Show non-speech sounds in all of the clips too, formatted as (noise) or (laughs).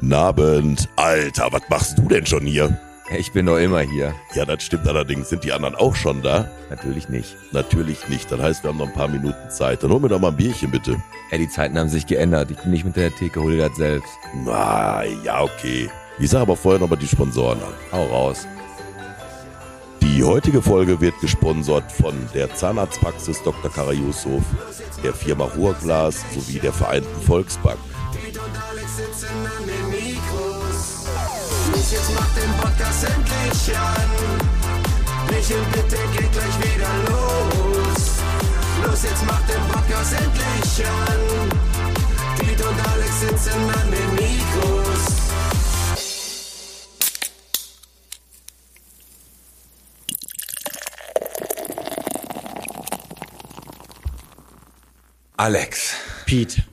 Nabend. Alter, was machst du denn schon hier? Ich bin doch immer hier. Ja, das stimmt allerdings. Sind die anderen auch schon da? Natürlich nicht. Natürlich nicht. Das heißt, wir haben noch ein paar Minuten Zeit. Dann hol mir doch mal ein Bierchen, bitte. Ja, die Zeiten haben sich geändert. Ich bin nicht mit der Theke, hol dir das selbst. Na, ja, okay. Ich sag aber vorher noch mal die Sponsoren an. Hau raus. Die heutige Folge wird gesponsert von der Zahnarztpraxis Dr. Kara Yusuf, der Firma Ruhrglas sowie der Vereinten Volksbank. Los, jetzt macht den Podcast endlich an. Michel, bitte geht gleich wieder los. Los, jetzt macht den Podcast endlich an. Piet und Alex sitzen an den Mikros. Alex, Pete.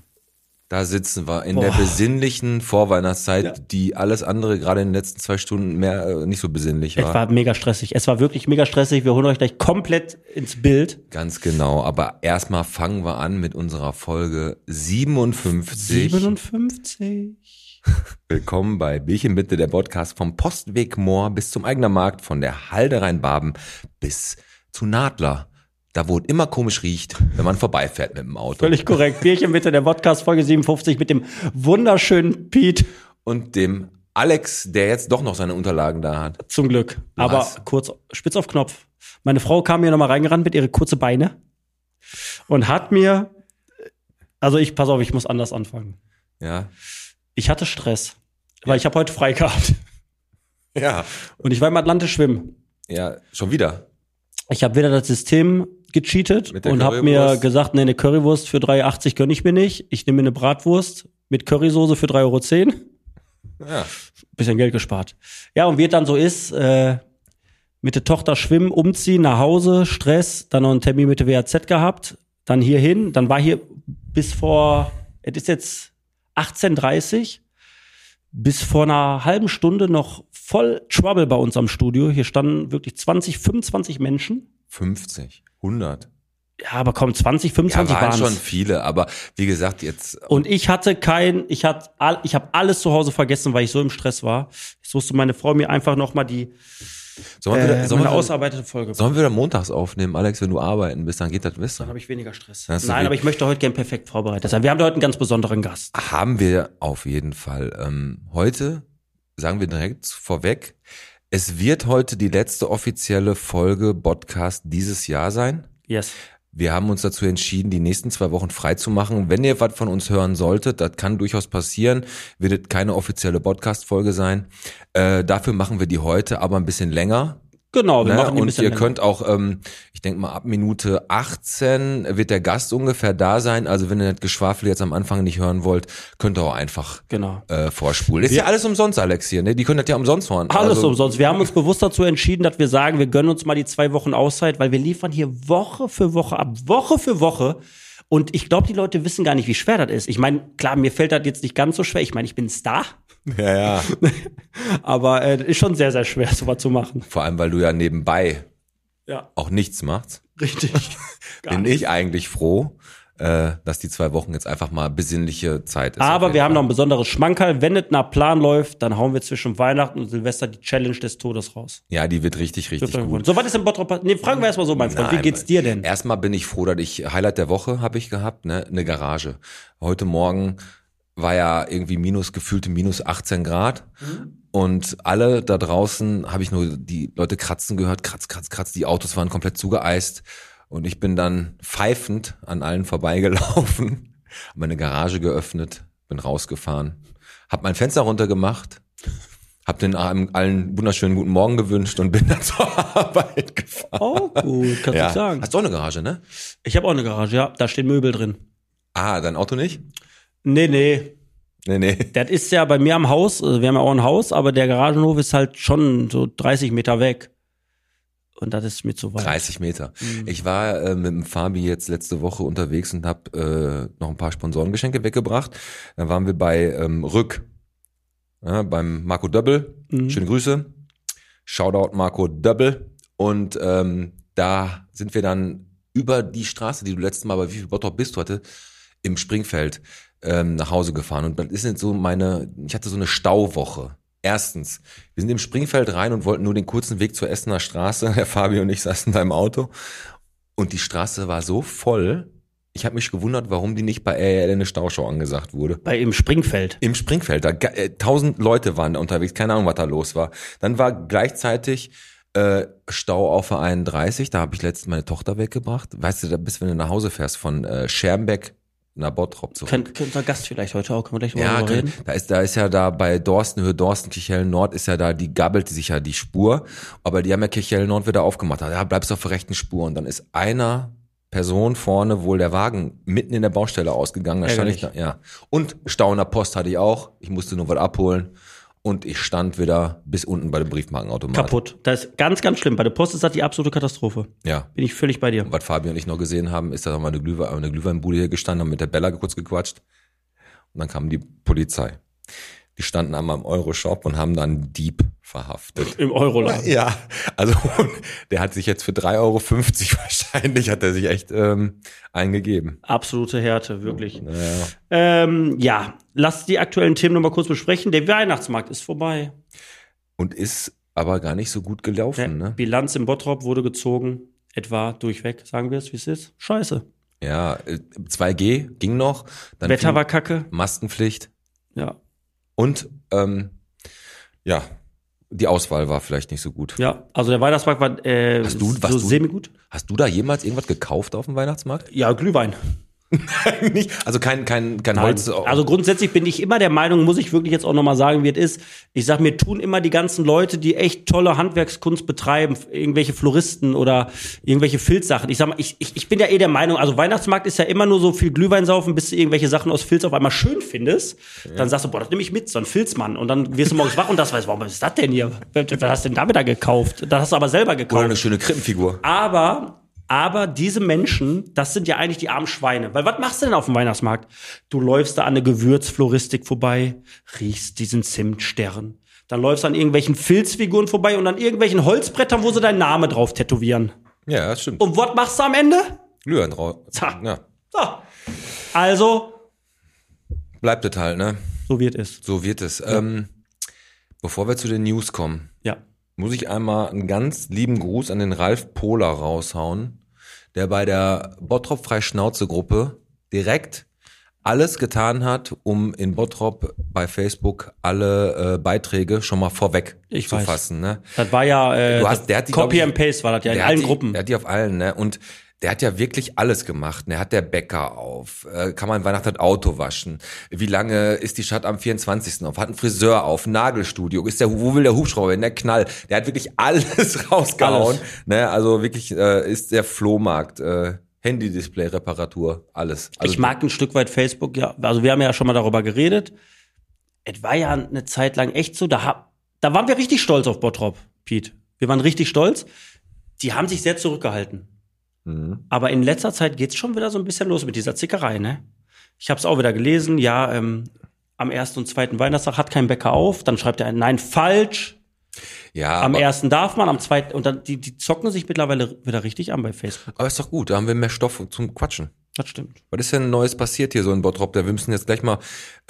Da sitzen wir in Boah. der besinnlichen Vorweihnachtszeit, die alles andere gerade in den letzten zwei Stunden mehr äh, nicht so besinnlich Es war. war mega stressig. Es war wirklich mega stressig. Wir holen euch gleich komplett ins Bild. Ganz genau. Aber erstmal fangen wir an mit unserer Folge 57. 57. (laughs) Willkommen bei Bierchen bitte, der Podcast vom Postweg Moor bis zum Eigener Markt, von der Halde Rheinbaben bis zu Nadler. Da wo es immer komisch riecht, wenn man vorbeifährt mit dem Auto. Völlig korrekt. Bierchen bitte, der Podcast Folge 57 mit dem wunderschönen Pete. Und dem Alex, der jetzt doch noch seine Unterlagen da hat. Zum Glück. Aber hast- kurz, spitz auf Knopf. Meine Frau kam hier nochmal reingerannt mit ihre kurze Beine und hat mir, also ich, pass auf, ich muss anders anfangen. Ja. Ich hatte Stress, weil ich habe heute frei gehabt. Ja. Und ich war im Atlantisch schwimmen. Ja, schon wieder. Ich habe wieder das System gecheatet und habe mir gesagt, nee, eine Currywurst für 3,80 gönn ich mir nicht. Ich nehme mir eine Bratwurst mit Currysoße für 3,10 Euro. Ja. Bisschen Geld gespart. Ja, und wie es dann so ist, äh, mit der Tochter schwimmen, umziehen, nach Hause, Stress, dann noch einen Termin mit der WAZ gehabt, dann hierhin, dann war hier bis vor, es ist jetzt 18.30 bis vor einer halben Stunde noch voll Trouble bei uns am Studio. Hier standen wirklich 20, 25 Menschen. 50, 100. Ja, aber komm, 20, Ja, 25 waren waren schon viele, aber wie gesagt, jetzt Und ich hatte kein, ich hatte, all, ich habe alles zu Hause vergessen, weil ich so im Stress war. Ich musste meine Frau mir einfach noch mal die sollen wir, äh, sollen, wir, ausarbeitete Folge. sollen wir wieder montags aufnehmen, Alex, wenn du arbeiten bist, dann geht das Dann besser. habe ich weniger Stress. Nein, aber ich möchte heute gern perfekt vorbereitet sein. Wir haben heute einen ganz besonderen Gast. Haben wir auf jeden Fall. Ähm, heute sagen wir direkt vorweg, es wird heute die letzte offizielle Folge Podcast dieses Jahr sein. Yes. Wir haben uns dazu entschieden, die nächsten zwei Wochen frei zu machen. Wenn ihr was von uns hören solltet, das kann durchaus passieren, wird es keine offizielle Podcast-Folge sein. Äh, dafür machen wir die heute aber ein bisschen länger. Genau, wir Ne? machen die ein Und ihr länger. könnt auch, ähm, ich denke mal, ab Minute 18 wird der Gast ungefähr da sein. Also wenn ihr das Geschwafel jetzt am Anfang nicht hören wollt, könnt ihr auch einfach Genau. äh, vorspulen. Ist ja alles umsonst, Alex, hier. Ne? Die können das ja umsonst hören. Alles also, umsonst. Wir haben uns bewusst dazu entschieden, dass wir sagen, wir gönnen uns mal die zwei Wochen Auszeit, weil wir liefern hier Woche für Woche ab, Woche für Woche. Und ich glaube, die Leute wissen gar nicht, wie schwer das ist. Ich meine, klar, mir fällt das jetzt nicht ganz so schwer. Ich meine, ich bin Star, Ja, ja. (laughs) aber äh, ist schon sehr, sehr schwer, sowas zu machen. Vor allem, weil du ja nebenbei Ja, auch nichts machst. richtig. (laughs) Bin nicht. ich eigentlich froh, äh, dass die zwei Wochen jetzt einfach mal besinnliche Zeit ist. Aber wir haben noch ein besonderes Schmankerl. Wenn es nach Plan läuft, dann hauen wir zwischen Weihnachten und Silvester die Challenge des Todes raus. Ja, die wird richtig, richtig gut. So, was ist im Bottrop? passiert? Nee, fragen wir erstmal so, mein Freund. Wie Nein, geht's dir denn? Erstmal bin ich froh, dass ich Highlight der Woche habe ich gehabt, ne, eine Garage. Heute Morgen war ja irgendwie minus gefühlte minus 18 Grad und alle da draußen habe ich nur die Leute kratzen gehört, kratz, kratz, kratz. Die Autos waren komplett zugeeist und ich bin dann pfeifend an allen vorbeigelaufen, hab meine Garage geöffnet, bin rausgefahren, hab mein Fenster runtergemacht. Hab den allen allen wunderschönen guten Morgen gewünscht und bin (laughs) dann zur Arbeit gefahren. Oh, gut, kannst Ja. du sagen. Hast du auch eine Garage, ne? Ich habe auch eine Garage, ja. Da stehen Möbel drin. Ah, dein Auto nicht? Nee, nee. Nee, nee. Das ist ja bei mir am Haus, also wir haben ja auch ein Haus, aber der Garagenhof ist halt schon so 30 Meter weg. Und das ist mir zu weit. 30 Meter. Mhm. Ich war äh, mit dem Fabi jetzt letzte Woche unterwegs und habe äh, noch ein paar Sponsorengeschenke weggebracht. Dann waren wir bei ähm, Rück, ja, beim Marco Döbbel. Mhm. Schöne Grüße. Shoutout Marco Döbbel. Und ähm, da sind wir dann über die Straße, die du letztes Mal bei wie viel Bottrop bist du hatte, im Springfeld ähm, nach Hause gefahren und das ist jetzt so meine, ich hatte so eine Stauwoche. Erstens, wir sind im Springfeld rein und wollten nur den kurzen Weg zur Essener Straße. (laughs) Herr Fabio und ich saßen da im Auto und die Straße war so voll. Ich habe mich gewundert, warum die nicht bei RL eine Stauschau angesagt wurde. Bei im Springfeld. Im Springfeld, da äh, tausend Leute waren da unterwegs, keine Ahnung, was da los war. Dann war gleichzeitig äh, Stau auf der 31, da habe ich letztens meine Tochter weggebracht. Weißt du, da bist wenn du nach Hause fährst von äh, Schermbeck nach Bottrop zurück. Könnt unser Gast vielleicht heute auch, können wir gleich mal Ja, drüber reden. da ist, da ist ja da bei Dorsten, Höhe Dorsten, Kirchhellen Nord, ist ja da, die gabbelt sich ja die Spur, aber die haben ja Kirchhellen Nord wieder aufgemacht. Ja, bleibst auf der rechten Spur und dann ist einer Person vorne wohl der Wagen mitten in der Baustelle ausgegangen. Da stand ich da, Ärgerlich. ja. Und Stau in der Post hatte ich auch. Ich musste nur was abholen und ich stand wieder bis unten bei dem Briefmarkenautomat. Kaputt. Das ist ganz, ganz schlimm. Bei der Post ist das die absolute Katastrophe. Ja. Bin ich völlig bei dir. Und was Fabi und ich noch gesehen haben, ist, da haben wir eine, Glühwein, eine Glühweinbude hier gestanden, haben mit der Bella kurz gequatscht. Und dann kam die Polizei. Die standen einmal im Euroshop und haben dann Dieb verhaftet. Im Euroladen. Ja, also (laughs) der hat sich jetzt für 3,50 Euro (laughs) wahrscheinlich, hat er sich echt ähm, eingegeben. Absolute Härte, wirklich. Naja. Ähm, ja, lass die aktuellen Themen nochmal kurz besprechen. Der Weihnachtsmarkt ist vorbei. Und ist aber gar nicht so gut gelaufen, ne? Bilanz im Bottrop wurde gezogen, etwa durchweg, sagen wir es, wie es ist. Scheiße. Ja, äh, 2G ging noch. Dann Wetter war kacke. Maskenpflicht. Ja, Und ähm, ja, die Auswahl war vielleicht nicht so gut. ja. Also der Weihnachtsmarkt war äh, Hast du- so semi-gut. Hast du da jemals irgendwas gekauft auf dem Weihnachtsmarkt? Ja, Glühwein. Nicht? Also kein, kein, kein Nein. Holz. Also grundsätzlich bin ich immer der Meinung, muss ich wirklich jetzt auch nochmal sagen, wie es ist. Ich sag mir, tun immer die ganzen Leute, die echt tolle Handwerkskunst betreiben, irgendwelche Floristen oder irgendwelche Filzsachen. Ich sag mal, ich, ich, ich bin ja eh der Meinung, also Weihnachtsmarkt ist ja immer nur so viel Glühwein saufen, bis du irgendwelche Sachen aus Filz auf einmal schön findest. Dann sagst du, boah, das nehme ich mit, so ein Filzmann. Und dann wirst du morgens wach und das weißt, warum ist das denn hier? Was hast du denn da wieder gekauft? Das hast du aber selber oder gekauft. eine schöne Krippenfigur. Aber, aber diese Menschen, das sind ja eigentlich die armen Schweine. Weil was machst du denn auf dem Weihnachtsmarkt? Du läufst da an eine Gewürzfloristik vorbei, riechst diesen Zimtstern. Dann läufst du an irgendwelchen Filzfiguren vorbei und an irgendwelchen Holzbrettern, wo sie deinen Namen drauf tätowieren. Ja, das stimmt. Und was machst du am Ende? Glühwein drauf. Ja. So. Also, Bleibt es halt, ne? so wird es. So wird es. Ähm, bevor wir zu den News kommen, Ja. Muss ich einmal einen ganz lieben Gruß an den Ralf Pohler raushauen, der bei der Bottrop Freischnauze Gruppe direkt alles getan hat, um in Bottrop bei Facebook alle äh, Beiträge schon mal vorweg Ich zu weiß. fassen. Ne? Das war ja äh, Du hast- der hat die, Copy ich- and Paste war das ja in allen die, Gruppen. Der hat die auf allen, ne? Und der hat ja wirklich alles gemacht. Der hat der Bäcker auf, äh, kann man Weihnachten das Auto waschen. Wie lange ist die Stadt am 24. auf? Hat ein Friseur auf, ein Nagelstudio. Ist der, wo will der Hubschrauber hin? Der Knall. Der hat wirklich alles (laughs) rausgehauen. Alles. Ne? Also wirklich äh, ist der Flohmarkt, äh, Handy-Display, Reparatur, alles. Also ich mag ein Stück weit Facebook, ja. Also wir haben ja schon mal darüber geredet. Es war ja eine Zeit lang echt so, da, hab, da waren wir richtig stolz auf Bottrop, Pete. Wir waren richtig stolz. Die haben sich sehr zurückgehalten. Mhm. Aber in letzter Zeit geht's schon wieder so ein bisschen los mit dieser Zickerei, ne? Ich habe es auch wieder gelesen, ja, ähm, am ersten und zweiten Weihnachtstag hat kein Bäcker auf, dann schreibt er, nein, falsch. Ja, Am ersten darf man, am zweiten, und dann, die, die zocken sich mittlerweile wieder richtig an bei Facebook. aber ist doch gut. Da haben wir mehr Stoff zum Quatschen. Das stimmt. Was ist denn Neues passiert hier so in Bottrop? Da wir müssen jetzt gleich mal.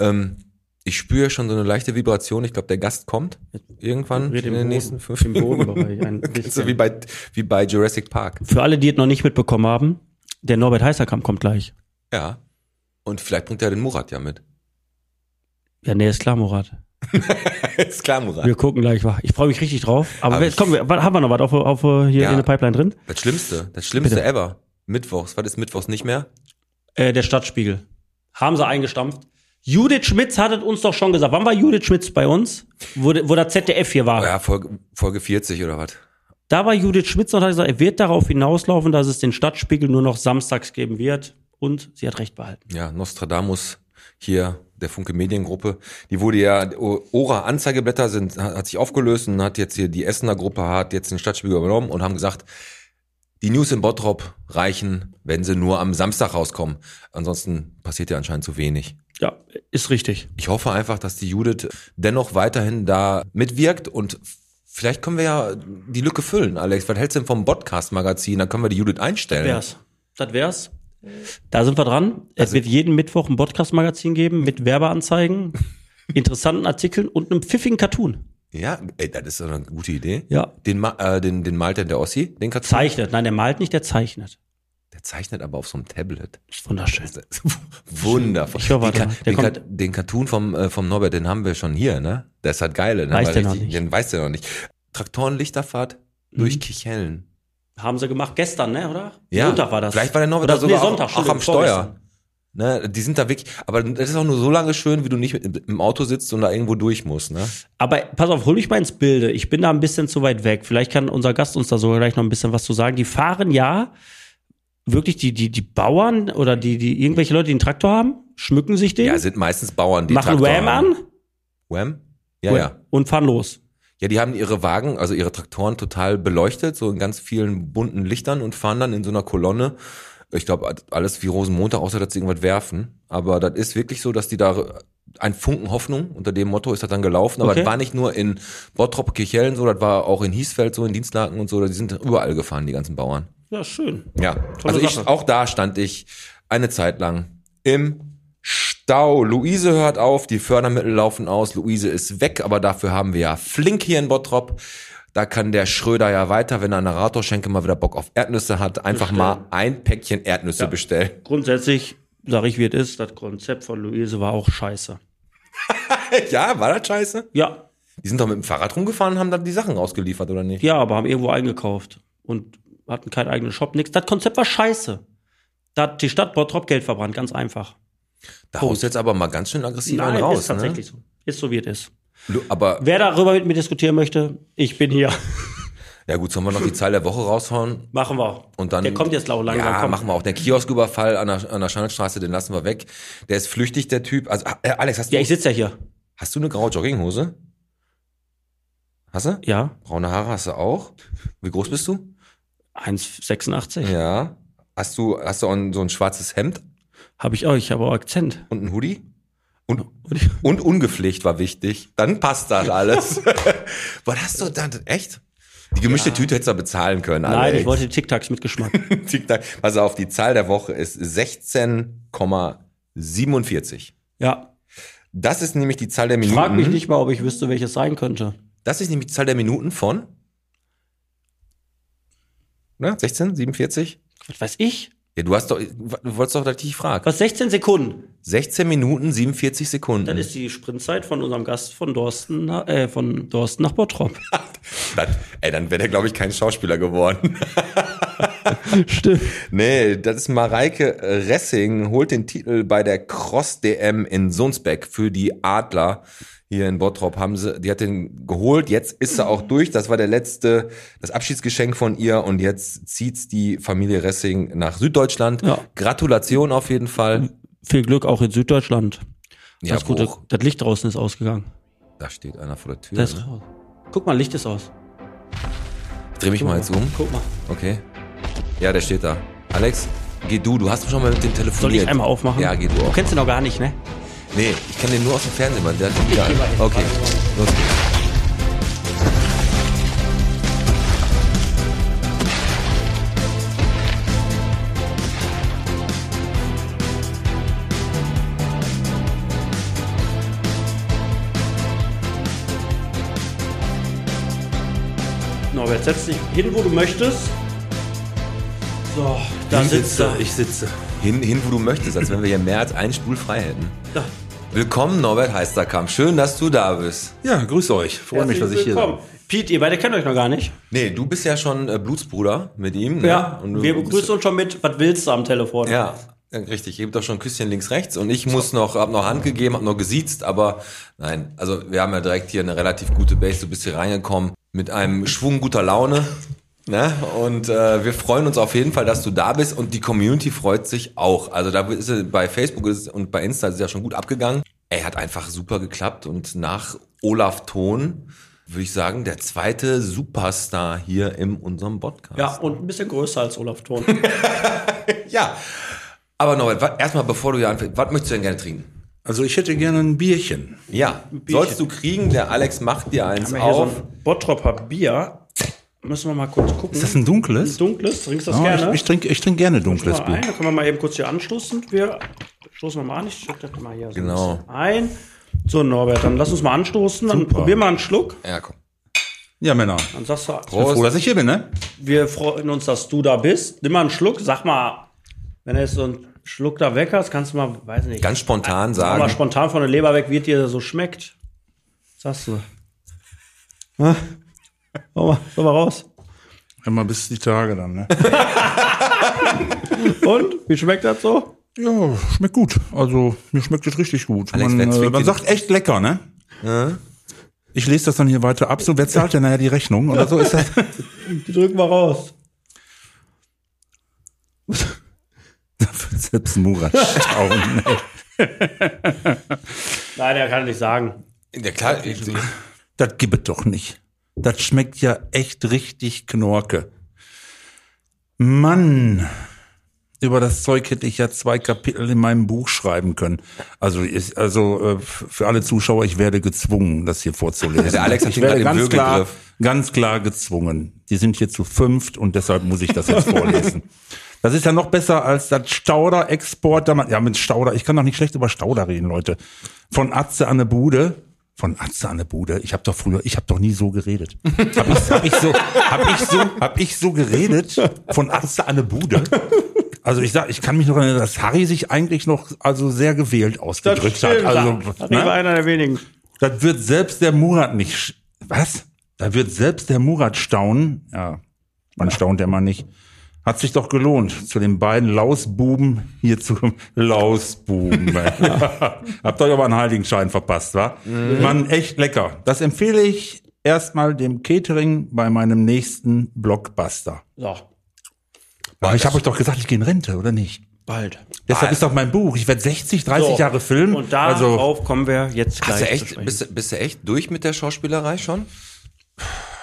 Ähm, ich spüre schon so eine leichte Vibration. Ich glaube, der Gast kommt irgendwann in den Boden, nächsten fünf im Bodenbereich (laughs) So wie bei wie bei Jurassic Park. Für alle, die es noch nicht mitbekommen haben, der Norbert Heißerkamp kommt gleich. Ja. Und vielleicht bringt er den Murat ja mit. Ja, nee, ist klar, Murat. (laughs) ist klar, Murat. Wir gucken gleich. Ich freue mich richtig drauf. Aber, Aber komm, wir, haben wir noch was auf, auf hier Ja. in der Pipeline drin? Das Schlimmste, das Schlimmste Bitte. ever. Mittwochs. Was ist Mittwochs nicht mehr? Äh, der Stadtspiegel. Haben sie eingestampft. Judith Schmitz hat es uns doch schon gesagt. Wann war Judith Schmitz bei uns? Wo, wo der ZDF hier war. Oh ja, Folge, Folge 40 oder was? Da war Judith Schmitz und hat gesagt, er wird darauf hinauslaufen, dass es den Stadtspiegel nur noch samstags geben wird. Und sie hat recht behalten. Ja, Nostradamus hier, der Funke Mediengruppe. Die wurde ja, Ora Anzeigeblätter sind, hat hat sich aufgelöst und hat jetzt hier die Essener Gruppe hat jetzt den Stadtspiegel übernommen und haben gesagt, die News in Bottrop reichen, wenn sie nur am Samstag rauskommen. Ansonsten passiert ja anscheinend zu wenig. Ja, ist richtig. Ich hoffe einfach, dass die Judith dennoch weiterhin da mitwirkt und vielleicht können wir ja die Lücke füllen, Alex. Was hältst du denn vom Podcast-Magazin? Da können wir die Judith einstellen. Wär's. Das wär's. Da sind wir dran. Es Also- wird jeden Mittwoch ein Podcast-Magazin geben mit Werbeanzeigen, (laughs) interessanten Artikeln und einem pfiffigen Cartoon. Ja, ey, das ist doch eine gute Idee. Ja. Den, äh, den, den malt denn der Ossi, den Cartoon? Zeichnet. Nein, der malt nicht, der zeichnet. Der zeichnet aber auf so einem Tablet. Wunderschön. (laughs) Wundervoll. Ich höre Den. Ka- den, Ka- den Cartoon vom, äh, vom Norbert, den haben wir schon hier, ne? Der ist halt geil. Den Weiß der noch nicht. Den weiß der noch nicht. Traktorenlichterfahrt Mhm. durch Kichellen. Haben sie gemacht gestern, ne, oder? Ja. Sonntag war das. Vielleicht war der Norbert Oder, da sogar nee, Sonntag, auch, auch am Steuer. Ne, die sind da wirklich, aber das ist auch nur so lange schön, wie du nicht im Auto sitzt und da irgendwo durch musst, ne? Aber pass auf, hol mich mal ins Bilde. Ich bin da ein bisschen zu weit weg. Vielleicht kann unser Gast uns da sogar gleich noch ein bisschen was zu sagen. Die fahren ja wirklich die, die, die Bauern oder die, die irgendwelche Leute, die einen Traktor haben, schmücken sich den, Ja, sind meistens Bauern, die machen Traktor Wham haben. an Wham? Ja, ja. und fahren los. Ja, die haben ihre Wagen, also ihre Traktoren total beleuchtet, so in ganz vielen bunten Lichtern und fahren dann in so einer Kolonne. Ich glaube, alles wie Rosenmontag, außer dass sie irgendwas werfen. Aber das ist wirklich so, dass die da ein Funken Hoffnung, unter dem Motto ist das dann gelaufen. Aber Okay. das war nicht nur in Bottrop, Kirchhellen so, das war auch in Hiesfeld so, in Dienstlaken und so. Die sind überall gefahren, die ganzen Bauern. Ja, schön. Ja, Tolle also ich, auch da stand ich eine Zeit lang im Stau. Luise hört auf, die Fördermittel laufen aus, Luise ist weg, aber dafür haben wir ja Flink hier in Bottrop. Da kann der Schröder ja weiter, wenn er eine Ratorschenke mal wieder Bock auf Erdnüsse hat, einfach mal ein Päckchen Erdnüsse Ja. bestellen. Grundsätzlich, sage ich, wie es ist, das Konzept von Luise war auch scheiße. (laughs) ja, war das scheiße? Ja, Die sind doch mit dem Fahrrad rumgefahren und haben dann die Sachen ausgeliefert, oder nicht? ja, aber haben irgendwo eingekauft und hatten keinen eigenen Shop, nix. Das Konzept war scheiße. Da hat die Stadt Bottrop Geld verbrannt, ganz einfach. Da haust jetzt aber mal ganz schön aggressiv einen Nein, raus. ist tatsächlich so. Ist so, wie es ist. Ne? Du, aber Wer darüber mit mir diskutieren möchte, ich bin hier. ja gut, sollen wir noch die Zahl der Woche raushauen? Machen wir. Und dann, Der kommt jetzt lau langsam. Ja, komm. machen wir auch. Der Kiosküberfall an der, an der Schandstraße, den lassen wir weg. Der ist flüchtig, der Typ. Also, äh, Alex, hast du, Ja, ich sitze ja hier. hast du eine graue Jogginghose? Hast du? Ja, Braune Haare hast du auch? Wie groß bist du? 1,86. Ja. Hast du, hast du auch so ein schwarzes Hemd Habe ich auch, ich habe auch Akzent. und ein Hoodie? Und, (laughs) Und ich- ungepflegt war wichtig. Dann passt das alles. Was hast du dann, echt? Die gemischte Tüte hättest du bezahlen können, Nein, Alex. ich wollte Tic Tacs mit Geschmack. (laughs) Tic-Tac. Pass auf, die Zahl der Woche ist 16,47. Ja, Das ist nämlich die Zahl der ich Minuten. frage mich nicht mal, ob ich wüsste, welches sein könnte. Das ist nämlich die Zahl der Minuten von ne, 16, 47? Was weiß ich? Ja, du hast doch, du wolltest doch, dass ich dich frage. Was, 16 Sekunden? 16 Minuten, 47 Sekunden. Das ist die Sprintzeit von unserem Gast von Dorsten, nach- äh, von Dorsten nach Bottrop. (laughs) Das, ey, dann wäre der, glaube ich, kein Schauspieler geworden. (laughs) (laughs) Stimmt. nee, das ist Mareike Ressing, holt den Titel bei der Cross-DM in Sonsbeck für die Adler. Hier in Bottrop haben sie, die hat den geholt, jetzt ist sie auch durch. Das war der letzte, das Abschiedsgeschenk von ihr und jetzt zieht's die Familie Ressing nach Süddeutschland. Ja. Gratulation auf jeden Fall. Viel Glück auch in Süddeutschland. Ja, Alles Gute. wo? Das Licht draußen ist ausgegangen. Da steht einer vor der Tür. Das ist ne? raus. Guck mal, Licht ist aus. Ich dreh mich mal jetzt um. Guck mal. Okay. Ja, der steht da. Alex, geh du. Du hast schon mal mit dem telefoniert. Soll ich einmal aufmachen? Ja, geh du Du auch. kennst ihn noch gar nicht, ne? Nee, ich kenne den nur aus dem Fernsehen, Mann. Der hat den hin. Okay, los geht's. Norbert, setz dich hin, wo du möchtest. So, da ich sitzt sitze, er. ich sitze. Hin, hin, wo du möchtest, als wenn wir hier mehr als einen Stuhl frei hätten. Ja. Willkommen, Norbert Heisterkamp. Schön, dass du da bist. Ja, grüß euch. Freue mich, dass ich hier Willkommen. bin. Pete, ihr beide kennt euch noch gar nicht. Nee, du bist ja schon äh, Blutsbruder mit ihm. Ne? Ja, Und wir begrüßen uns schon mit, was willst du am Telefon? Ja, ja, richtig. Ihr habt doch schon ein Küsschen links, rechts und ich muss noch, hab noch Hand gegeben, hab noch gesiezt, aber nein, also wir haben ja direkt hier eine relativ gute Base. Du bist hier reingekommen mit einem Schwung guter Laune. Ne? Und äh, wir freuen uns auf jeden Fall, dass du da bist und die Community freut sich auch. Also da ist es bei Facebook ist, und bei Insta ist es ja schon gut abgegangen. Ey, hat einfach super geklappt und nach Olaf Thon würde ich sagen, der zweite Superstar hier in unserem Podcast. Ja, und ein bisschen größer als Olaf Thon. (laughs) Ja. Aber Norbert, erstmal bevor du hier anfängst, was möchtest du denn gerne trinken? Also ich hätte gerne ein Bierchen. Ja, sollst du kriegen, der Alex macht dir eins Haben wir hier so auf. ein Bottropper Bier. Müssen wir mal kurz gucken. Ist das ein dunkles? Ein dunkles? Trinkst du das Oh, gerne? ich, ich trinke ich trink gerne dunkles mal ein. Bier. Dann können wir mal eben kurz hier anstoßen. Wir stoßen wir mal an. Ich schütte das mal hier so Genau. ein. So, Norbert, dann lass uns mal anstoßen. Dann probier mal einen Schluck. Ja, komm. Ja, Männer. Dann sagst du, Ich bin froh, dass ich hier bin, ne? wir freuen uns, dass du da bist. Nimm mal einen Schluck. Sag mal, wenn du jetzt so einen Schluck da weg hast, kannst du mal, weiß nicht, Ganz spontan sag mal sagen. spontan von der Leber weg, wie es dir so schmeckt. Was sagst du? Ha? Hau mal, hau mal raus. Immer bis die Tage dann, ne? (laughs) Und? Wie schmeckt das so? ja, schmeckt gut. Also, mir schmeckt es richtig gut. Alex, man äh, man sagt echt lecker, ne? Ich lese das dann hier weiter ab. So, wer zahlt denn nachher die Rechnung? Oder so ist das. (laughs) Die drücken wir raus. (laughs) Da wird selbst Murat staunen. ey. Nein, der kann nicht sagen. Ja, klar. Das gibt es doch nicht. Das schmeckt ja echt richtig Knorke. Mann, über das Zeug hätte ich ja zwei Kapitel in meinem Buch schreiben können. Also, ist, also äh, für alle Zuschauer, ich werde gezwungen, das hier vorzulesen. Der Alex hat ich werde ganz klar, ganz klar gezwungen. Die sind hier zu fünft und deshalb muss ich das jetzt vorlesen. Das ist ja noch besser als das Stauder-Export. Ja, mit Stauder. Ich kann doch nicht schlecht über Stauder reden, Leute. Von Atze an der Bude. Von Atze an der Bude. Ich habe doch früher, ich habe doch nie so geredet. Hab ich, hab ich so, hab ich so, hab ich so geredet? Von Atze an der Bude. Also ich sag, ich kann mich noch erinnern, dass Harry sich eigentlich noch also sehr gewählt ausgedrückt hat. Also, das war ne? einer der wenigen. Das wird selbst der Murat nicht. Was? Da wird selbst der Murat staunen. Ja, man staunt ja mal nicht. Hat sich doch gelohnt, zu den beiden Lausbuben hier zu. (laughs) Lausbuben. (laughs) (laughs) Habt euch aber einen Heiligenschein verpasst, wa? Mann, echt lecker. Das empfehle ich erstmal dem Catering bei meinem nächsten Blockbuster. So, Aber ich habe euch doch gesagt, ich gehe in Rente, oder nicht? bald. Deshalb ist doch mein Buch. Ich werde 60, 30 So, Jahre filmen. Und darauf also, kommen wir jetzt gleich Hast du echt, bist, du- bist du echt durch mit der Schauspielerei schon?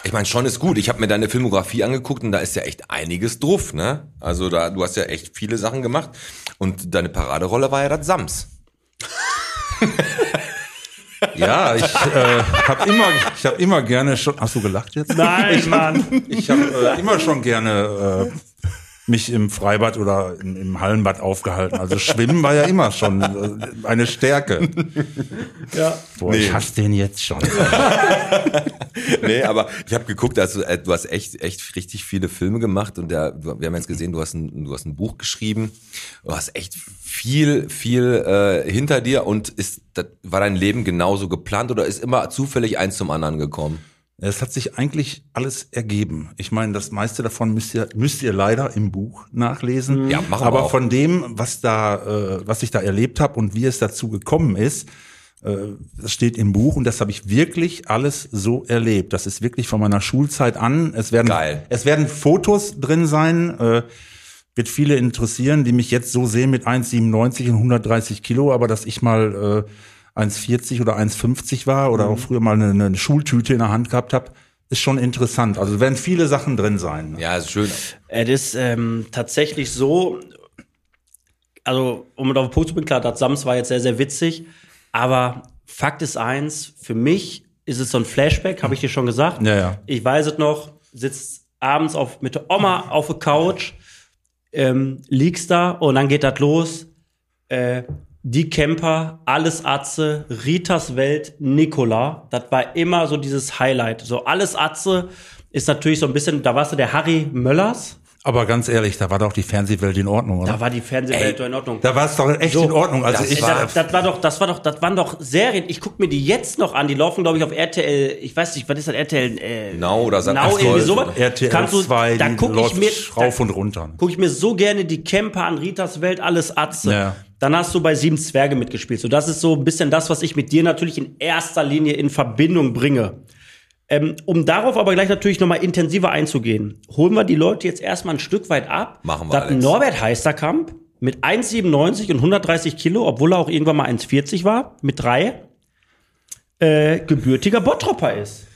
Ich meine, schon ist gut. Ich habe mir deine Filmografie angeguckt und da ist ja echt einiges drauf, ne? Also da, du hast ja echt viele Sachen gemacht und deine Paraderolle war ja das Sams. (laughs) Ja, ich äh, habe immer, ich habe immer gerne schon. Hast du gelacht jetzt? Nein, Mann. Ich habe äh, immer schon gerne äh, mich im Freibad oder im, im Hallenbad aufgehalten. Also Schwimmen war ja immer schon eine Stärke. (laughs) Ja. Boah, ich hasse den jetzt schon. (laughs) nee, aber ich habe geguckt, also äh, du hast echt, echt richtig viele Filme gemacht und der, du- wir haben jetzt gesehen, du hast ein, du hast ein Buch geschrieben, du hast echt viel, viel äh, hinter dir und ist, das, war dein Leben genauso geplant oder ist immer zufällig eins zum anderen gekommen? Es hat sich eigentlich alles ergeben. Ich meine, das meiste davon müsst ihr, müsst ihr leider im Buch nachlesen. Ja, machen wir Aber auch. von dem, was da, äh, was ich da erlebt habe und wie es dazu gekommen ist, äh, das steht im Buch und das habe ich wirklich alles so erlebt. Das ist wirklich von meiner Schulzeit an. Es werden, Geil. es werden Fotos drin sein. Äh, wird viele interessieren, die mich jetzt so sehen mit 1,97 und 130 Kilo, aber dass ich mal äh, 1,40 oder 1,50 war oder auch früher mal eine, eine Schultüte in der Hand gehabt habe, ist schon interessant. Also werden viele Sachen drin sein. Ja, ist schön. Es ist ähm, tatsächlich so, also um auf den Punkt zu bringen, klar, das Sams war jetzt sehr, sehr witzig, aber Fakt ist eins, für mich ist es so ein Flashback, habe ich dir schon gesagt. Ja, ja. Ich weiß es noch, sitzt abends auf, mit der Oma auf der Couch, ähm, liegst da und dann geht das los. Äh, die Camper, alles Atze, Ritas Welt, Nikola. Das war immer so dieses Highlight. So alles Atze ist natürlich so ein bisschen, da warst du der Harry Möllers. Aber ganz ehrlich, da war doch die Fernsehwelt in Ordnung, oder? Da war die Fernsehwelt doch in Ordnung. Da war es doch echt So, in Ordnung. Also das ich, war- das, das war doch, das war doch, das waren doch Serien. Ich guck mir die jetzt noch an. Die laufen, glaube ich, auf RTL. Ich weiß nicht, was ist das RTL? Äh, Now oder. Now, Ach, irgendwie sowas. RTL Kannst du, 2, da guck ich mir, rauf da und runter. guck ich mir so gerne die Camper an Ritas Welt, alles Atze. Ja. Dann hast du bei Sieben Zwerge mitgespielt. So, das ist so ein bisschen das, was ich mit dir natürlich in erster Linie in Verbindung bringe. Ähm, um darauf aber gleich natürlich nochmal intensiver einzugehen, holen wir die Leute jetzt erstmal ein Stück weit ab. Machen wir, dass Alex. Norbert Heisterkamp mit 1,97 und 130 Kilo, obwohl er auch irgendwann mal 1,40 war, mit drei, äh, gebürtiger Bottropper ist.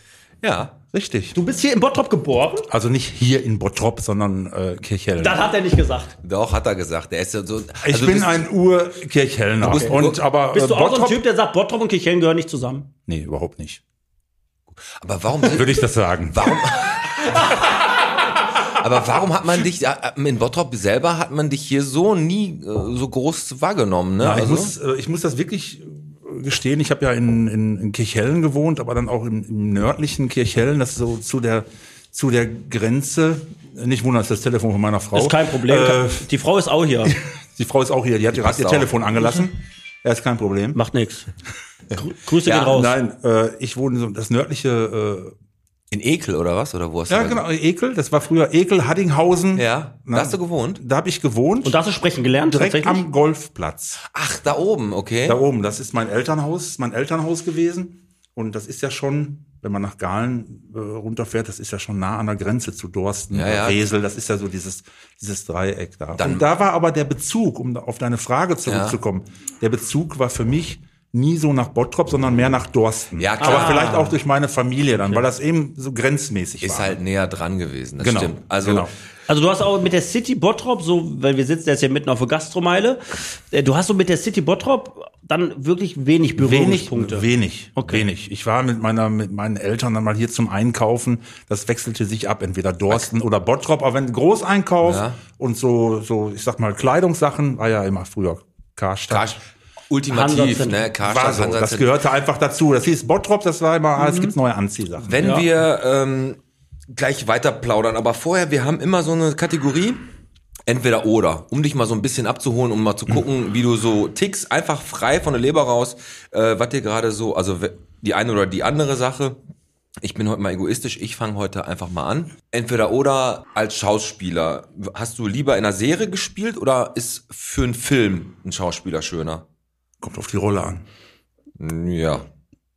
Ja. Richtig. Du bist hier in Bottrop geboren? Also nicht hier in Bottrop, sondern äh, Kirchhellen. Das hat er nicht gesagt. Doch, hat er gesagt. Der ist ja so. ich also bin bist- ein Ur-Kirchhellner. bist- Und aber Bist äh, du auch so ein Bottrop? Typ, der sagt, Bottrop und Kirchhellen gehören nicht zusammen? Nee, überhaupt nicht. Aber warum? Würde ich das sagen. Warum? (laughs) Aber warum hat man dich, äh, in Bottrop selber hat man dich hier so nie äh, so groß wahrgenommen, ne? Ich, Also- muss, äh, ich muss das wirklich gestehen. Ich habe ja in, in, in Kirchhellen gewohnt, aber dann auch im, im nördlichen Kirchhellen, das ist so zu der, zu der Grenze. Nicht wundern, das ist das Telefon von meiner Frau. Ist kein Problem. Äh, die Frau ist auch hier. (laughs) die Frau ist auch hier, die hat passt ihr auch. Telefon angelassen. Ja, ist kein Problem. Macht nix. (laughs) Grü Grüße Ja, gehen raus. Nein, äh, ich wohne so das nördliche, in Ekel oder was? Oder wo hast ja du genau, Ekel, das war früher Ekel, Haddinghausen. Ja, da hast du gewohnt? Da habe ich gewohnt, Und da hast du sprechen gelernt, direkt tatsächlich? am Golfplatz. Ach, da oben, okay. Da oben, das ist mein Elternhaus, ist mein Elternhaus gewesen. Und das ist ja schon, wenn man nach Galen äh, runterfährt, das ist ja schon nah an der Grenze zu Dorsten, Ja, ja. Resel, das ist ja so dieses, dieses Dreieck da. Dann- und da war aber der Bezug, um auf deine Frage zurückzukommen, der Bezug war für mich nie so nach Bottrop, sondern mehr nach Dorsten. Ja, klar. Aber vielleicht auch durch meine Familie dann, weil das eben so grenzmäßig Ist war. halt näher dran gewesen, das Genau, stimmt. Also, genau. Also du hast auch mit der City Bottrop, so, weil wir sitzen jetzt hier mitten auf der Gastromeile, äh, du hast so mit der City Bottrop dann wirklich wenig Wenig, Berührungspunkte. wenig, Okay. wenig. Ich war mit meiner, mit meinen Eltern dann mal hier zum Einkaufen. Das wechselte sich ab, entweder Dorsten oder Bottrop. Aber wenn Großeinkauf Ja. und so, so, ich sag mal, Kleidungssachen, war ja immer früher Karstadt. Karstadt, ultimativ, ne? Karstadt, so, Hansa das gehörte einfach dazu. Das hieß Bottrop, das war immer, ah, es gibt neue Anziehsachen. Wenn Ja. wir ähm, gleich weiter plaudern, aber vorher, wir haben immer so eine Kategorie, entweder oder, um dich mal so ein bisschen abzuholen, um mal zu gucken, wie du so tickst, einfach frei von der Leber raus, äh, was dir gerade so, also die eine oder die andere Sache. Ich bin heute mal egoistisch, ich fange heute einfach mal an. Entweder oder als Schauspieler. Hast du lieber in einer Serie gespielt oder ist für einen Film ein Schauspieler schöner? Kommt auf die Rolle an. Ja.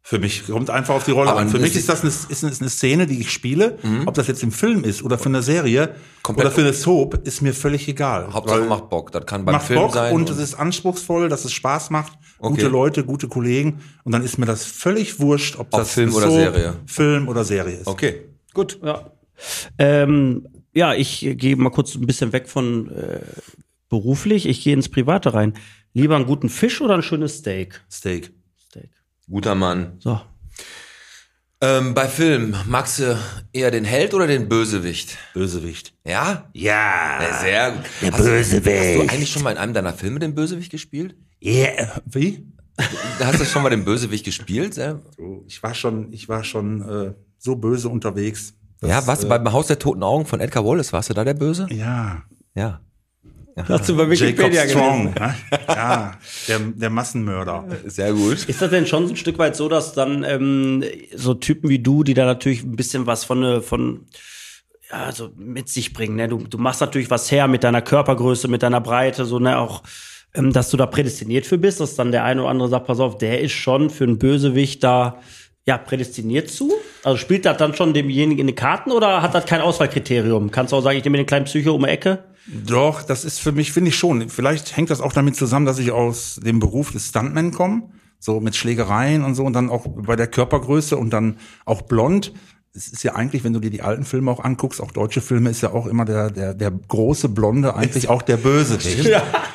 Für mich kommt einfach auf die Rolle Aber an. Für mich ist das eine, ist eine, Szene, die ich spiele. Ob das jetzt im Film ist oder für eine Serie Komplett- oder für eine Soap, ist mir völlig egal. Hauptsache macht Bock. Das kann beim macht Film Bock sein. und es ist anspruchsvoll, dass es Spaß macht, Okay. gute Leute, gute Kollegen und dann ist mir das völlig wurscht, ob, Ob das Film oder so Serie. Film oder Serie ist. okay, gut. Ja. Ähm, ja, ich gehe mal kurz ein bisschen weg von äh, beruflich. Ich gehe ins Private rein. Lieber einen guten Fisch oder ein schönes Steak? Steak. Steak. Guter Mann. So. Ähm, bei Film, magst du eher den Held oder den Bösewicht? Bösewicht. Ja? Ja. Sehr gut. Der hast, Bösewicht. Hast du eigentlich schon mal in einem deiner Filme den Bösewicht gespielt? Yeah. Wie? Hast du schon mal den Bösewicht gespielt? Ja, So, Ich war schon, ich war schon äh, so böse unterwegs. dass, ja warst du äh, beim Haus der toten Augen von Edgar Wallace? Warst du da der Böse? Ja. Ja. Hast du bei Jacob Strong. ne? Ja. Der, der Massenmörder. Sehr gut. Ist das denn schon so ein Stück weit so, dass dann ähm, so Typen wie du, die da natürlich ein bisschen was von, äh, von ja, so mit sich bringen, ne? Du, du machst natürlich was her mit deiner Körpergröße, mit deiner Breite, so, ne, auch, ähm, dass du da prädestiniert für bist, dass dann der eine oder andere sagt, pass auf, der ist schon für einen Bösewicht da, ja, prädestiniert zu? Also spielt das dann schon demjenigen in die Karten oder hat das kein Auswahlkriterium? Kannst du auch sagen, ich nehme den kleinen Psycho um die Ecke? Doch, das ist für mich, finde ich schon. Vielleicht hängt das auch damit zusammen, dass ich aus dem Beruf des Stuntman komme. So mit Schlägereien und so und dann auch bei der Körpergröße und dann auch blond. Es ist ja eigentlich, wenn du dir die alten Filme auch anguckst, auch deutsche Filme, ist ja auch immer der, der, der große Blonde eigentlich auch der Bösewicht.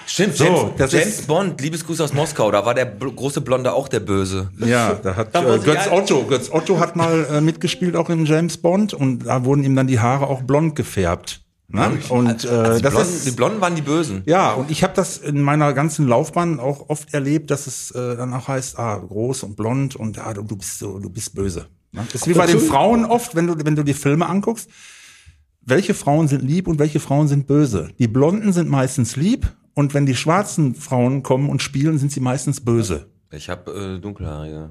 Stimmt, So, James, das James ist- Bond, Liebesgruß aus Moskau, da war der große Blonde auch der Böse. Ja, da hat Da äh, Götz Otto, Götz Otto hat mal äh, mitgespielt auch in James Bond und da wurden ihm dann die Haare auch blond gefärbt. Ne? Und äh, Also die, das Blonden, ist die Blonden waren die Bösen. Ja, und ich habe das in meiner ganzen Laufbahn auch oft erlebt, dass es äh, dann auch heißt, ah, groß und blond und ja, du, du bist so, du bist böse. Ne? Das ist wie bei den Frauen oft, wenn du, wenn du die Filme anguckst. Welche Frauen sind lieb und welche Frauen sind böse? Die Blonden sind meistens lieb und wenn die schwarzen Frauen kommen und spielen, sind sie meistens böse. Ich habe äh, dunkelhaarige.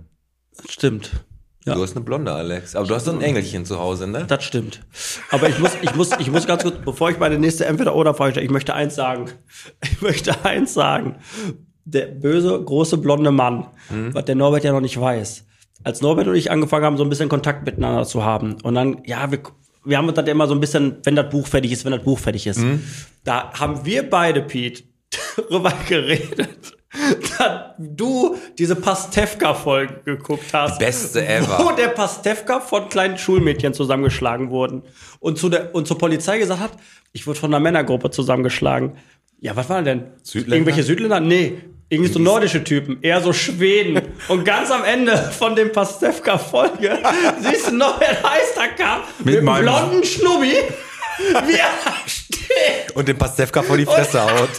Stimmt. Ja. Du hast eine Blonde, Alex. Aber du hast so ein Engelchen zu Hause, ne? Das stimmt. Aber ich muss, ich muss, ich muss ganz kurz, bevor ich meine nächste Entweder-Oder-Frage stelle, ich möchte eins sagen. Ich möchte eins sagen. Der böse, große, blonde Mann, was der Norbert ja noch nicht weiß. Als Norbert und ich angefangen haben, so ein bisschen Kontakt miteinander zu haben. Und dann, ja, wir, wir haben uns dann immer so ein bisschen, wenn das Buch fertig ist, wenn das Buch fertig ist. Da haben wir beide, Pete, (laughs) darüber geredet, (laughs) dass du diese Pastewka-Folge geguckt hast. Die beste ever. Wo der Pastewka von kleinen Schulmädchen zusammengeschlagen wurden und, zu der, und zur Polizei gesagt hat, ich wurde von einer Männergruppe zusammengeschlagen. Ja, was war denn? Südländer? Irgendwelche Südländer? Nee. Irgendwie so nordische Typen, eher so Schweden. (laughs) und ganz am Ende von dem Pastewka-Folge (laughs) siehst du noch, wer Heister kam mit, Mit einem blonden Schnubbi Wie er steht. Und den Pastewka vor die Fresse haut.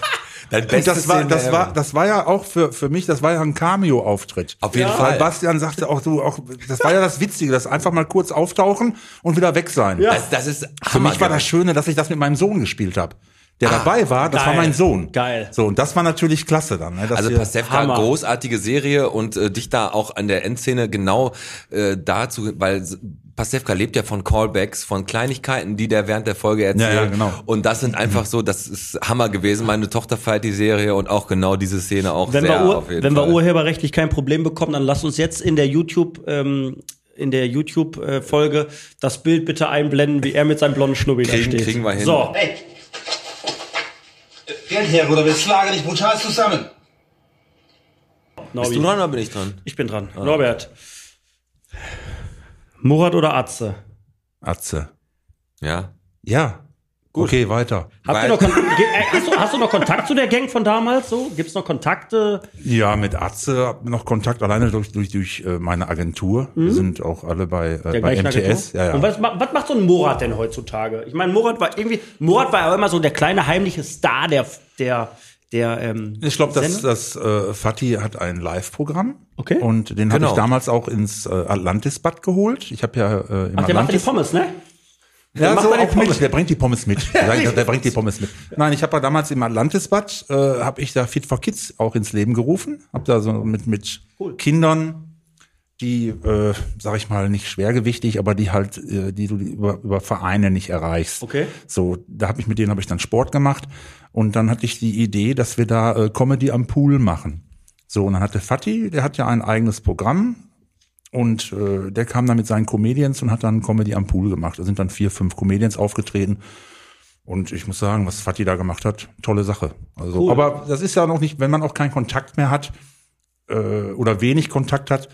Dein bestes das war, das war, das war ja auch für, für mich, das war ja ein Cameo-Auftritt. Auf jeden Weil Fall. Bastian sagte auch, du, auch, das war ja das Witzige, das einfach mal kurz auftauchen und wieder weg sein. Das, das ist Für mich war das Schöne, dass ich das mit meinem Sohn gespielt habe. Der dabei war, das war geil. mein Sohn. Geil. So, und das war natürlich klasse dann. Ne, Also Pastewka, Hammer. großartige Serie und äh, dich da auch an der Endszene genau äh, dazu, weil Pastewka lebt ja von Callbacks, von Kleinigkeiten, die der während der Folge erzählt. Ja, ja, genau. Und das sind einfach so, das ist Hammer gewesen. Meine Tochter feiert die Serie und auch genau diese Szene auch Wenn, sehr wir, auf jeden wenn Fall. wir urheberrechtlich kein Problem bekommen, dann lasst uns jetzt in der YouTube, ähm, in der YouTube-Folge das Bild bitte einblenden, wie er mit seinem blonden Schnubbi da steht. kriegen wir hin. So, Hey! Geld her, oder wir schlagen dich brutal zusammen. Bist du dran oder bin ich dran? Ich bin dran. Norbert. Murat oder Atze? Atze. Ja. Ja. Okay, weiter. Habt ihr Weil- noch äh, hast, du, hast du noch Kontakt zu der Gang von damals? So? Gibt's noch Kontakte? Ja, mit Atze hab noch Kontakt alleine durch, durch, durch äh, meine Agentur. Wir sind auch alle bei, äh, bei MTS. Ja, ja. Und was, was macht so ein Murat denn heutzutage? Ich meine, Murat war irgendwie, Murat war ja immer so der kleine heimliche Star der, der, der, ähm, Ich glaube, das, Sender? das äh, Fatih hat ein Live-Programm. Okay. Und den habe Genau. ich damals auch ins äh, Atlantis-Bad geholt. Ich habe ja äh, im Ach, der macht die Atlantis. Pommes, ne? Ja, macht so auch mit. Pommes. Der bringt die Pommes mit. (laughs) der, der bringt die Pommes mit. Nein, ich habe ja damals im Atlantis-Bad, äh, habe ich da Fit for Kids auch ins Leben gerufen. Habe da so mit, mit Kindern, die, äh, sag ich mal, nicht schwergewichtig, aber die halt, äh, die du über, über Vereine nicht erreichst. Okay. So, da habe ich mit denen habe ich dann Sport gemacht und dann hatte ich die Idee, dass wir da äh, Comedy am Pool machen. So, und dann hatte Fatih, der hat ja ein eigenes Programm und äh, der kam dann mit seinen Comedians und hat dann Comedy am Pool gemacht. Da sind dann vier, fünf Comedians aufgetreten. Und ich muss sagen, was Fatih da gemacht hat, tolle Sache. Also, Cool. aber das ist ja noch nicht, wenn man auch keinen Kontakt mehr hat äh, oder wenig Kontakt hat,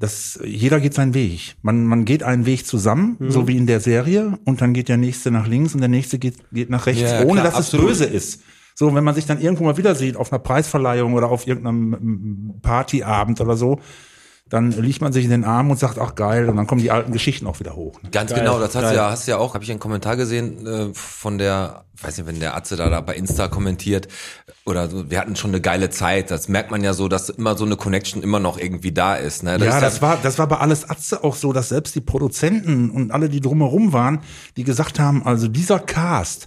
das, jeder geht seinen Weg. Man, man geht einen Weg zusammen, Mhm. so wie in der Serie, und dann geht der nächste nach links und der nächste geht, geht nach rechts, Ja, ohne klar, dass absolut. es böse ist. So, wenn man sich dann irgendwo mal wieder sieht, auf einer Preisverleihung oder auf irgendeinem Partyabend oder so, dann liegt man sich in den Arm und sagt, ach geil, und dann kommen die alten Geschichten auch wieder hoch. Ne? Ganz Geil, genau, das hast du ja, hast du ja auch, habe ich einen Kommentar gesehen äh, von der, weiß nicht, wenn der Atze da, da bei Insta kommentiert oder so, wir hatten schon eine geile Zeit. Das merkt man ja so, dass immer so eine Connection immer noch irgendwie da ist. Ne? ja, ist das war, das war bei alles Atze auch so, dass selbst die Produzenten und alle, die drumherum waren, die gesagt haben, also dieser Cast,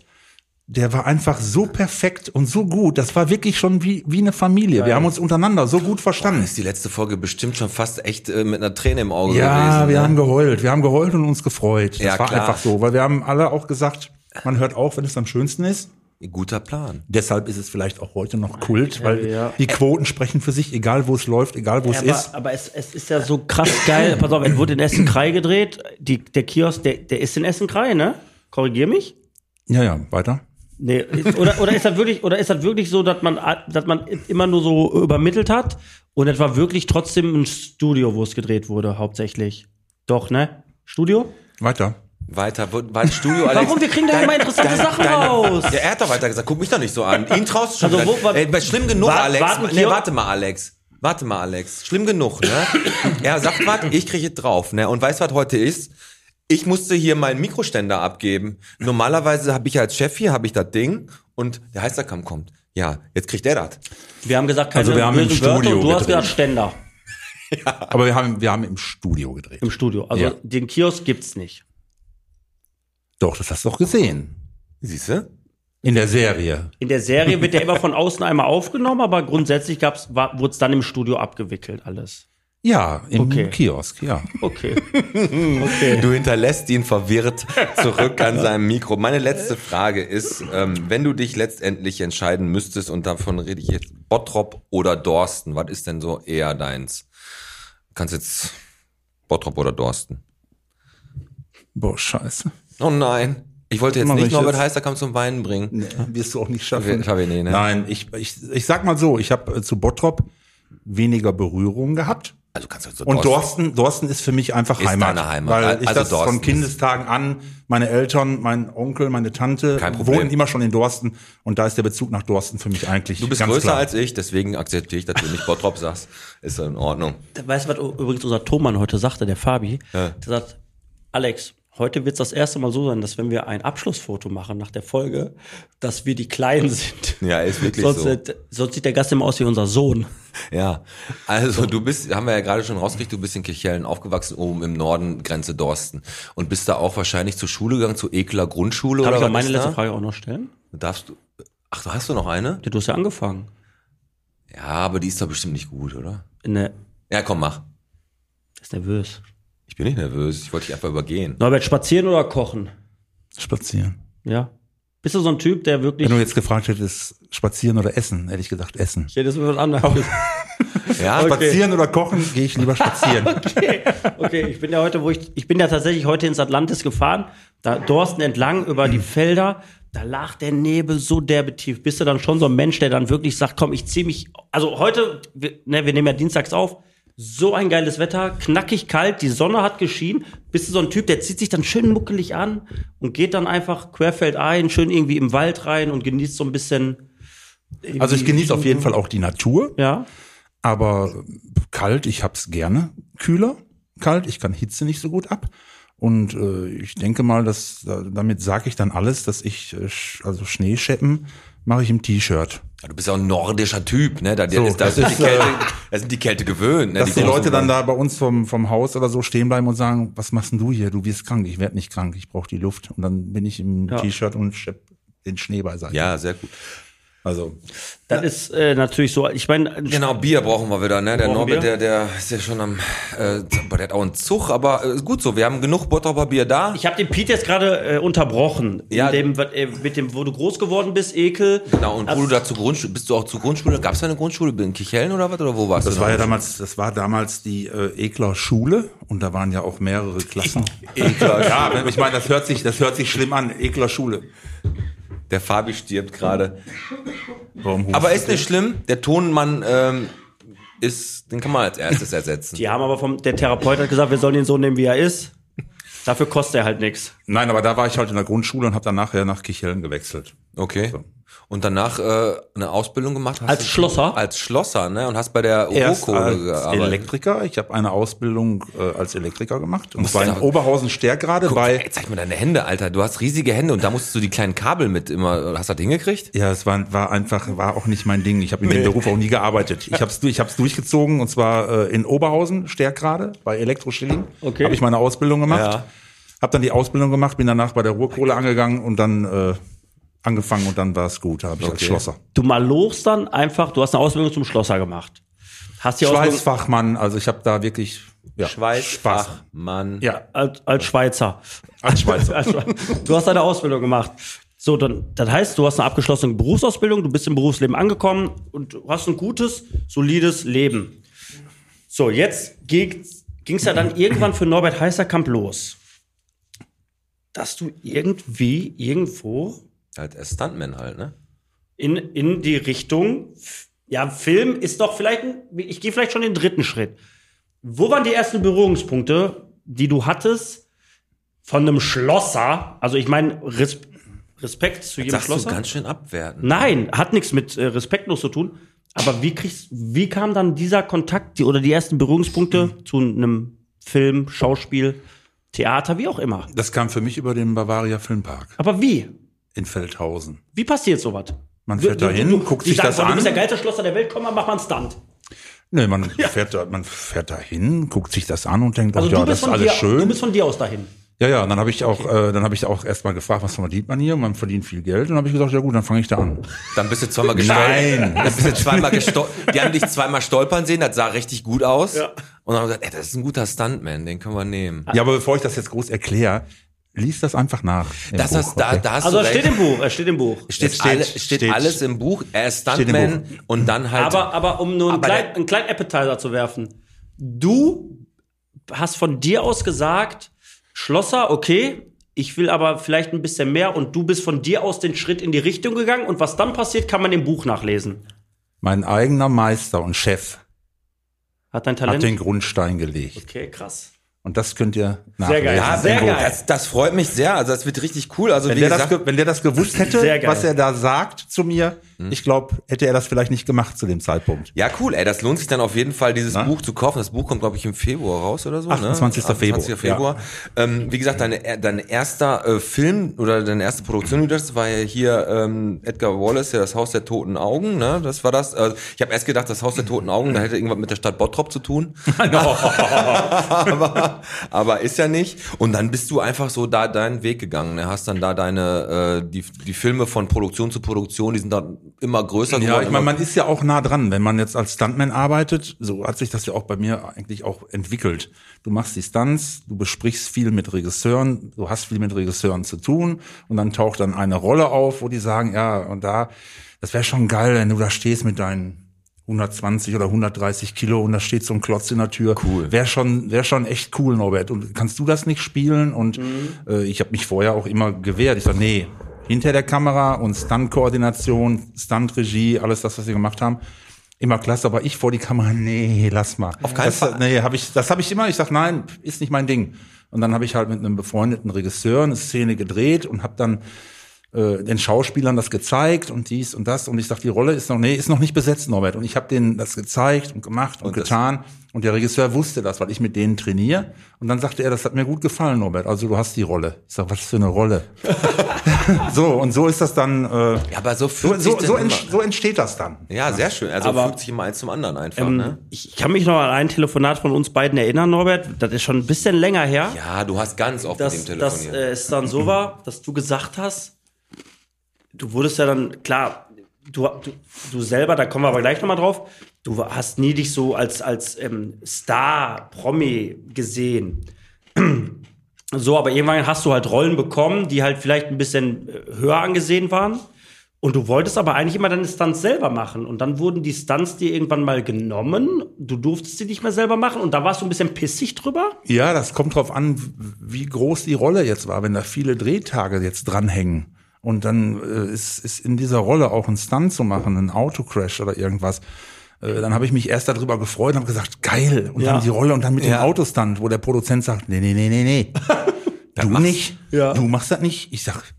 der war einfach so perfekt und so gut. Das war wirklich schon wie, wie eine Familie. Wir haben uns untereinander so gut verstanden. ist die letzte Folge bestimmt schon fast echt äh, mit einer Träne im Auge Ja, gewesen. wir ne? haben geheult. Wir haben geheult und uns gefreut. Das Ja, war klar. einfach so, weil wir haben alle auch gesagt, man hört auf, wenn es am schönsten ist. Guter Plan. Deshalb ist es vielleicht auch heute noch Kult, weil Ja. die Quoten sprechen für sich, egal wo es läuft, egal wo es aber, ist. aber es, es ist ja so krass geil. Pass auf, es wurde in Essen-Krei gedreht. Die, der Kiosk, der, der ist in Essen-Krei, ne? Korrigier mich. Ja, ja, weiter. Nee, ist, oder, oder ist das wirklich, oder ist das wirklich so, dass man, dass man immer nur so übermittelt hat und es war wirklich trotzdem ein Studio, wo es gedreht wurde, hauptsächlich? Doch, ne? Studio? Weiter. Weiter, ein Studio, (laughs) Alex. Warum? Wir kriegen da immer interessante Sachen raus. Ja, er hat doch weiter gesagt, guck mich doch nicht so an. Ihn traust du schon. Also, wo- Ey, schlimm genug, Wa- Alex. warten, nee, warte mal, Alex. Warte mal, Alex. Schlimm genug, ne? (coughs) er sagt was, ich kriege es drauf, ne? Und weißt du, was heute ist? Ich musste hier meinen Mikroständer abgeben. Normalerweise habe ich als Chef hier, habe ich das Ding und der Heisterkamm kommt. Ja, jetzt kriegt er das. Wir haben gesagt, keine Also wir haben im Wörter Studio und du hast gesagt Ständer (laughs) Aber wir haben, wir haben im Studio gedreht. im Studio. Also Ja. den Kiosk gibt's nicht. Doch, das hast du doch gesehen. Siehst du? In der Serie. In der Serie wird der immer von außen einmal aufgenommen, aber grundsätzlich gab's, war, wurde es dann im Studio abgewickelt alles. Ja, im Okay. Kiosk, ja. Okay. (laughs) Okay. Du hinterlässt ihn verwirrt zurück an seinem Mikro. Meine letzte Frage ist, ähm, wenn du dich letztendlich entscheiden müsstest, und davon rede ich jetzt, Bottrop oder Dorsten, was ist denn so eher deins? Du kannst jetzt Bottrop oder Dorsten. Boah, scheiße. Oh nein. Ich wollte jetzt Mach nicht ich Norbert. Heisterkamp zum Weinen bringen. Nee, (laughs) wirst du auch nicht schaffen. Wir- wir- nee, ne? Nein, ich, ich, ich sag mal so, ich habe zu Bottrop weniger Berührung gehabt. Also kannst du zu Und Dorsten, Dorsten ist für mich einfach Ist Heimat. deine Heimat. Weil ich Also das Dorsten von Kindestagen an, meine Eltern, mein Onkel, meine Tante wohnen immer schon in Dorsten und da ist der Bezug nach Dorsten für mich eigentlich Du bist ganz größer klar. als ich, deswegen akzeptiere ich, dass du nicht Bottrop sagst. Ist in Ordnung. Weißt du, was übrigens unser Thomann heute sagte, der Fabi? Der sagt, Alex, Heute wird es das erste Mal so sein, dass wenn wir ein Abschlussfoto machen nach der Folge, dass wir die Kleinen sind. Ja, ist wirklich sonst, so. äh, sonst sieht der Gast immer aus wie unser Sohn. Ja, also du bist, haben wir ja gerade schon rausgekriegt, du bist in Kirchhellen aufgewachsen, oben im Norden, Grenze Dorsten. Und bist da auch wahrscheinlich zur Schule gegangen, zur Ekler Grundschule Darf oder ich was meine letzte da? Frage auch noch stellen? Darfst du, ach, du hast du noch eine? Ja, Du hast ja angefangen. Ja, aber die ist doch bestimmt nicht gut, oder? Ne, Ja, komm, mach. ist nervös. Ich bin nicht nervös, ich wollte dich einfach übergehen. Norbert, spazieren oder kochen? Spazieren. Ja. Bist du so ein Typ, der wirklich. Wenn du jetzt gefragt hättest, spazieren oder essen, hätte ich gesagt essen. Ich hätte es mit was anderes. (laughs) Ja, Okay. Spazieren oder kochen, gehe ich lieber spazieren. (laughs) Okay, ich bin ja heute, wo ich, ich bin ja tatsächlich heute ins Atlantis gefahren, da Dorsten entlang über die Felder, da lag der Nebel so derbe tief. Bist du dann schon so ein Mensch, der dann wirklich sagt, komm, ich zieh mich, also heute, wir, ne, wir nehmen ja dienstags auf, so ein geiles Wetter, knackig kalt, die Sonne hat geschienen. Bist du so ein Typ, der zieht sich dann schön muckelig an und geht dann einfach querfeldein, schön irgendwie im Wald rein und genießt so ein bisschen. Also ich genieße auf jeden Fall auch die Natur, Ja. aber kalt, ich hab's gerne. Kühler, kalt, ich kann Hitze nicht so gut ab. Und äh, ich denke mal, dass äh, damit sage ich dann alles, dass ich äh, also Schneescheppen mache ich im T-Shirt. Du bist ja auch ein nordischer Typ, ne? Da, So, ist, da, das sind ist, die Kälte, äh, da sind die Kälte gewöhnt. Ne? Dass die, großen Leute dann da bei uns vom, vom Haus oder so stehen bleiben und sagen, was machst denn du hier? Du wirst krank. Ich werde nicht krank, ich brauche die Luft. Und dann bin ich im Ja. T-Shirt und den Schnee beiseite. Ja, sehr gut. Also Das ist äh, natürlich so, ich meine, Genau, Bier brauchen wir wieder, ne? Der Norbert, der, der ist ja schon am, äh, der hat auch einen Zug, aber äh, ist gut so. Wir haben genug Bottroper Bier da. Ich habe den Pete jetzt gerade äh, unterbrochen. Ja. In dem, äh, mit dem, wo du groß geworden bist, Ekel. Genau, und wo Das- du da zur Grundschule, bist du auch zur Grundschule? Gab es da eine Grundschule in Kirchhellen oder was? Oder wo warst das du? war ja damals, das war damals die äh, Ekler Schule und da waren ja auch mehrere Klassen. (laughs) Ekler. ja, ich meine, das hört sich, das hört sich schlimm an. Ekler Schule. Der Fabi stirbt gerade. Aber ist nicht schlimm. Der Tonmann ähm, ist, den kann man als erstes (laughs) ersetzen. Die haben aber vom, der Therapeut hat gesagt, wir sollen ihn so nehmen, wie er ist. Dafür kostet er halt nichts. Nein, aber da war ich halt in der Grundschule und habe dann nachher nach Kichellen gewechselt. Okay. So. Und danach äh, eine Ausbildung gemacht? Hast Als du- Schlosser? Als Schlosser, ne? Und hast bei der Erst Rohkohle als gearbeitet. Elektriker. Ich habe eine Ausbildung äh, als Elektriker gemacht. Und Musst zwar du in Oberhausen Stärkrade Guck, bei ey, zeig mir deine Hände, Alter. Du hast riesige Hände und da musstest du die kleinen Kabel mit immer. Hast du das hingekriegt? Ja, es war, war einfach, war auch nicht mein Ding. Ich habe in dem Beruf auch nie gearbeitet. Ich habe es ich hab's durchgezogen und zwar äh, in Oberhausen, Stärkrade, bei Elektroschilling. Okay. Habe ich meine Ausbildung gemacht. Ja. Habe dann die Ausbildung gemacht, bin danach bei der Ruhrkohle angegangen und dann äh, angefangen und dann war es gut. Da habe ich als Okay. Schlosser. Du malogst dann einfach, du hast eine Ausbildung zum Schlosser gemacht. Hast die Schweißfachmann, also ich habe da wirklich ja. Schweißfachmann. Ja, als, als Schweizer. als Schweizer. (laughs) Als Schwe- du hast deine Ausbildung gemacht. So, dann, das heißt, du hast eine abgeschlossene Berufsausbildung, du bist im Berufsleben angekommen und du hast ein gutes, solides Leben. So, jetzt ging es ja dann irgendwann für Norbert Heißerkamp los. Dass du irgendwie, irgendwo Halt als Stuntman halt, ne? in, in die Richtung, ja, Film ist doch vielleicht, ein, ich gehe vielleicht schon den dritten Schritt. Wo waren die ersten Berührungspunkte, die du hattest von einem Schlosser? Also ich meine, Res Respekt zu jedem Sagst du Schlosser. ganz schön abwerten. Nein, hat nichts mit äh, respektlos zu tun. Aber wie kriegst, wie kam dann dieser Kontakt die, oder die ersten Berührungspunkte zu einem Film, Schauspiel, Theater, wie auch immer? Das kam für mich über den Bavaria Filmpark Aber wie? In Feldhausen. Wie passiert sowas? Man fährt da hin, guckt sich das Du an. bist der geilste Schlosser der Welt, komm mal, mach mal einen Stunt. Nee, man (laughs) fährt da, man fährt da hin, guckt sich das an und denkt, Also oh, du ja, das ist alles dir, schön. du bist von dir aus dahin. Ja, ja, und dann habe ich auch, äh, dann habe ich auch erstmal gefragt, was verdient man hier? Und man verdient viel Geld. Und dann habe ich gesagt, ja gut, dann fange ich da an. Dann bist du zweimal gestolpert. Nein. (laughs) Dann bist du zweimal gestolpert. Die haben dich zweimal stolpern sehen, das sah richtig gut aus. Ja. Und dann haben wir gesagt, ey, das ist ein guter Stuntman, den können wir nehmen. Ja, aber bevor ich das jetzt groß erkläre, lies das einfach nach. im Das Buch, hast, da, okay? da hast Also du es steht im Buch, es steht im Buch. Steht, Es steht- alle, steht, steht- alles im Buch. Er ist Steht im Stuntman und dann halt. Aber, aber um nur einen, Aber klein, der- einen kleinen Appetizer zu werfen. Du hast von dir aus gesagt, Schlosser, okay, ich will aber vielleicht ein bisschen mehr und du bist von dir aus den Schritt in die Richtung gegangen und was dann passiert, kann man im Buch nachlesen. Mein eigener Meister und Chef Hat dein hat Talent? den Grundstein gelegt. okay, krass. Und das könnt ihr Sehr geil. nachlesen. ja, sehr geil. Das, das freut mich sehr. Also das wird richtig cool. Also Wenn der, das, gesagt, ge- wenn der das gewusst (laughs) hätte, was er da sagt zu mir, Ich glaube, hätte er das vielleicht nicht gemacht zu dem Zeitpunkt. Ja, cool, ey, das lohnt sich dann auf jeden Fall, dieses Buch zu kaufen. Das Buch kommt, glaube ich, im Februar raus oder so. 28. Ne? 28. Februar. Ähm, wie gesagt, deine, dein erster äh, Film oder deine erste Produktion, die das war ja hier ähm, Edgar Wallace, ja, das Haus der toten Augen, ne? Das war das. Also, ich habe erst gedacht, das Haus der toten Augen, da hätte irgendwas mit der Stadt Bottrop zu tun. (laughs) (laughs) aber, aber ist ja nicht. Und dann bist du einfach so da deinen Weg gegangen. Ne? Hast dann da deine, äh, die, die Filme von Produktion zu Produktion, die sind dann immer größer Ja, geworden. ich meine, man ist ja auch nah dran, wenn man jetzt als Stuntman arbeitet. So hat sich das ja auch bei mir eigentlich auch entwickelt. Du machst die Stunts, du besprichst viel mit Regisseuren, du hast viel mit Regisseuren zu tun und dann taucht dann eine Rolle auf, wo die sagen, ja, und da, das wäre schon geil, wenn du da stehst mit deinen 120 oder 130 Kilo und da steht so ein Klotz in der Tür. Cool. Wäre schon, wäre schon echt cool, Norbert. Und kannst du das nicht spielen? Und äh, ich habe mich vorher auch immer gewehrt. Ich sag, nee, hinter der Kamera und Stunt-Koordination, Stunt-Regie, alles das, was wir gemacht haben, immer klasse. Aber ich vor die Kamera, nee, lass mal. Auf keinen das, Fall. Nee, hab ich, das habe ich immer. Ich sag, nein, ist nicht mein Ding. Und dann habe ich halt mit einem befreundeten Regisseur eine Szene gedreht und habe dann äh, den Schauspielern das gezeigt und dies und das und ich sag, die Rolle ist noch nee, ist noch nicht besetzt, Norbert. Und ich habe denen das gezeigt und gemacht und, Und getan und der Regisseur wusste das, weil ich mit denen trainiere und dann sagte er, das hat mir gut gefallen, Norbert. Also du hast die Rolle. Ich sag, was für eine Rolle? (laughs) so und so ist das dann. Äh, ja, aber so so, fühlt so, sich so, denn ent, immer- so entsteht das dann. Ja, sehr schön. Also Aber- fügt sich immer eins zum anderen einfach, Ähm, ne? ich, kann mich noch an ein Telefonat von uns beiden erinnern, Norbert. Das ist schon ein bisschen länger her. Ja, du hast ganz oft dass, mit dem dass telefoniert. äh, es dann so war, dass du gesagt hast, du wurdest ja dann, klar, du, du, du selber, da kommen wir aber gleich nochmal drauf, du hast nie dich so als, als ähm, Star, Promi gesehen. So, aber irgendwann hast du halt Rollen bekommen, die halt vielleicht ein bisschen äh, höher angesehen waren. Und du wolltest aber eigentlich immer deine Stunts selber machen. Und dann wurden die Stunts dir irgendwann mal genommen. Du durftest sie nicht mehr selber machen. Und da warst du ein bisschen pissig drüber. Ja, das kommt drauf an, wie groß die Rolle jetzt war, wenn da viele Drehtage jetzt dranhängen. Und dann äh, ist, ist in dieser Rolle auch ein Stunt zu machen, ein Autocrash oder irgendwas. Äh, dann habe ich mich erst darüber gefreut und habe gesagt, geil. Und Ja. dann die Rolle und dann mit Ja. dem Autostunt, wo der Produzent sagt, nee, nee, nee, nee, nee. (laughs) du mach's. nicht. Ja. Du machst das nicht. Ich sag,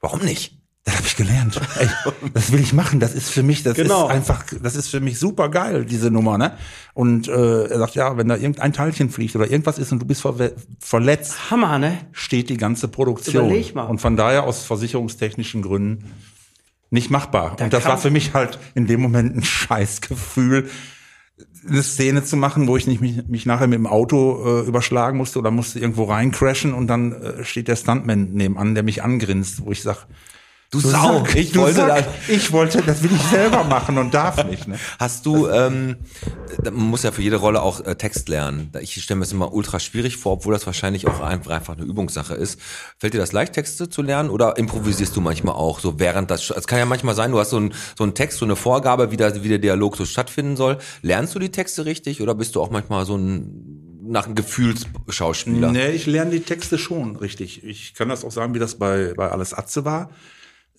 Warum nicht? Das habe ich gelernt. Ey, das will ich machen. Das ist für mich, das Genau. ist einfach, das ist für mich super geil, diese Nummer, ne? Und äh, er sagt, ja, wenn da irgendein Teilchen fliegt oder irgendwas ist und du bist verwe- verletzt, Hammer, ne? steht die ganze Produktion. Überleg mal. Und von daher aus versicherungstechnischen Gründen nicht machbar. Da und das war für mich halt in dem Moment ein (laughs) Scheißgefühl, eine Szene zu machen, wo ich nicht mich, mich nachher mit dem Auto äh, überschlagen musste oder musste irgendwo reincrashen und dann äh, steht der Stuntman nebenan, der mich angrinst, wo ich sag, Du, Sack, ich du wollte Sack, ich wollte, das will ich selber machen und darf nicht. Ne? Hast du, ähm, man muss ja für jede Rolle auch äh, Text lernen. Ich stelle mir das immer ultra schwierig vor, obwohl das wahrscheinlich auch einfach, eine Übungssache ist. Fällt dir das leicht, Texte zu lernen oder improvisierst du manchmal auch so während das, es kann ja manchmal sein, du hast so, ein, so einen Text, so eine Vorgabe, wie, da, wie der Dialog so stattfinden soll. Lernst du die Texte richtig oder bist du auch manchmal so ein, nach einem Gefühlsschauspieler? Nee, ich lerne die Texte schon richtig. Ich kann das auch sagen, wie das bei, bei Alles Atze war.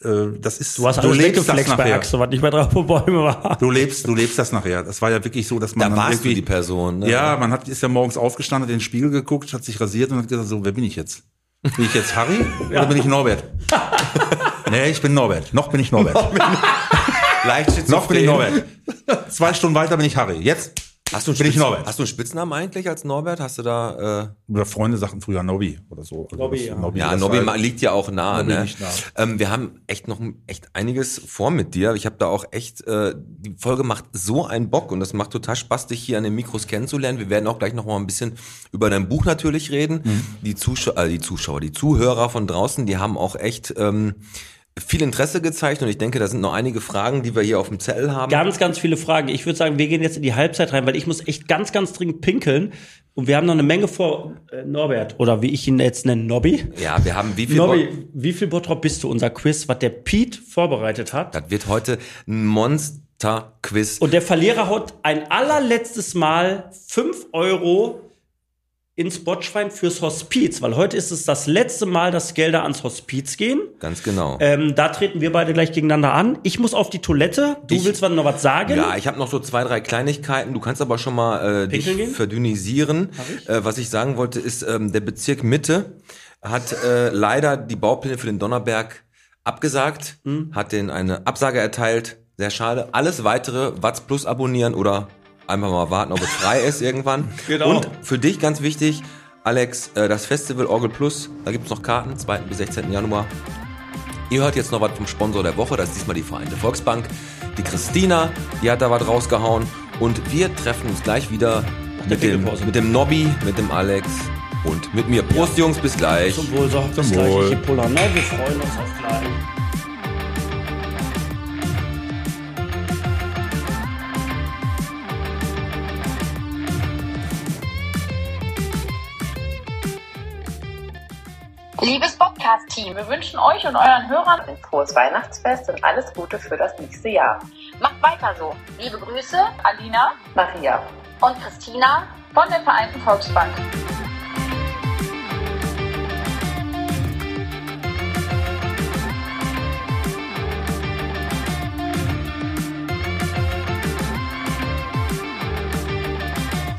Äh, Das ist, Du hast alles weggeflext bei nachher. Axel, was nicht mehr drauf auf Bäume war. Du lebst, du lebst das nachher. Das war ja wirklich so, dass man Da warst du irgendwie, die Person. Ne? Ja, man hat, ist ja morgens aufgestanden, hat in den Spiegel geguckt, hat sich rasiert und hat gesagt, so, wer bin ich jetzt? Bin ich jetzt Harry oder bin ich Norbert? (laughs) nee, ich bin Norbert. Noch bin ich Norbert. Noch bin ich Norbert. Zwei Stunden weiter bin ich Harry. Jetzt Hast du, einen bin ich Spitz- Norbert. hast du einen Spitznamen eigentlich als Norbert? Hast du da, äh, Oder Freunde sagten früher Nobby oder so. Also Nobby, ja. Nobby, Ja, Nobby ma- liegt ja auch nah. Nobby ne? nah. Ähm, wir haben echt noch echt einiges vor mit dir. Ich habe da auch echt, äh, die Folge macht so einen Bock und das macht total Spaß, dich hier an den Mikros kennenzulernen. Wir werden auch gleich noch mal ein bisschen über dein Buch natürlich reden. Mhm. Die, Zuschauer, äh, die Zuschauer, die Zuhörer von draußen, die haben auch echt ähm, viel Interesse gezeigt und ich denke, da sind noch einige Fragen, die wir hier auf dem Zettel haben. Ganz, ganz viele Fragen. Ich würde sagen, wir gehen jetzt in die Halbzeit rein, weil ich muss echt ganz, ganz dringend pinkeln. Und wir haben noch eine Menge vor, äh, Norbert, oder wie ich ihn jetzt nenne, Nobby. Ja, wir haben wie viel Nobby, wie viel Bottrop bist du? Unser Quiz, was der Pete vorbereitet hat. Das wird heute ein Monster-Quiz. Und der Verlierer haut ein allerletztes Mal 5 Euro ins Botschwein fürs Hospiz, weil heute ist es das letzte Mal, dass Gelder ans Hospiz gehen. Ganz genau. Ähm, da treten wir beide gleich gegeneinander an. Ich muss auf die Toilette. Du Ich- willst noch was sagen? Ja, ich habe noch so zwei, drei Kleinigkeiten. Du kannst aber schon mal äh, dich gehen? verdünnisieren. Äh, was ich sagen wollte, ist, ähm, der Bezirk Mitte hat äh, leider die Baupläne für den Donnerberg abgesagt, Hm. hat den eine Absage erteilt. Sehr schade. Alles weitere Watz Plus abonnieren oder einfach mal warten, ob es frei ist irgendwann. (laughs) Genau. Und für dich ganz wichtig, Alex, äh, das Festival Orgel Plus, da gibt's noch Karten, 2. bis 16. Januar. Ihr hört jetzt noch was vom Sponsor der Woche, das ist diesmal die Vereinte Volksbank. Die Christina, die hat da was rausgehauen. Und wir treffen uns gleich wieder mit dem, mit dem Nobby, mit dem Alex und mit mir. Prost, Jungs, bis gleich. Zum Wohl, so, bis Zum gleich. Wohl. Ich Puller. Ne? Wir freuen uns auf gleich. Liebes Podcast-Team, wir wünschen euch und euren Hörern ein frohes Weihnachtsfest und alles Gute für das nächste Jahr. Macht weiter so. Liebe Grüße, Alina, Maria und Christina von der Vereinten Volksbank.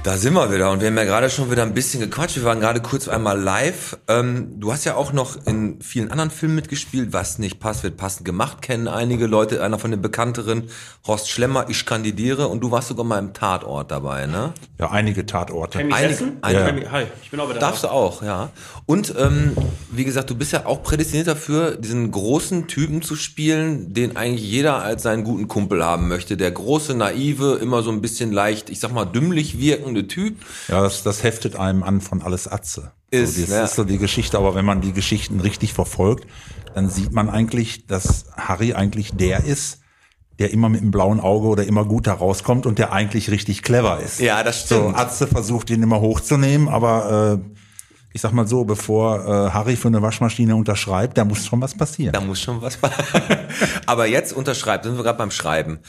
Da sind wir wieder und wir haben ja gerade schon wieder ein bisschen gequatscht. Wir waren gerade kurz einmal live. Ähm, du hast ja auch noch in vielen anderen Filmen mitgespielt. Was nicht passt, wird passend gemacht. Kennen einige Leute. Einer von den bekannteren, Horst Schlemmer, Ich kandidiere. Und du warst sogar mal im Tatort dabei, ne? Ja, einige Tatorte. Tammy Einige- Sessen? einige- Tammy- Hi, ich bin auch wieder Darfst da. du auch, ja. Und ähm, wie gesagt, du bist ja auch prädestiniert dafür, diesen großen Typen zu spielen, den eigentlich jeder als seinen guten Kumpel haben möchte. Der große, naive, immer so ein bisschen leicht, ich sag mal, dümmlich wirkende Typ. Ja, das, das heftet einem an von alles Atze. Ist, so, das ne? ist so die Geschichte, aber wenn man die Geschichten richtig verfolgt, dann sieht man eigentlich, dass Harry eigentlich der ist, der immer mit einem blauen Auge oder immer gut da rauskommt und der eigentlich richtig clever ist. Ja, das So, stimmt. Atze versucht ihn immer hochzunehmen, aber äh, ich sag mal so, bevor äh, Harry für eine Waschmaschine unterschreibt, da muss schon was passieren. Da muss schon was. (laughs) Aber jetzt unterschreibt, sind wir gerade beim Schreiben.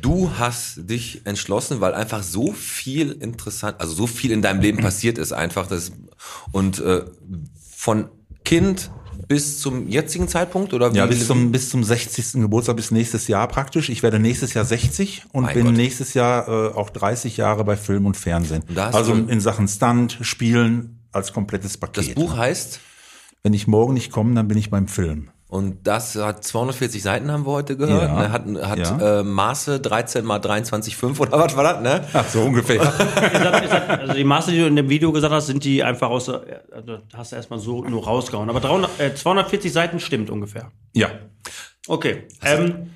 Du hast dich entschlossen, weil einfach so viel interessant, also so viel in deinem Leben passiert ist einfach. Das, und äh, von Kind bis zum jetzigen Zeitpunkt oder wie? Ja, bis zum, bis zum 60. Geburtstag, bis nächstes Jahr praktisch. Ich werde nächstes Jahr 60 und Mein bin Gott. nächstes Jahr äh, auch 30 Jahre bei Film und Fernsehen. Und Also in Sachen Stunt, Spielen als komplettes Paket. das Buch heißt Wenn ich morgen nicht komme, dann bin ich beim Film. und das hat 240 Seiten haben wir heute gehört. Ja. Ne? Hat, hat Ja. äh, Maße 13 mal 23,5 oder was war das, ne? Ach, so ungefähr. (laughs) Ich sag, ich sag, also die Maße, die du in dem Video gesagt hast, sind die einfach aus, der- also hast du erstmal so nur rausgehauen. Aber 300, äh, 240 Seiten stimmt ungefähr. ja. Okay. Ähm,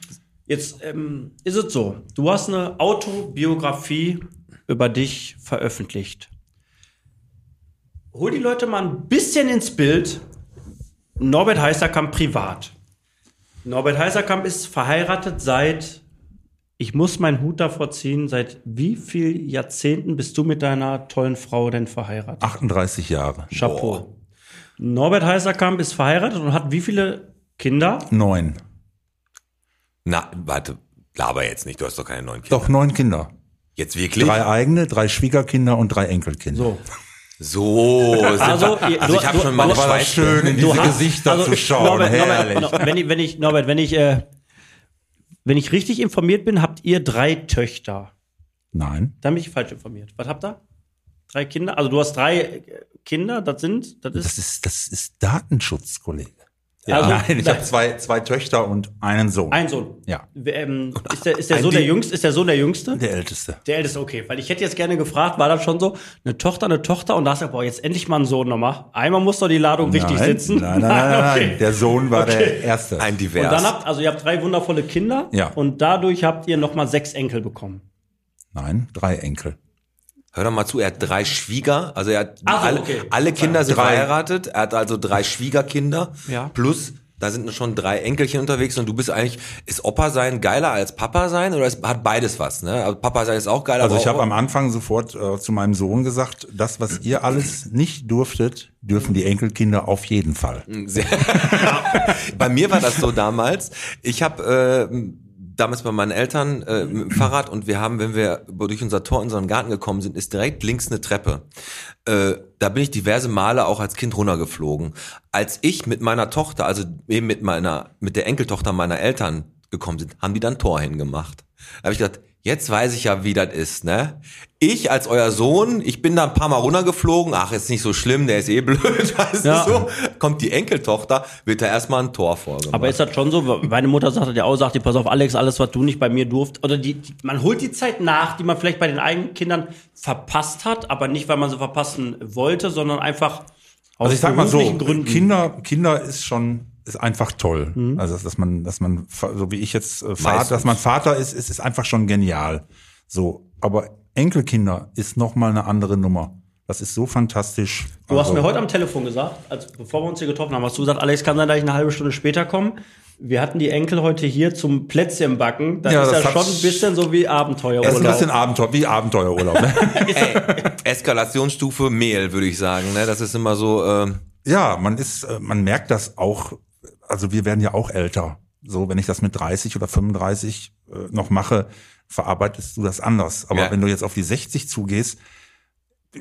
jetzt ähm, ist es so, du hast eine Autobiografie über dich veröffentlicht. Hol die Leute mal ein bisschen ins Bild. Norbert Heißerkamp privat. Norbert Heißerkamp ist verheiratet seit, ich muss meinen Hut davor ziehen, seit wie viel Jahrzehnten bist du mit deiner tollen Frau denn verheiratet? 38 Jahre. Chapeau. Norbert Heißerkamp ist verheiratet und hat wie viele Kinder? Neun. Na, warte, laber jetzt nicht, du hast doch keine neuen Kinder. Doch, neun Kinder. Jetzt wirklich? Drei eigene, drei Schwiegerkinder und drei Enkelkinder. So. So, sind Also, also du- ich habe schon meine war schön, in diese hast- Gesichter also, zu schauen. Norbert, Herrlich. Norbert, wenn ich, wenn ich, Norbert, wenn ich, äh, wenn ich richtig informiert bin, habt ihr drei Töchter. Nein. Da bin ich falsch informiert. Was habt ihr? Drei Kinder? Also du hast drei äh, Kinder, das sind, das ist, Das ist, das ist Datenschutz, Kollege. Also, Nein, ich habe zwei, zwei Töchter und einen Sohn. ein Sohn. Ja. Ähm, ist der, ist der Sohn der Jüngste? Ist der Sohn der Jüngste? Der Älteste. Der Älteste, okay. Weil ich hätte jetzt gerne gefragt, war das schon so, eine Tochter, eine Tochter und da hast du, boah, jetzt endlich mal einen Sohn nochmal. Einmal muss doch die Ladung richtig nein, sitzen. Nein, nein, nein, nein, okay. nein. Der Sohn war Okay. der Erste. Ein Und Divers. dann habt, also ihr habt drei wundervolle Kinder Ja. und dadurch habt ihr nochmal sechs Enkel bekommen. Nein, drei Enkel. Hör doch mal zu, er hat drei Schwieger, also er hat Ach alle, okay. alle Kinder sind Drei. verheiratet, er hat also drei Schwiegerkinder, Ja. plus da sind schon drei Enkelchen unterwegs und du bist eigentlich, ist Opa sein geiler als Papa sein oder ist, hat beides was, ne? Also Papa sein ist auch geil, Also aber ich habe am Anfang sofort äh, zu meinem Sohn gesagt, das, was ihr alles nicht durftet, dürfen die Enkelkinder auf jeden Fall. Sehr. (laughs) bei mir war das so damals. Ich habe äh, damals bei meinen Eltern äh, mit dem Fahrrad und wir haben, wenn wir durch unser Tor in unseren Garten gekommen sind, ist direkt links eine Treppe. Äh, da bin ich diverse Male auch als Kind runtergeflogen. Als ich mit meiner Tochter, also eben mit meiner, mit der Enkeltochter meiner Eltern gekommen sind, haben die dann Tor hingemacht. Da habe ich gedacht, Jetzt weiß ich ja, wie das ist, ne? Ich als euer Sohn, ich bin da ein paar Mal runtergeflogen, ach, ist nicht so schlimm, der ist eh blöd, (laughs) weißt Ja. du so? Kommt die Enkeltochter, wird da erstmal ein Tor vorgemacht. Aber ist das schon so? Meine Mutter sagte ja auch, sagt die, pass auf, Alex, alles, was du nicht bei mir durft, oder die, die, man holt die Zeit nach, die man vielleicht bei den eigenen Kindern verpasst hat, aber nicht, weil man sie verpassen wollte, sondern einfach aus Also ich sag mal so, beruflichen Gründen. Kinder, Kinder ist schon, ist einfach toll. Also, dass man, dass man, so wie ich jetzt äh, Vater, dass man Vater ist, ist, ist einfach schon genial. So. Aber Enkelkinder ist noch mal eine andere Nummer. Das ist so fantastisch. Du hast Also- mir heute am Telefon gesagt, als bevor wir uns hier getroffen haben, hast du gesagt, Alex, kann sein, dass ich eine halbe Stunde später komme. Wir hatten die Enkel heute hier zum Plätzchen backen. Das Ja, ist das ja schon ein bisschen so wie Es ist ein Abenteuerurlaub. bisschen Abenteuer, wie Abenteuerurlaub. Ne? (laughs) Eskalationsstufe Mehl, würde ich sagen, ne? Das ist immer so, ähm, Ja, man ist, äh, man merkt das auch, also wir werden ja auch älter. So, wenn ich das mit 30 oder 35 äh, noch mache, verarbeitest du das anders. Aber Ja. wenn du jetzt auf die 60 zugehst,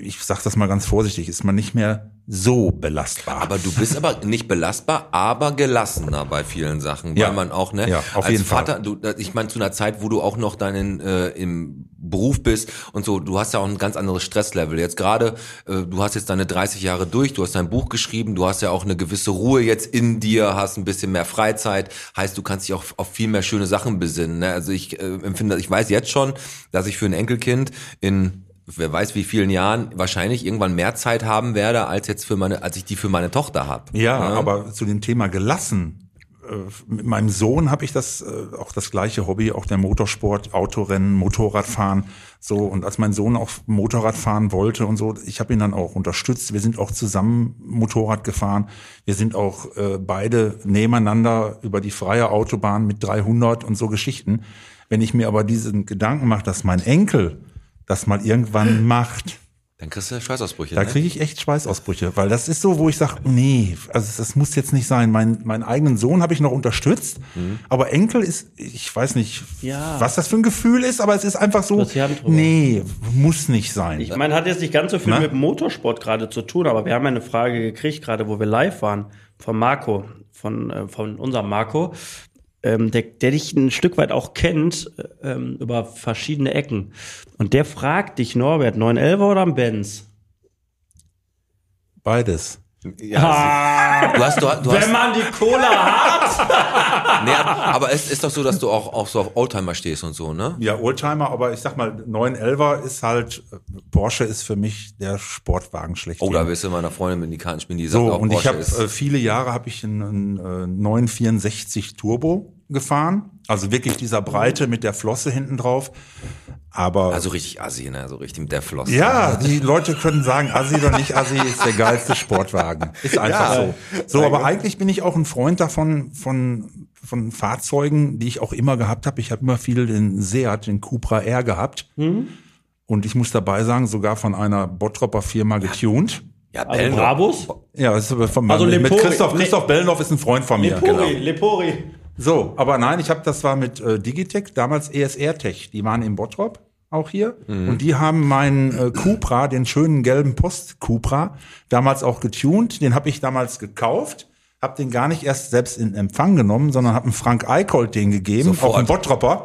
ich sag das mal ganz vorsichtig, ist man nicht mehr so belastbar. Aber du bist aber nicht belastbar, aber gelassener bei vielen Sachen, weil Ja. man auch, ne, Ja, auf als jeden Fall. Vater, du, ich meine, zu einer Zeit, wo du auch noch deinen äh, im Beruf bist und so, du hast ja auch ein ganz anderes Stresslevel. Jetzt gerade, äh, du hast jetzt deine 30 Jahre durch, du hast dein Buch geschrieben, du hast ja auch eine gewisse Ruhe jetzt in dir, hast ein bisschen mehr Freizeit, heißt, du kannst dich auch auf viel mehr schöne Sachen besinnen. Ne? Also ich äh, empfinde, ich weiß jetzt schon, dass ich für ein Enkelkind in wer weiß wie vielen Jahren wahrscheinlich irgendwann mehr Zeit haben werde als jetzt für meine als ich die für meine Tochter habe. Ja, aber zu dem Thema gelassen. äh, Mit meinem Sohn habe ich das äh, auch das gleiche Hobby, auch der Motorsport, Autorennen, Motorradfahren. So und als mein Sohn auch Motorrad fahren wollte und so, ich habe ihn dann auch unterstützt. Wir sind auch zusammen Motorrad gefahren. Wir sind auch äh, beide nebeneinander über die freie Autobahn mit 300 und so Geschichten. Wenn ich mir aber diesen Gedanken mache, dass mein Enkel das mal irgendwann macht, Dann kriegst du Schweißausbrüche. da ne? kriege ich echt Schweißausbrüche, weil das ist so, wo ich sage, nee, also das muss jetzt nicht sein. Mein, meinen eigenen Sohn habe ich noch unterstützt, aber Enkel ist, ich weiß nicht, Ja. was das für ein Gefühl ist, aber es ist einfach so, nee, muss nicht sein. Ich meine, hat jetzt nicht ganz so viel Na? mit Motorsport gerade zu tun, aber wir haben ja eine Frage gekriegt, gerade wo wir live waren, von Marco, von, äh, von unserem Marco, ähm, der, der dich ein Stück weit auch kennt äh, ähm, über verschiedene Ecken. Und der fragt dich, Norbert, 911 oder ein Benz? Beides. Ja, du hast, du, hast- du hast, Wenn man die Cola hat! (laughs) nee, aber es ist doch so, dass du auch, auch so auf Oldtimer stehst und so, ne? Ja, Oldtimer, aber ich sag mal, 911er ist halt, Porsche ist für mich der Sportwagen schlechthin. Oh, da wirst du meiner Freundin mit die Karten spielen, die sagt So, auch, und ich Porsche habe ist. äh, viele Jahre habe ich einen, einen äh, 964 Turbo gefahren, also wirklich dieser Breite mit der Flosse hinten drauf. Aber also richtig assi, ne? So richtig mit der Flosse. ja, die Leute können sagen, Assi oder nicht Assi ist der geilste Sportwagen. Ist einfach Ja. so. So, aber eigentlich bin ich auch ein Freund davon von von Fahrzeugen, die ich auch immer gehabt habe. Ich habe immer viel den Seat, den Cupra R gehabt. Und ich muss dabei sagen, sogar von einer Bottropper Firma getuned. Ja, Also Bellendorf. Brabus? Ja, das ist aber von Also mit Lepori- Christoph, Le- Christoph Bellendorf ist ein Freund von mir. genau. Lepori, Lepori. So, aber nein, ich habe das war mit äh, Digitech, damals ESR Tech. Die waren in Bottrop auch hier und die haben meinen äh, Cupra, den schönen gelben Post Cupra, damals auch getuned. Den habe ich damals gekauft, habe den gar nicht erst selbst in Empfang genommen, sondern habe einen Frank Eichold den gegeben, Sofort. auch einen Bottropper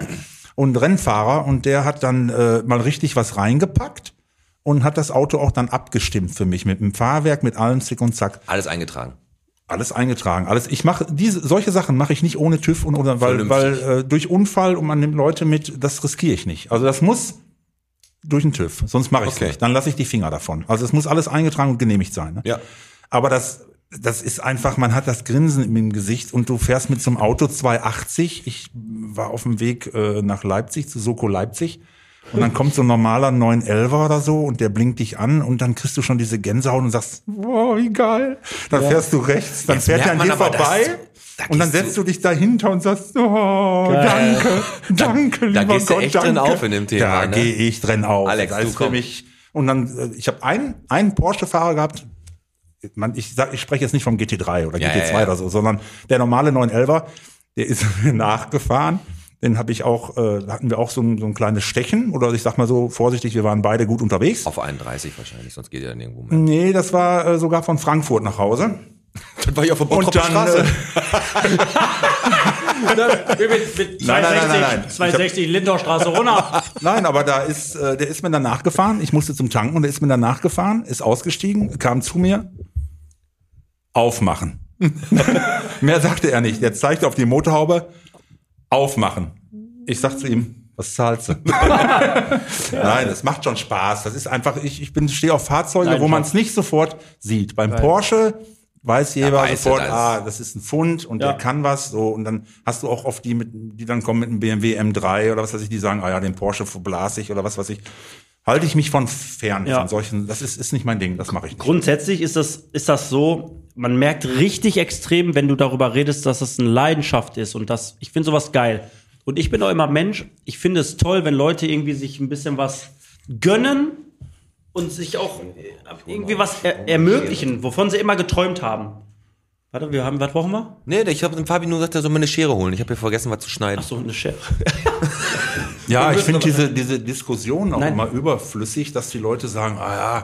und Rennfahrer und der hat dann äh, mal richtig was reingepackt und hat das Auto auch dann abgestimmt für mich mit dem Fahrwerk, mit allem Zick und Zack. Alles eingetragen. Alles eingetragen, alles. Ich mache diese solche Sachen mache ich nicht ohne TÜV und oder weil weil Vernünftig. äh, durch Unfall und man nimmt Leute mit, das riskiere ich nicht. Also das muss durch den TÜV, sonst mache ich es Okay. nicht. Dann lasse ich die Finger davon. Also es muss alles eingetragen und genehmigt sein. Ne? Ja. Aber das das ist einfach, man hat das Grinsen im Gesicht und du fährst mit so einem Auto 280. Ich war auf dem Weg äh, nach Leipzig zu Soko Leipzig. Und dann kommt so ein normaler 911er oder so und der blinkt dich an und dann kriegst du schon diese Gänsehaut und sagst, wow, wie geil. Dann fährst du rechts, dann Jetzt fährt er merkt an dir vorbei da und dann gehst du- setzt du dich dahinter und sagst, oh, Geil. danke, danke, da lieber gehst du Gott, echt danke. drin auf in dem Thema, Da ne? gehe ich drin auf. Alex, du komm. mich und dann, äh, ich habe einen, einen Porsche-Fahrer gehabt, man, ich sag, ich spreche jetzt nicht vom GT3 oder Ja, GT2 ja, ja. oder so, sondern der normale 911er, der ist (laughs) nachgefahren. Den habe ich auch, äh, hatten wir auch so ein, so ein kleines Stechen oder ich sag mal so vorsichtig, wir waren beide gut unterwegs. Auf 31 wahrscheinlich, sonst geht er nirgendwo mehr. Nee, das war äh, sogar von Frankfurt nach Hause. (laughs) Das war ich auf der Und dann, äh, mit, mit 260, Nein, nein, nein, nein, nein. 260 Lindorstraße runter. (laughs) Nein, aber da ist, äh, der ist mir dann nachgefahren. Ich musste zum Tanken und der ist mir dann nachgefahren, ist ausgestiegen, kam zu mir. Aufmachen. (laughs) Mehr sagte er nicht. Er zeigte auf die Motorhaube. Aufmachen. Ich sag zu ihm, was zahlst du? (laughs) Nein, das macht schon Spaß. Das ist einfach, ich, ich bin, stehe auf Fahrzeuge, wo Leidenschaft. man es nicht sofort sieht. Beim Porsche weiß jeder weiß sofort, das. ah, das ist ein Pfund und Ja. der kann was, so. Und dann hast du auch oft die mit, die dann kommen mit einem BMW M3 oder was weiß ich, die sagen, ah ja, den Porsche verblase ich oder was weiß ich. Halte ich mich von fern, Ja. von solchen, das ist, ist nicht mein Ding, das mache ich nicht. Grundsätzlich ist das, ist das so, man merkt richtig extrem, wenn du darüber redest, dass es eine Leidenschaft ist und das, ich finde sowas geil. Und ich bin auch immer Mensch, ich finde es toll, wenn Leute irgendwie sich ein bisschen was gönnen und sich auch irgendwie was er ermöglichen, wovon sie immer geträumt haben. Warte, wir haben, was brauchen wir? Nee, ich habe dem Fabi nur gesagt, er soll mir eine Schere holen. Ich habe ja vergessen, was zu schneiden. Ach so, eine Schere. (laughs) Ja, ich finde diese, diese Diskussion auch Nein. immer überflüssig, dass die Leute sagen, ah ja,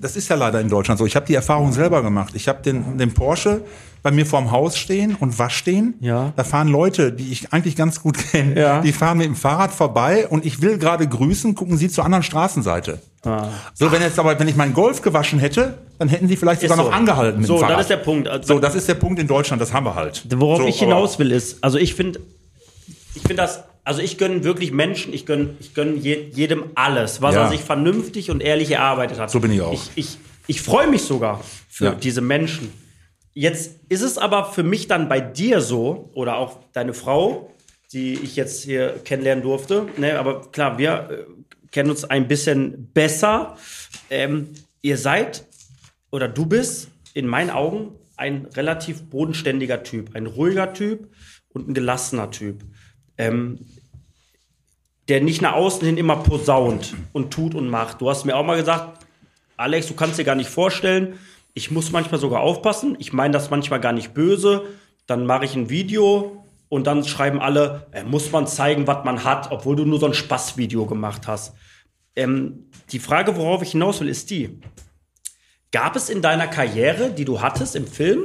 das ist ja leider in Deutschland so. Ich habe die Erfahrung selber gemacht. Ich habe den, den Porsche bei mir vorm Haus stehen und wasch stehen. Ja. Da fahren Leute, die ich eigentlich ganz gut kenne, Ja. die fahren mit dem Fahrrad vorbei und ich will gerade grüßen, gucken sie zur anderen Straßenseite. Ah. So, wenn jetzt aber, wenn ich meinen Golf gewaschen hätte, dann hätten sie vielleicht sogar Ist noch so. angehalten mit So, dem Fahrrad. das ist der Punkt. Also- so, das ist der Punkt in Deutschland, das haben wir halt. Worauf so, ich hinaus will ist, also ich finde, ich finde das, also ich gönne wirklich Menschen, ich gönne ich gönn je, jedem alles, was Ja. er sich vernünftig und ehrlich erarbeitet hat. So bin ich auch. Ich, ich, ich freue mich sogar für Ja. diese Menschen. Jetzt ist es aber für mich dann bei dir so, oder auch deine Frau, die ich jetzt hier kennenlernen durfte, ne, aber klar, wir äh, kennen uns ein bisschen besser. Ähm, ihr seid, oder du bist, in meinen Augen, ein relativ bodenständiger Typ, ein ruhiger Typ und ein gelassener Typ. Ähm, der nicht nach außen hin immer posaunt und tut und macht. Du hast mir auch mal gesagt, Alex, du kannst dir gar nicht vorstellen, ich muss manchmal sogar aufpassen. Ich meine das manchmal gar nicht böse. Dann mache ich ein Video und dann schreiben alle, äh, muss man zeigen, was man hat, obwohl du nur so ein Spaßvideo gemacht hast. Ähm, die Frage, worauf ich hinaus will, ist die. Gab es in deiner Karriere, die du hattest im Film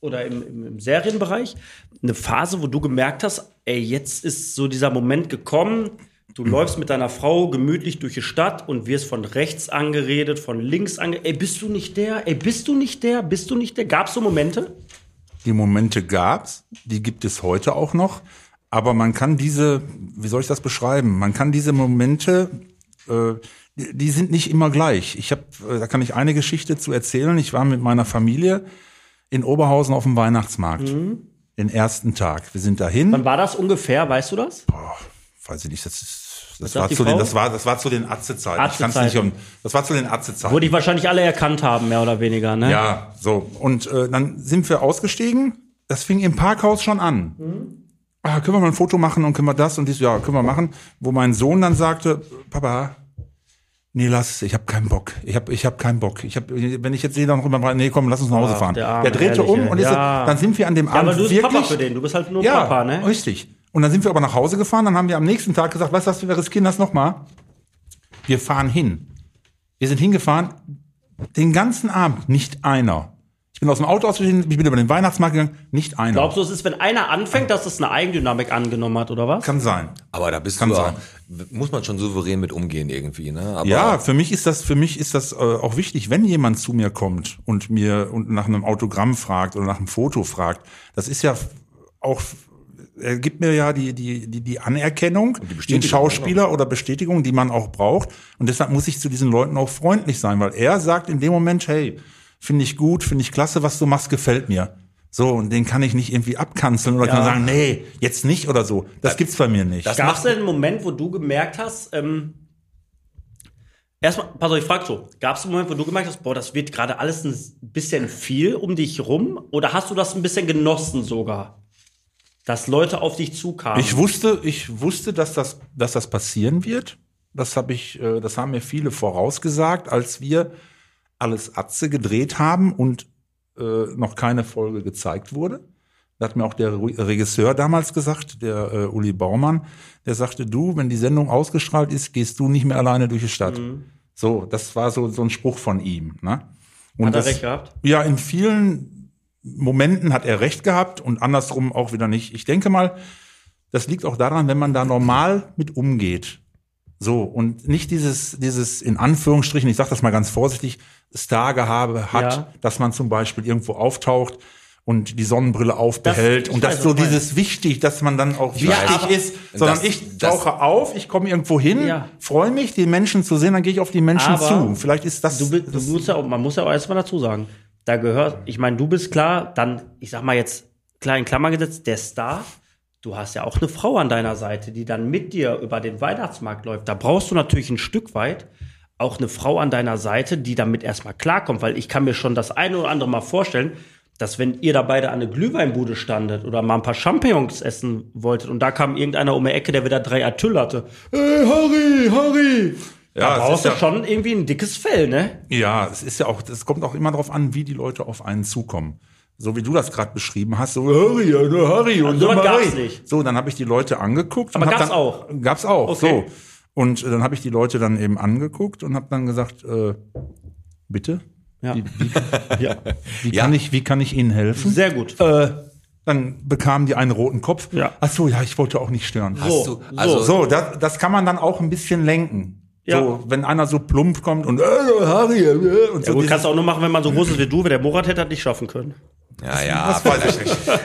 oder im, im, im Serienbereich, eine Phase, wo du gemerkt hast, ey, jetzt ist so dieser Moment gekommen, du läufst mit deiner Frau gemütlich durch die Stadt und wirst von rechts angeredet, von links angeredet, ey, bist du nicht der? Ey, bist du nicht der? Bist du nicht der? Gab es so Momente? Die Momente gab's, die gibt es heute auch noch. Aber man kann diese, wie soll ich das beschreiben? Man kann diese Momente, äh, die, die sind nicht immer gleich. Ich habe, äh, da kann ich eine Geschichte zu erzählen. Ich war mit meiner Familie in Oberhausen auf dem Weihnachtsmarkt. Den ersten Tag. Wir sind dahin. Wann war das ungefähr? Weißt du das? weiß ich nicht, das ist, das war zu den, das war, das war zu den Atze-Zeiten. Ich Atze-Zeiten. nicht um, das war zu den Atze-Zeiten. Wo die wahrscheinlich alle erkannt haben, mehr oder weniger, ne? Ja, so. Und äh, dann sind wir ausgestiegen. Das fing im Parkhaus schon an. Ah, können wir mal ein Foto machen und können wir das und dies? Ja, können wir machen. Wo mein Sohn dann sagte, Papa, nee, lass, ich habe keinen Bock. Ich habe ich hab keinen Bock. Ich hab, wenn ich jetzt sehe, dann rüber, nee, komm, lass uns nach Hause Ach, fahren. der Der, Arme, drehte ehrlich, um und ist, Ja. dann sind wir an dem Ja, Abend aber du bist wirklich, Papa für den, du bist halt nur ja, Papa, ne? richtig. Und dann sind wir aber nach Hause gefahren, dann haben wir am nächsten Tag gesagt, weißt du was, wir riskieren das nochmal. Wir fahren hin. Wir sind hingefahren, den ganzen Abend nicht einer. Ich bin aus dem Auto ausgestiegen, ich bin über den Weihnachtsmarkt gegangen, nicht einer. Glaubst du, es ist, wenn einer anfängt, dass es eine Eigendynamik angenommen hat, oder was? Kann sein. Aber da bist Kann du sein. Muss man schon souverän mit umgehen irgendwie, ne? Aber Ja, für mich ist das, für mich ist das äh, auch wichtig, wenn jemand zu mir kommt und mir und nach einem Autogramm fragt oder nach einem Foto fragt. Das ist ja auch, er gibt mir ja die, die, die, die Anerkennung, den Bestätigung, Schauspieler oder Bestätigung, die man auch braucht. Und deshalb muss ich zu diesen Leuten auch freundlich sein, weil er sagt in dem Moment, hey, finde ich gut, finde ich klasse, was du machst, gefällt mir. So, und den kann ich nicht irgendwie abkanzeln oder kann sagen, nee, jetzt nicht oder so. Das gibt's bei mir nicht. Das Gab es denn einen Moment, wo du gemerkt hast, ähm, erstmal, pass auf, ich frag so, gab es einen Moment, wo du gemerkt hast, boah, das wird gerade alles ein bisschen viel um dich rum? Oder hast du das ein bisschen genossen sogar? Dass Leute auf dich zukamen? Ich wusste, ich wusste, dass das, dass das passieren wird. Das habe ich, äh, das haben mir viele vorausgesagt, als wir alles Atze gedreht haben und äh, noch keine Folge gezeigt wurde. Da hat mir auch der Regisseur damals gesagt, der äh, Uli Baumann, der sagte, du, wenn die Sendung ausgestrahlt ist, gehst du nicht mehr alleine durch die Stadt. So, das war so, so ein Spruch von ihm. Ne? Und Hat er das, recht gehabt? ja, in vielen Momenten hat er recht gehabt und andersrum auch wieder nicht. Ich denke mal, das liegt auch daran, wenn man da normal mit umgeht. So, und nicht dieses, dieses, in Anführungsstrichen, ich sage das mal ganz vorsichtig, Stargehabe hat, Ja. dass man zum Beispiel irgendwo auftaucht und die Sonnenbrille aufbehält ich und das so dieses wichtig, dass man dann auch wichtig aber- ist, sondern Das- ich das- tauche auf, ich komme irgendwo hin, Ja. freue mich, die Menschen zu sehen, dann gehe ich auf die Menschen Aber zu. Vielleicht ist das, Du, das du musst ja auch, man muss ja auch erstmal dazu sagen, da gehört, ich meine, du bist klar, dann, ich sag mal jetzt, klar in Klammern gesetzt, der Star, du hast ja auch eine Frau an deiner Seite, die dann mit dir über den Weihnachtsmarkt läuft. Da brauchst du natürlich ein Stück weit auch eine Frau an deiner Seite, die damit erstmal klarkommt, weil ich kann mir schon das eine oder andere mal vorstellen, dass wenn ihr da beide an eine Glühweinbude standet oder mal ein paar Champignons essen wolltet und da kam irgendeiner um die Ecke, der wieder drei Atyll hatte. Hey, Harry, Harry! Ja, da brauchst du ja- schon irgendwie ein dickes Fell, ne? Ja, es ist ja auch, es kommt auch immer darauf an, wie die Leute auf einen zukommen. So wie du das gerade beschrieben hast, so Harry, ja, der Harry und Also, Harry. gab's nicht. So, dann habe ich die Leute angeguckt. Aber gab's dann, auch? Gab's auch, Okay. so. Und äh, dann habe ich die Leute dann eben angeguckt und habe dann gesagt, äh, bitte, Ja. ja. (laughs) wie Ja. kann ich, wie kann ich Ihnen helfen? Sehr gut. Äh, dann bekamen die einen roten Kopf. Ja. Ach so, ja, ich wollte auch nicht stören. Hast So, du, also, So, das, das kann man dann auch ein bisschen lenken. Ja. So, wenn einer so plump kommt und äh, Harry äh, und Ja, so gut, kannst du auch nur machen, wenn man so groß ist wie du, weil der Morat hätte das nicht schaffen können. Ja, ja.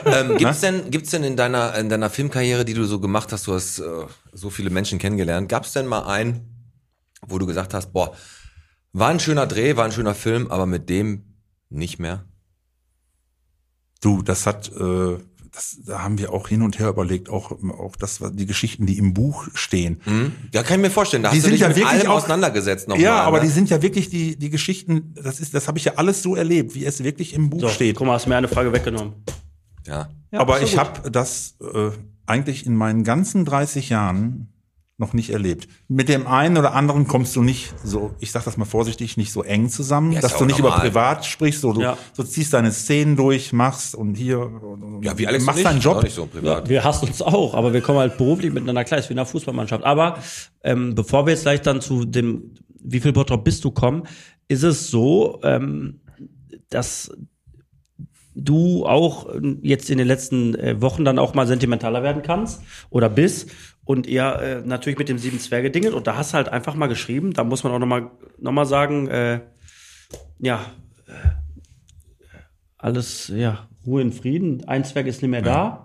Ähm, gibt's denn, gibt's denn in deiner, in deiner Filmkarriere, die du so gemacht hast, du hast äh, so viele Menschen kennengelernt, gab's denn mal einen, wo du gesagt hast, boah, war ein schöner Dreh, war ein schöner Film, aber mit dem nicht mehr? Du, das hat, äh, das, da haben wir auch hin und her überlegt, auch, auch das, die Geschichten, die im Buch stehen. Hm? Ja, kann ich mir vorstellen. Da Die hast du sind dich ja mit wirklich allem auch- auseinandergesetzt nochmal. ja, aber ne? die sind ja wirklich die, die Geschichten, das ist, das habe ich ja alles so erlebt, wie es wirklich im Buch So, steht. guck mal, hast mir eine Frage weggenommen. ja. Ja, aber ich habe das äh, eigentlich in meinen ganzen 30 Jahren noch nicht erlebt. Mit dem einen oder anderen kommst du nicht so, ich sag das mal vorsichtig, nicht so eng zusammen, Ja, dass ja du nicht normal. über privat sprichst, so du, Ja. du ziehst deine Szenen durch, machst und hier und, Ja, wie Alex machst deinen Job. Nicht so privat. Wir hassen uns auch, aber wir kommen halt beruflich miteinander klar, ist wie in einer Fußballmannschaft. Aber ähm, bevor wir jetzt gleich dann zu dem, wie viel Bottrop bist du kommen, ist es so, ähm, dass du auch ähm, jetzt in den letzten äh, Wochen dann auch mal sentimentaler werden kannst oder bist und ihr äh, natürlich mit dem sieben Zwerge dingelt und da hast du halt einfach mal geschrieben, da muss man auch noch mal, noch mal sagen, äh, ja, äh, alles, ja, Ruhe in Frieden, ein Zwerg ist nicht mehr da.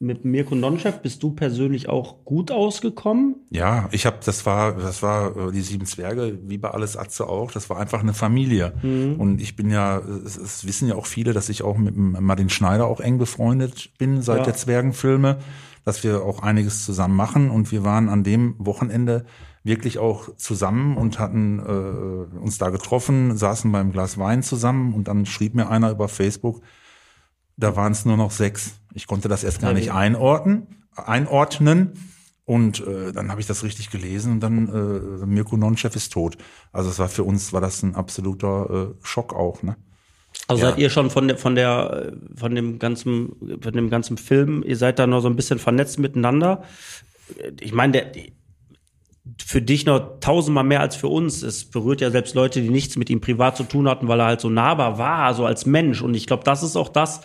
Mit Mirko Nonchef bist du persönlich auch gut ausgekommen. Ja, ich habe, das war, das war äh, die sieben Zwerge, wie bei alles Atze auch. Das war einfach eine Familie. Und ich bin ja, es, es wissen ja auch viele, dass ich auch mit Martin Schneider auch eng befreundet bin seit Ja. der Zwergenfilme, dass wir auch einiges zusammen machen. Und wir waren an dem Wochenende wirklich auch zusammen und hatten äh, uns da getroffen, saßen beim Glas Wein zusammen und dann schrieb mir einer über Facebook, da waren es nur noch sechs. Ich konnte das erst gar nicht einordnen, einordnen. Und äh, dann habe ich das richtig gelesen und dann äh, Mirko Nonchef ist tot. Also es war für uns war das ein absoluter äh, Schock auch, ne? Also Ja. seid ihr schon von der, von der, von dem ganzen, von dem ganzen Film, ihr seid da noch so ein bisschen vernetzt miteinander. Ich meine, der, für dich noch tausendmal mehr als für uns. Es berührt ja selbst Leute, die nichts mit ihm privat zu tun hatten, weil er halt so nahbar war, so als Mensch. Und ich glaube, das ist auch das,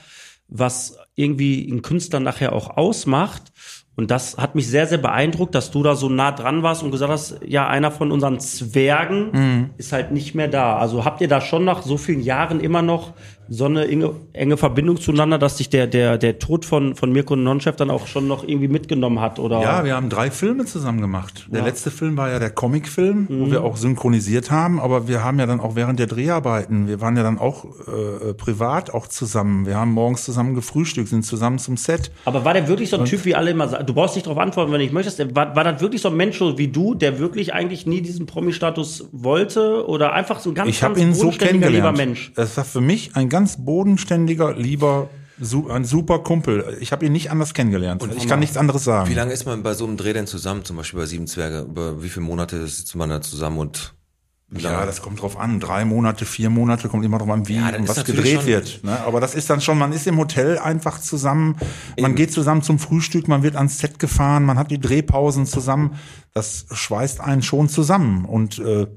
was irgendwie einen Künstler nachher auch ausmacht. Und das hat mich sehr, sehr beeindruckt, dass du da so nah dran warst und gesagt hast, ja, einer von unseren Zwergen ist halt nicht mehr da. Also habt ihr da schon nach so vielen Jahren immer noch so eine enge, enge Verbindung zueinander, dass dich der, der, der Tod von, von Mirko Nonchef dann auch schon noch irgendwie mitgenommen hat? Oder? Ja, wir haben drei Filme zusammen gemacht. Der Ja. letzte Film war ja der Comicfilm, wo wir auch synchronisiert haben, aber wir haben ja dann auch während der Dreharbeiten, wir waren ja dann auch äh, privat auch zusammen. Wir haben morgens zusammen gefrühstückt, sind zusammen zum Set. Aber war der wirklich so ein Typ, wie alle immer sagen? Du brauchst nicht darauf antworten, wenn ich möchtest. War, war das wirklich so ein Mensch wie du, der wirklich eigentlich nie diesen Promi-Status wollte? Oder einfach so ein ganz, Ich habe ganz ihn so bodenständiger, lieber kennengelernt. Mensch? Das war für mich ein ganz bodenständiger, lieber, ein super Kumpel. Ich habe ihn nicht anders kennengelernt. ich kann nichts anderes sagen. Wie lange ist man bei so einem Dreh denn zusammen, zum Beispiel bei Sieben Zwerge? Über wie viele Monate sitzt man da zusammen und? Ja, das kommt drauf an. Drei Monate, vier Monate, kommt immer drauf an, wie Ja, und was gedreht wird. Ne? Aber das ist dann schon, man ist im Hotel einfach zusammen, man geht zusammen zum Frühstück, man wird ans Set gefahren, man hat die Drehpausen zusammen. Das schweißt einen schon zusammen. Und äh,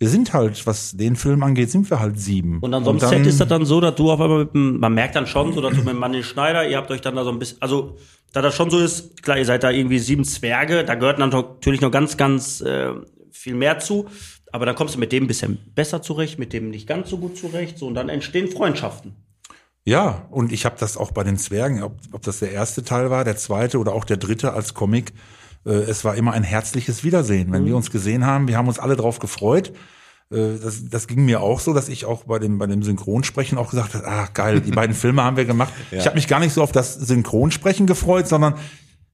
wir sind halt, was den Film angeht, sind wir halt sieben. Und an so einem dann- ist das dann so, dass du auf einmal mit dem, man merkt dann schon so, dass du mit Manni Schneider, ihr habt euch dann da so ein bisschen, also da das schon so ist, klar, ihr seid da irgendwie sieben Zwerge, da gehört dann natürlich noch ganz, ganz äh, viel mehr zu. Aber dann kommst du mit dem ein bisschen besser zurecht, mit dem nicht ganz so gut zurecht. So, und dann entstehen Freundschaften. Ja, und ich habe das auch bei den Zwergen, ob, ob das der erste Teil war, der zweite oder auch der dritte als Comic. Äh, es war immer ein herzliches Wiedersehen. Wenn wir uns gesehen haben, wir haben uns alle drauf gefreut. Äh, das, das ging mir auch so, dass ich auch bei dem, bei dem Synchronsprechen auch gesagt habe, ah geil, die beiden Filme haben wir gemacht. (laughs) Ich habe mich gar nicht so auf das Synchronsprechen gefreut, sondern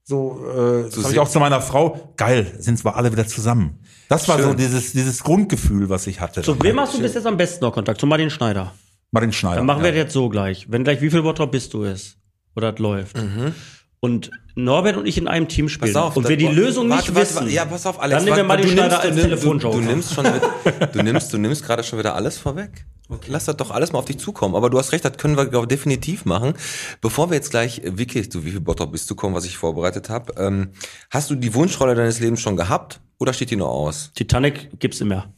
so, äh, das habe ich auch zu meiner Frau, geil, sind wir alle wieder zusammen. Das war so dieses, dieses Grundgefühl, was ich hatte. Zu wem hast du bis jetzt am besten noch Kontakt? Zu Martin Schneider. Martin Schneider. Dann machen wir ja. das jetzt so gleich. Wenn gleich wie viel Bottrop bist du ist oder das läuft. Und Norbert und ich in einem Team spielen Pass auf, und wir die Lösung warte, nicht warte, wissen. warte, Ja, pass auf, Alex. Dann nehmen wir Martin du Schneider nimmst- als du, Telefonjoker. Du, du nimmst schon, mit, (laughs) du nimmst, du nimmst gerade schon wieder alles vorweg. Lass das doch alles mal auf dich zukommen. Aber du hast recht, das können wir glaub, definitiv machen. Bevor wir jetzt gleich wirklich zu wie viel Bottrop bist du kommen, was ich vorbereitet habe, ähm, hast du die Wunschrolle deines Lebens schon gehabt oder steht die noch aus? Titanic gibt's mehr.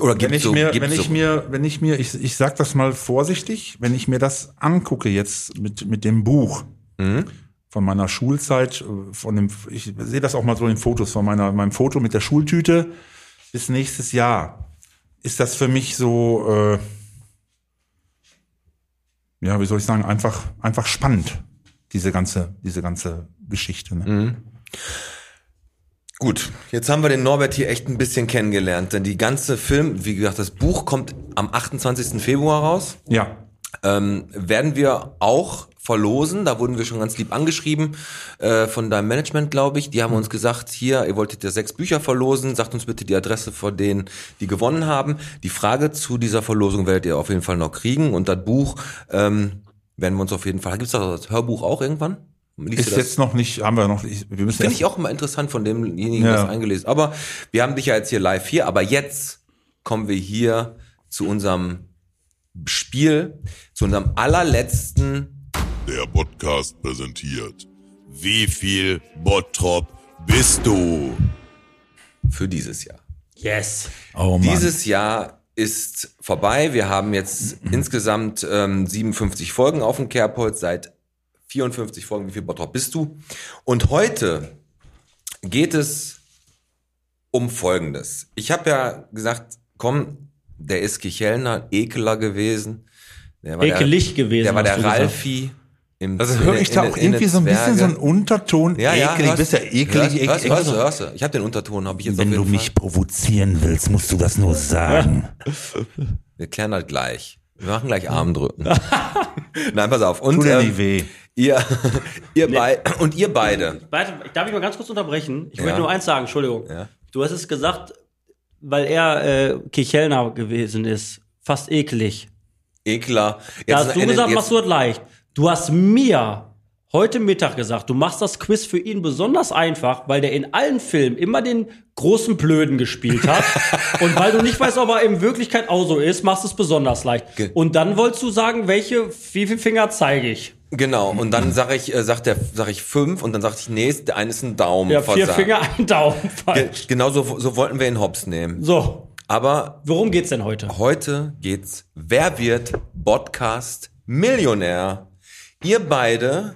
Oder Wenn gibt's ich so, mir, wenn so, ich mir, wenn ich mir, ich, ich sag das mal vorsichtig, wenn ich mir das angucke jetzt mit, mit dem Buch von meiner Schulzeit, äh, von dem, ich sehe das auch mal so in Fotos von meiner, meinem Foto mit der Schultüte bis nächstes Jahr, ist das für mich so, äh, ja, wie soll ich sagen, einfach, einfach spannend, diese ganze, diese ganze Geschichte. Ne? Gut, jetzt haben wir den Norbert hier echt ein bisschen kennengelernt, denn die ganze Film, wie gesagt, das Buch kommt am 28. Februar raus. Ja, ähm, werden wir auch verlosen. Da wurden wir schon ganz lieb angeschrieben äh, von deinem Management, glaube ich. Die haben uns gesagt, hier, ihr wolltet ja sechs Bücher verlosen. Sagt uns bitte die Adresse von denen, die gewonnen haben. Die Frage zu dieser Verlosung werdet ihr auf jeden Fall noch kriegen. Und das Buch ähm, werden wir uns auf jeden Fall. Gibt es das Hörbuch auch irgendwann? Liest ist jetzt noch nicht, haben wir noch, ich, wir müssen Finde ich auch immer interessant von demjenigen, Ja. das eingelesen. Aber wir haben dich ja jetzt hier live hier. Aber jetzt kommen wir hier zu unserem Spiel, zu unserem allerletzten Der Podcast präsentiert. Wie viel Bottrop bist du? für dieses Jahr. Yes. oh Mann. Dieses Jahr ist vorbei. Wir haben jetzt insgesamt ähm, 57 Folgen auf dem Kerbholz seit 54 Folgen. Wie viel Bottrop bist du? Und heute geht es um Folgendes. Ich habe ja gesagt, komm, der ist Kichelner, Ekeler gewesen. Der war Ekelig der, gewesen, Der war der du gesagt. Im, Also in höre ich da in auch in irgendwie so ein bisschen so einen Unterton. ja, ja, eklig, hörst- bist ja eklig. Hörst, hörst, hörst, du. Ich habe den Unterton, habe ich jetzt Wenn auf du jeden mich provozieren willst, musst du das nur sagen. Fall. (laughs) Wir klären das gleich. Wir machen gleich Armdrücken. (laughs) Nein, pass auf. Und Tu dir ähm, nicht weh. ihr, (laughs) ihr bei, und ihr beide. Warte, darf ich mal ganz kurz unterbrechen? Ich Ja. möchte nur eins sagen, Entschuldigung. Ja. Du hast es gesagt, weil er äh, Kichelner gewesen ist. Fast eklig. Ekler. Da hast du gesagt, jetzt- machst du das leicht. Du hast mir heute Mittag gesagt, du machst das Quiz für ihn besonders einfach, weil der in allen Filmen immer den großen Blöden gespielt hat. (laughs) und weil du nicht weißt, ob er in Wirklichkeit auch so ist, machst du es besonders leicht. Ge- Und dann wolltest du sagen, welche, wie viele Finger zeige ich? Genau. Und dann sage ich, äh, sagt der, sag ich fünf und dann sagte ich, nee, der eine ist ein Daumen. Ja, vier versagt. Finger, ein Daumen. Ge genau so, so wollten wir ihn Hops nehmen. So, Aber worum geht's denn heute? heute geht's, wer wird Podcast Millionär? Ihr beide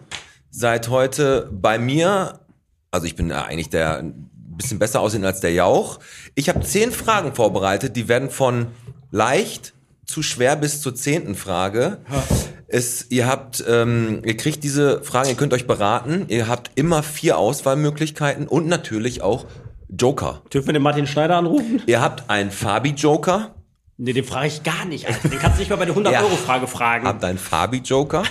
seid heute bei mir, also ich bin eigentlich der ein bisschen besser aussehen als der Jauch. Ich habe zehn Fragen vorbereitet, die werden von leicht zu schwer bis zur zehnten Frage. Es, ihr habt, ähm, ihr kriegt diese Fragen, ihr könnt euch beraten. Ihr habt immer vier Auswahlmöglichkeiten und natürlich auch Joker. Dürfen wir den Martin Schneider anrufen? Ihr habt einen Fabi-Joker, Nee, den frage ich gar nicht. Alter. Den kannst du nicht mal bei der (laughs) 100-Euro-Frage fragen. habt einen Fabi-Joker,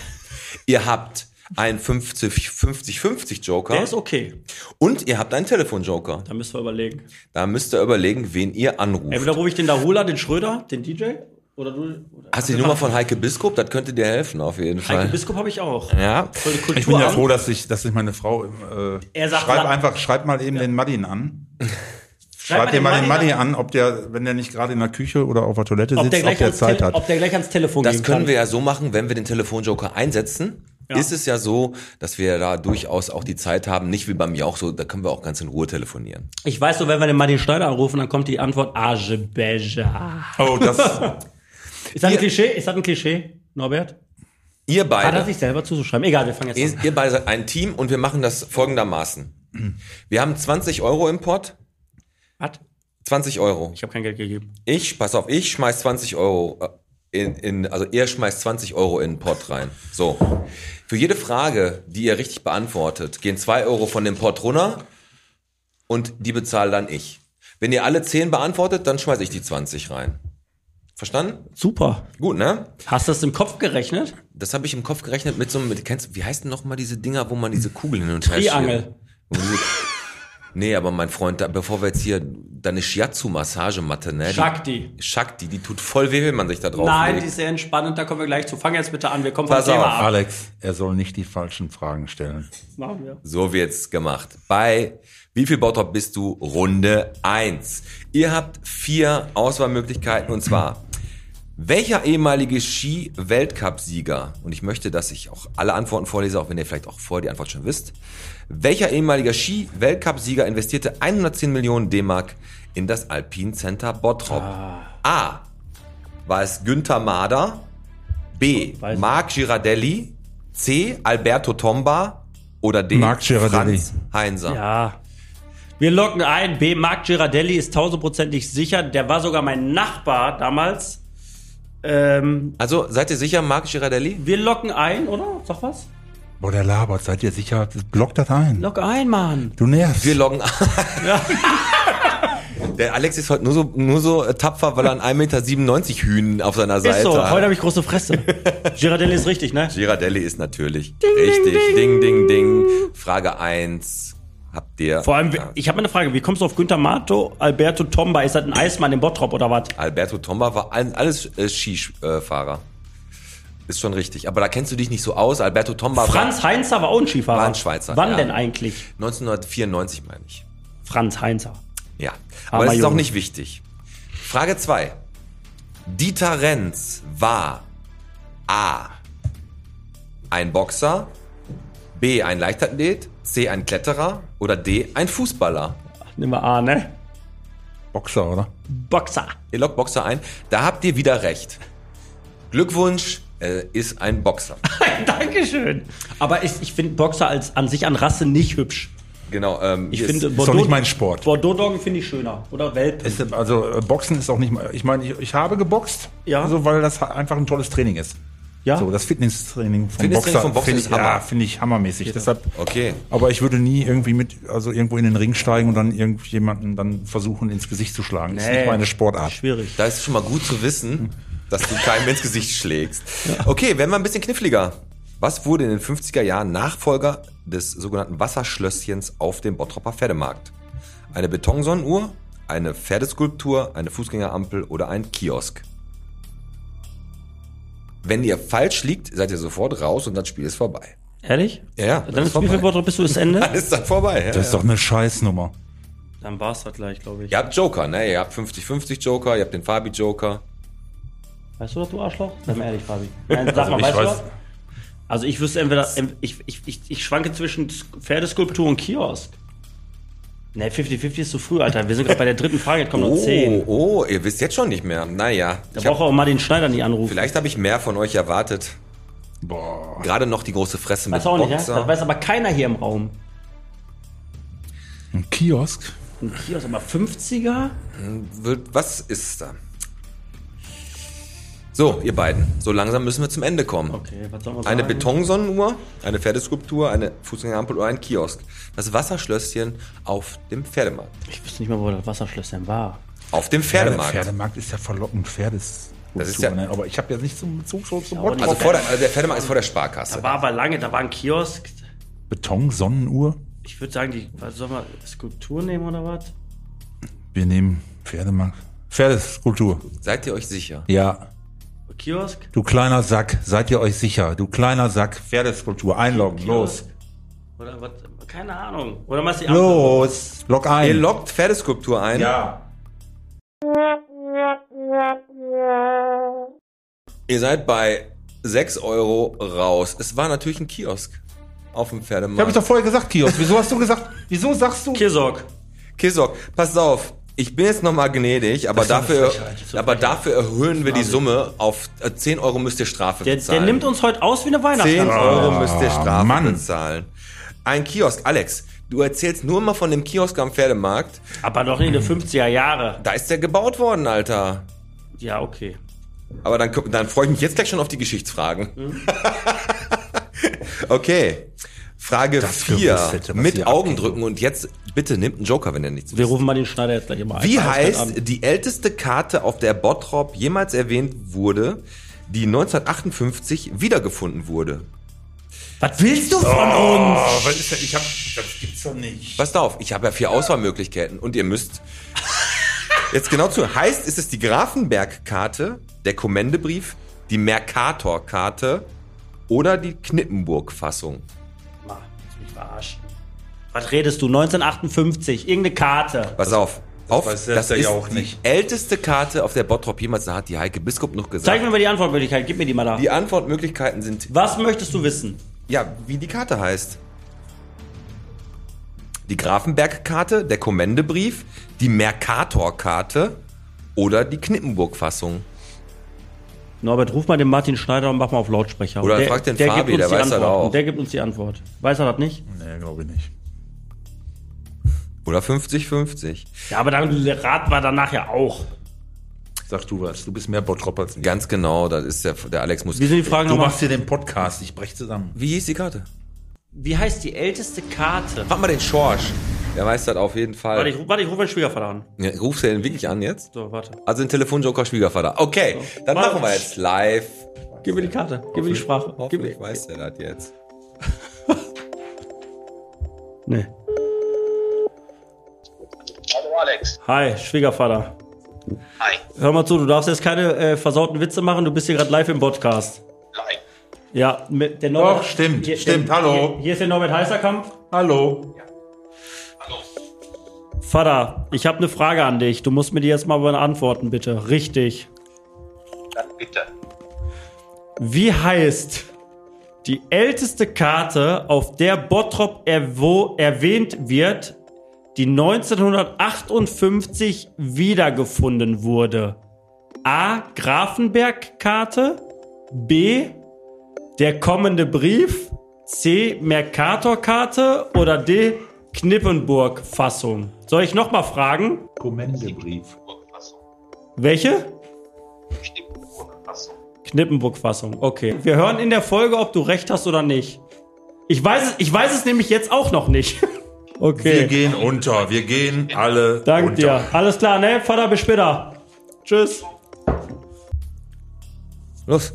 ihr habt einen 50-50-Joker Der ist okay. und ihr habt einen Telefon-Joker. Da müssen wir überlegen. Da müsst ihr überlegen, wen ihr anruft. Entweder rufe ich den Dahula, den Schröder, den DJ, oder du. Oder Hast du die Nummer von Heike Biskup? Das könnte dir helfen, auf jeden Fall. Heike Biskup habe ich auch. ja. Voll die Kultur Ich bin ja froh, dass ich, dass ich meine Frau, äh, Er sagt, schreib einfach, schreib mal eben den Madin an. (laughs) Schreib Schreib dir mal den Madin an, ob der, wenn der nicht gerade in der Küche oder auf der Toilette ob sitzt, der, ob der Zeit hat. ob der gleich ans Telefon Das gehen können kann. wir ja so machen, wenn wir den Telefonjoker einsetzen, ist es ja so, dass wir da durchaus auch die Zeit haben, nicht wie bei mir auch so, da können wir auch ganz in Ruhe telefonieren. Ich weiß so, wenn wir den Martin Schneider anrufen, dann kommt die Antwort Azebeja. Oh, das, (laughs) Ist das ein Klischee? Ist das ein Klischee, Norbert? Ihr Hat er beide, sich selber zuzuschreiben? Egal, wir fangen jetzt ihr, an. ihr beide seid ein Team und wir machen das folgendermaßen. Wir haben 20 Euro im Pot, Was? 20 Euro. Ich habe kein Geld gegeben. Ich, pass auf, ich schmeiß 20 Euro äh, in, in, also ihr schmeißt 20 Euro in den Pot rein. So. Für jede Frage, die ihr richtig beantwortet, gehen 2 Euro von dem Pot runter und die bezahle dann ich. Wenn ihr alle 10 beantwortet, dann schmeiß ich die 20 rein. Verstanden? Super. Gut, ne? Hast du das im Kopf gerechnet? Das habe ich im Kopf gerechnet mit so einem, mit, kennst, du- wie heißt denn noch mal diese Dinger, wo man diese Kugeln hin und her Triangel. Nee, aber mein Freund, da, bevor wir jetzt hier deine Shiatsu-Massagematte, ne? die- Shakti. Shakti, die tut voll weh, wenn man sich da drauf Nein, legt. die ist sehr entspannend, da kommen wir gleich zu. Fang jetzt bitte an, wir kommen vom Pass Thema auf. ab. Alex, er soll nicht die falschen Fragen stellen. Das machen wir. So wird's gemacht. Bei wie viel Bautrop bist du? Runde 1. Ihr habt vier Auswahlmöglichkeiten und zwar welcher ehemalige Ski-Weltcup-Sieger, und ich möchte, dass ich auch alle Antworten vorlese, auch wenn ihr vielleicht auch vorher die Antwort schon wisst, welcher ehemaliger Ski-Weltcup-Sieger investierte 110 Millionen D-Mark in das Alpine Center Bottrop? A. War es Günther Mader? B. Weiß ich. Marc Girardelli? C. Alberto Tomba? Oder D. Marc Girardelli. Franz Heinzer? Ja. Wir locken ein. B. Marc Girardelli ist tausendprozentig sicher. Der war sogar mein Nachbar damals. Ähm, Also seid ihr sicher, Marc Girardelli? wir locken ein, oder? Sag was? Boah, der labert, seid ihr sicher? Block das ein. Lock ein, Mann. Du nervst. Wir loggen an. (laughs) Der Alex ist heute nur so, nur so äh, tapfer, weil er ein 1,97 Meter Hühn auf seiner Seite Ist so, hat. heute habe ich große Fresse. (laughs) Girardelli ist richtig, ne? Girardelli ist natürlich richtig. Ding, ding, ding. Frage 1. Habt ihr. Vor allem, Ja. ich habe eine Frage. Wie kommst du auf Günther Mato, Alberto Tomba? Ist das ein Eismann im Bottrop oder was? Alberto Tomba war all- alles äh, Skifahrer. Ist schon richtig. Aber da kennst du dich nicht so aus. Alberto Tomba Franz Heinzer war auch ein Skifahrer. War ein Schweizer, Wann ja. denn eigentlich? war 1994, meine ich. Franz Heinzer. Ja. Armer Aber das ist auch nicht wichtig. Frage 2. Dieter Renz war A. Ein Boxer, B. ein Leichtathlet, C. ein Kletterer oder D. ein Fußballer. Nimm mal A, ne? Boxer, oder? Boxer. Ihr lockt Boxer ein. Da habt ihr wieder recht. Glückwunsch, er ist ein Boxer. (laughs) Dankeschön. Aber ich, ich finde Boxer als an sich an Rasse nicht hübsch. Genau. Ähm, Ich finde ist, doch nicht mein Sport. Bordeaux-Doggen finde ich schöner. Oder Welpen. Ist, also äh, Boxen ist auch nicht mal. Ich meine, ich, ich habe geboxt, Ja. also weil das einfach ein tolles Training ist. Ja? So, das Fitnesstraining vom Fitnesstraining Boxer, vom Boxer finde ich, ja, finde ich hammermäßig. Deshalb, Okay. aber ich würde nie irgendwie mit, also irgendwo in den Ring steigen und dann irgendjemanden dann versuchen ins Gesicht zu schlagen. Das ist Nee. nicht meine Sportart. Schwierig. Da ist schon mal gut zu wissen, dass du keinem ins Gesicht schlägst. Okay, werden wir ein bisschen kniffliger. Was wurde in den 50er Jahren Nachfolger des sogenannten Wasserschlösschens auf dem Bottroper Pferdemarkt? Eine Betonsonnenuhr, eine Pferdeskulptur, eine Fußgängerampel oder ein Kiosk? Wenn ihr falsch liegt, seid ihr sofort raus und das Spiel ist vorbei. Ehrlich? Ja, ja, Dann ist. Wort bist du das Ende? (laughs) Dann ist das vorbei. Ja, Das ist doch eine Scheißnummer. Dann war es das gleich, glaube ich. Ihr habt Joker, ne? Ihr habt 50-50 Joker, ihr habt den Fabi-Joker. Weißt du das, du Arschloch? Sag mal ehrlich, Fabi. (laughs) Nein, sag Also mal, ich weißt du weiß- was? Also ich wüsste entweder, ich, ich, ich, ich schwanke zwischen Pferdeskulptur und Kiosk. Ne, 50-50 ist zu früh, Alter. Wir sind gerade bei der dritten Frage, jetzt kommen noch Oh, 10. oh, ihr wisst jetzt schon nicht mehr. Naja, Da ich braucht auch mal den Schneider nicht anrufen. vielleicht habe ich mehr von euch erwartet. Boah. Gerade noch die große Fresse mit Weiß auch nicht, ja? Boxer. Das weiß aber keiner hier im Raum. Ein Kiosk? Ein Kiosk, aber 50er? Wird- Was ist da? So, ihr beiden, so langsam müssen wir zum Ende kommen. Okay, was soll man Eine sagen? Betonsonnenuhr, eine Pferdeskulptur, eine Fußgängerampel oder ein Kiosk. Das Wasserschlösschen auf dem Pferdemarkt. Ich wüsste nicht mal, wo das Wasserschlösschen war. Auf dem Pferde, Pferdemarkt. Pferdemarkt ist ja verlockend. Pferdes. Das ist ja- ne? Aber ich habe ja nicht zum Bezug so zum nicht. Also vor der, also der Pferdemarkt ist vor der Sparkasse. Da war aber lange, da war ein Kiosk. Beton, Sonnenuhr. Ich würde sagen, die, was soll man, Skulptur nehmen oder was? Wir nehmen Pferdemarkt. Pferdeskulptur. Seid ihr euch sicher? Ja. Kiosk? Du kleiner Sack, seid ihr euch sicher? Du kleiner Sack, Pferdeskulptur. Einloggen, los. Kiosk? Oder was? Keine Ahnung. Oder was die andere? Los, log ein. Ihr lockt Pferdeskulptur ein. ja. Ihr seid bei 6 Euro raus. Es war natürlich ein Kiosk auf dem Ich habe Pferdemarkt. ich doch vorher gesagt, Kiosk. Wieso hast du gesagt, wieso sagst du? Kisok. Kisok, pass auf. Ich bin jetzt nochmal gnädig, aber dafür, aber dafür erhöhen wir die Summe auf äh, 10 Euro müsst ihr Strafe Der, bezahlen. der nimmt uns heute aus wie eine 10 Weihnachtsgans. Euro müsst ihr Strafe Mann. bezahlen. Ein Kiosk, Alex, du erzählst nur immer von dem Kiosk am Pferdemarkt. Aber doch in den 50er Jahre. Da ist der gebaut worden, Alter. Ja, okay. Aber dann, dann freue ich mich jetzt gleich schon auf die Geschichtsfragen. (laughs) okay. Frage Das 4. gewusst hätte, was Mit Augendrücken und jetzt bitte nimmt einen Joker, wenn er nichts Wir rufen mal den Schneider jetzt gleich immer ein. Wie heißt die älteste Karte, auf der Bottrop jemals erwähnt wurde, die 1958 wiedergefunden wurde? Was willst du von uns? Oh, was ist denn? Ich hab, das gibt's doch nicht. Passt auf, ich habe ja vier Auswahlmöglichkeiten und ihr müsst (laughs) jetzt genau zu. Heißt, ist es die Grafenberg-Karte, der Kommendebrief, die Mercator-Karte oder die Knippenburg-Fassung? Verarschen. Was redest du? 1958, irgendeine Karte. Pass auf. Auf, weiß das ist ja auch die nicht. älteste Karte, auf der Bottrop jemals, da hat die Heike Biskup noch gesagt. Zeig mir mal die Antwortmöglichkeit, gib mir die mal da. Die Antwortmöglichkeiten sind Was möchtest du wissen? Ja, wie die Karte heißt. Die Grafenberg-Karte, der Kommendebrief, die Mercator-Karte oder die Knippenburg-Fassung. Norbert, ruf mal den Martin Schneider und mach mal auf Lautsprecher. Oder frag den gibt Fabi, uns der die weiß das auch. Der gibt uns die Antwort. Weiß er das nicht? Nee, glaube ich nicht. Oder 50-50. Ja, aber dann raten wir danach ja auch. Sag du was. Du bist mehr Bottrop als ich. Ganz genau, das ist der, der Alex muss. Wie sind die Fragen Du machst hier den Podcast. Ich brech zusammen. Wie hieß die Karte? Wie heißt die älteste Karte? Frag mal den Schorsch. Der weiß das auf jeden Fall. Warte, ich, ruf- warte, ich rufe meinen Schwiegervater an. Ja, Rufst du den wirklich an jetzt? So, warte. Also ein Telefonjoker Schwiegervater. Okay, dann Warte. machen wir jetzt live. Gib mir die Karte. Gib mir die Sprache. Gib Hoffentlich mir. weiß der das jetzt. (laughs) Nee. Hallo Alex. Hi, Schwiegervater. Hi. Hör mal zu, du darfst jetzt keine äh, versauten Witze machen, du bist hier gerade live im Podcast. Nein. Ja, mit der Norbert. Doch, stimmt, stimmt, der, hallo. Hier, hier ist der Norbert Heißerkamp. Hallo. Hallo. Vater, ich habe eine Frage an dich. Du musst mir die jetzt mal beantworten, bitte. Richtig. Dann bitte. Wie heißt die älteste Karte, auf der Bottrop erwähnt wird, die 1958 wiedergefunden wurde? A. Grafenberg-Karte. B. Der kommende Brief. C. Mercator-Karte. Oder D. Knippenburg-Fassung. Soll ich nochmal fragen? Kommendebrief. Welche? Knippenburg-Fassung. Knippenburg-Fassung. Okay. Wir hören in der Folge, ob du recht hast oder nicht. Ich weiß es, ich weiß es nämlich jetzt auch noch nicht. (laughs) Wir Okay. gehen unter. Wir gehen alle Danke unter. dir. Alles klar, ne? Vater, bis später. Tschüss. Los.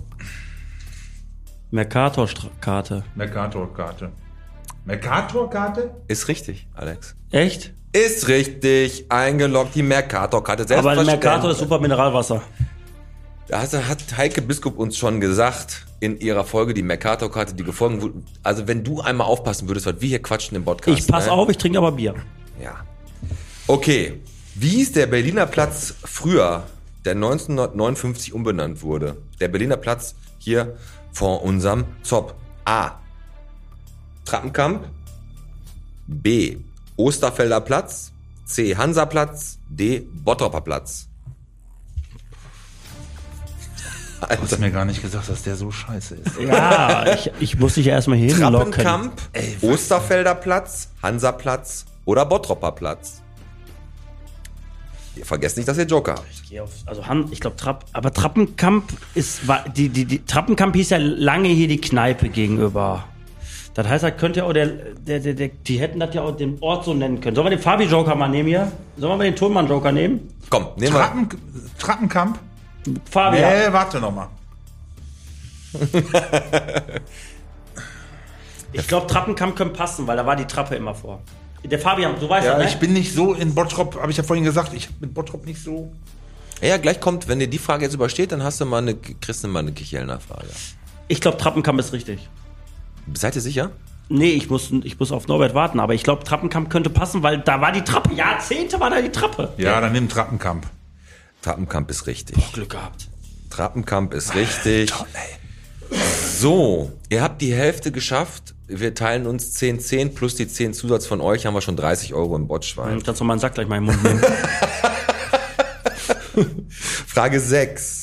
Mercator-Karte. Mercator-Karte. Mercator-Karte? Ist richtig, Alex. Echt? Ist richtig. Eingeloggt die Mercator-Karte. Aber. Mercator ist super Mineralwasser. Da hat, hat Heike Biskup uns schon gesagt in ihrer Folge, die Mercator-Karte, die gefolgt wurde. Also wenn du einmal aufpassen würdest, was wir hier quatschen im Podcast. Ich pass ne? auf, ich trinke aber Bier. Ja. Okay. Wie ist der Berliner Platz früher, der 1959 umbenannt wurde? Der Berliner Platz hier vor unserem Zop. A. Trappenkamp. B. Osterfelder Platz. C. Hansaplatz. D. Bottroper Platz. (laughs) Du hast mir gar nicht gesagt, dass der so scheiße ist. Ja, ich, ich muss dich ja erstmal hier hinlocken. Trappenkamp, Osterfelder Platz, Hansaplatz oder Bottroper Platz. Ihr vergesst nicht, dass ihr Joker habt. Ich geh auf, also Han, ich glaube Trapp, aber Trappenkamp ist, war, die, die, die, Trappenkamp hieß ja lange hier die Kneipe gegenüber. Das heißt, das könnte ja auch der, der, der, der, die hätten das ja auch den Ort so nennen können. Sollen wir den Fabi-Joker mal nehmen hier? Sollen wir mal den Tonmann-Joker nehmen? Komm, nehmen wir. Trappen, Trappenkamp? Fabian. Nee, warte noch mal. (laughs) Ich glaube, Trappenkamp könnte passen, weil da war die Trappe immer vor. Der Fabian, du weißt Ja, ja, ich ne? bin nicht so in Bottrop, habe ich ja vorhin gesagt, ich mit Bottrop nicht so. Ja, gleich kommt, wenn dir die Frage jetzt übersteht, dann hast du mal eine, kriegst du mal eine Kichelner Frage. Ich glaube, Trappenkamp ist richtig. Seid ihr sicher? Nee, ich muss, ich muss auf Norbert warten, aber ich glaube, Trappenkamp könnte passen, weil da war die Trappe. Jahrzehnte war da die Trappe. Ja, dann nimm Trappenkamp. Trappenkamp ist richtig. Glück gehabt. Trappenkamp ist richtig. So, ihr habt die Hälfte geschafft. Wir teilen uns 10, 10 plus die 10 Zusatz von euch, haben wir schon 30 Euro im Botschwein. Kannst du mal einen Sack gleich mal im Mund nehmen. (laughs) Frage 6.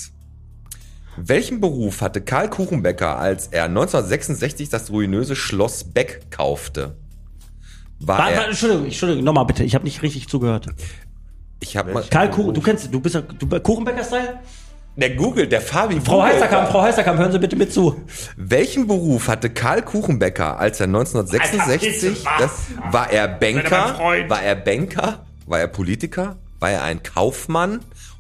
Welchen Beruf hatte Karl Kuchenbecker, als er 1966 das ruinöse Schloss Beck kaufte? War Warte, er, Entschuldigung, Entschuldigung, nochmal bitte, ich habe nicht richtig zugehört. ich habe mal, Karl Kuchen, du kennst, du bist ja, du Kuchenbäcker-Style? der Google, der Fabi Frau Heisterkamp. Frau Heisterkamp, hören Sie bitte mit zu. Welchen Beruf hatte Karl Kuchenbecker, als er 1966, Alter, das, war er Banker, war er Banker, war er Politiker, war er ein Kaufmann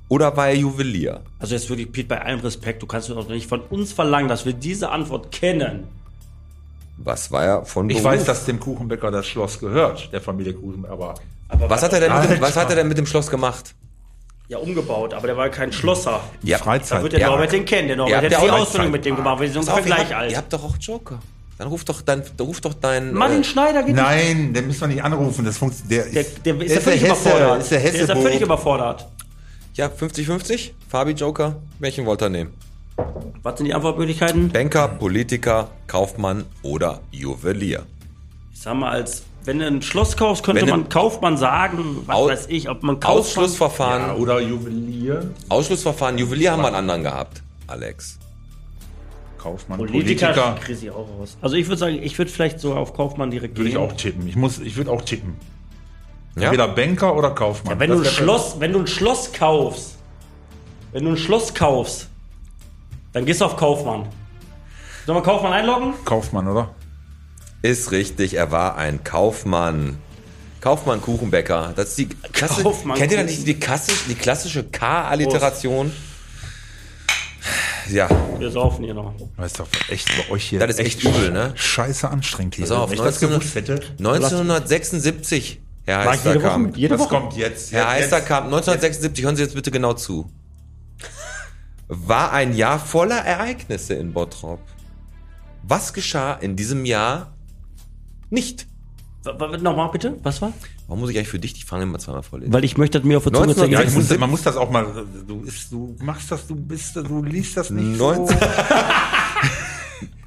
oder war er Juwelier? Also jetzt wirklich, Pete, bei allem Respekt, du kannst doch nicht von uns verlangen, dass wir diese Antwort kennen. Was war er von Ich Beruf? weiß, dass dem Kuchenbäcker das Schloss gehört, der Familie Kuchenbäcker, aber was hat er denn mit dem, was hat er denn mit dem Schloss gemacht? Ja, umgebaut, aber der war kein Schlosser. Ja, Freizeit. Da wird der Ja. Norbert den kennen. Der Norbert ja die auch Ausbildung mit dem gemacht, wir sind ungefähr gleich alt. ihr habt doch auch Joker. Dann ruf doch dein, dann ruf doch dein. Martin äh, Schneider geht Nein, den müssen wir nicht anrufen. Das funktioniert. Der, Der, der ist ja völlig überfordert. Ist der Hesse der ist ja völlig überfordert. Ja, 50-50. Fabi Joker. Welchen wollt ihr nehmen? Was sind die Antwortmöglichkeiten? Banker, Politiker, Kaufmann oder Juwelier? Ich sag mal, als wenn du ein Schloss kaufst, könnte Wenn man Kaufmann sagen, was weiß ich, ob man Kaufmann... Ausschlussverfahren. ja, oder Juwelier. Ausschlussverfahren. Juwelier haben wir einen anderen gehabt. Alex. Kaufmann, Politiker, Politiker. ich auch raus. Also ich würde sagen, ich würde vielleicht sogar auf Kaufmann direkt Würde ich auch tippen. Ich muss, ich würde auch tippen. Ja? Entweder Banker oder Kaufmann. Wenn du, ein Schloss, wenn du ein Schloss kaufst, wenn du ein Schloss kaufst, dann gehst du auf Kaufmann. Sollen wir Kaufmann einloggen? Kaufmann, oder? Ist richtig, er war ein Kaufmann. Kaufmann Kuchenbäcker. Das ist die Klasse, Kaufmann Kennt ihr da nicht die klassische, die klassische K-Alliteration? Ja, Wir saufen hier noch. Das ist doch echt bei euch hier. Das ist echt übel, ne? Scheiße anstrengend hier. Pass auf, Wenn ich das 1900 gewusst hätte. 1976, Herr ich jede Woche? Heisterkamp. Jede kommt jetzt? Herr Jetzt- Heisterkamp, 1976, hören Sie jetzt bitte genau zu. War ein Jahr voller Ereignisse in Bottrop. Was geschah in diesem Jahr nicht? Nochmal bitte, was war? Warum muss ich eigentlich für dich die Frage immer zweimal vorlesen? Weil ich möchte das mir auf der Zunge 19 zergehen. Ja, muss, 76. man muss das auch mal. Du, ist, du machst das, du bist, du liest das nicht. 19 So. (laughs)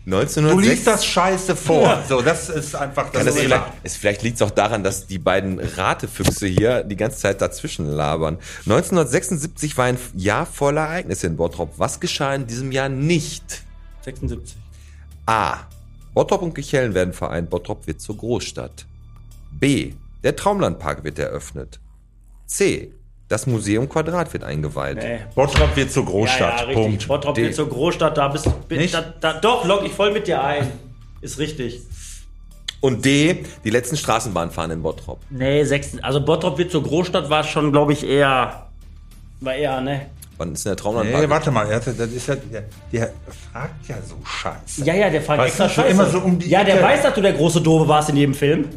1906 Du liest das Scheiße vor. So, das ist einfach das. Kann das vielleicht, es, vielleicht liegt es auch daran, dass die beiden Ratefüchse hier die ganze Zeit dazwischen labern. 1976 war ein Jahr voller Ereignisse in Bottrop. Was geschah in diesem Jahr nicht? 76. A. Bottrop und Kichellen werden vereint. Bottrop wird zur Großstadt. B. Der Traumlandpark wird eröffnet. C. Das Museum Quadrat wird eingeweiht. Nee. Bottrop wird zur Großstadt. Ja, ja, richtig. Punkt. Bottrop D. wird zur Großstadt, da bist Nicht? da, da, Doch, log ich voll mit dir ein. Ist richtig. Und D. Die letzten Straßenbahnen fahren in Bottrop. Nee, sechs, also Bottrop wird zur Großstadt war schon, glaube ich, eher. War eher, ne? Wann ist denn der Traumlandpark? Nee, warte mal, er hat- das ist ja, der, der fragt ja so scheiße. Ja, ja, der fragt Weißt extra Scheiße. immer so um die ja, der Ecke. weiß, dass du der große Doofe warst in jedem Film.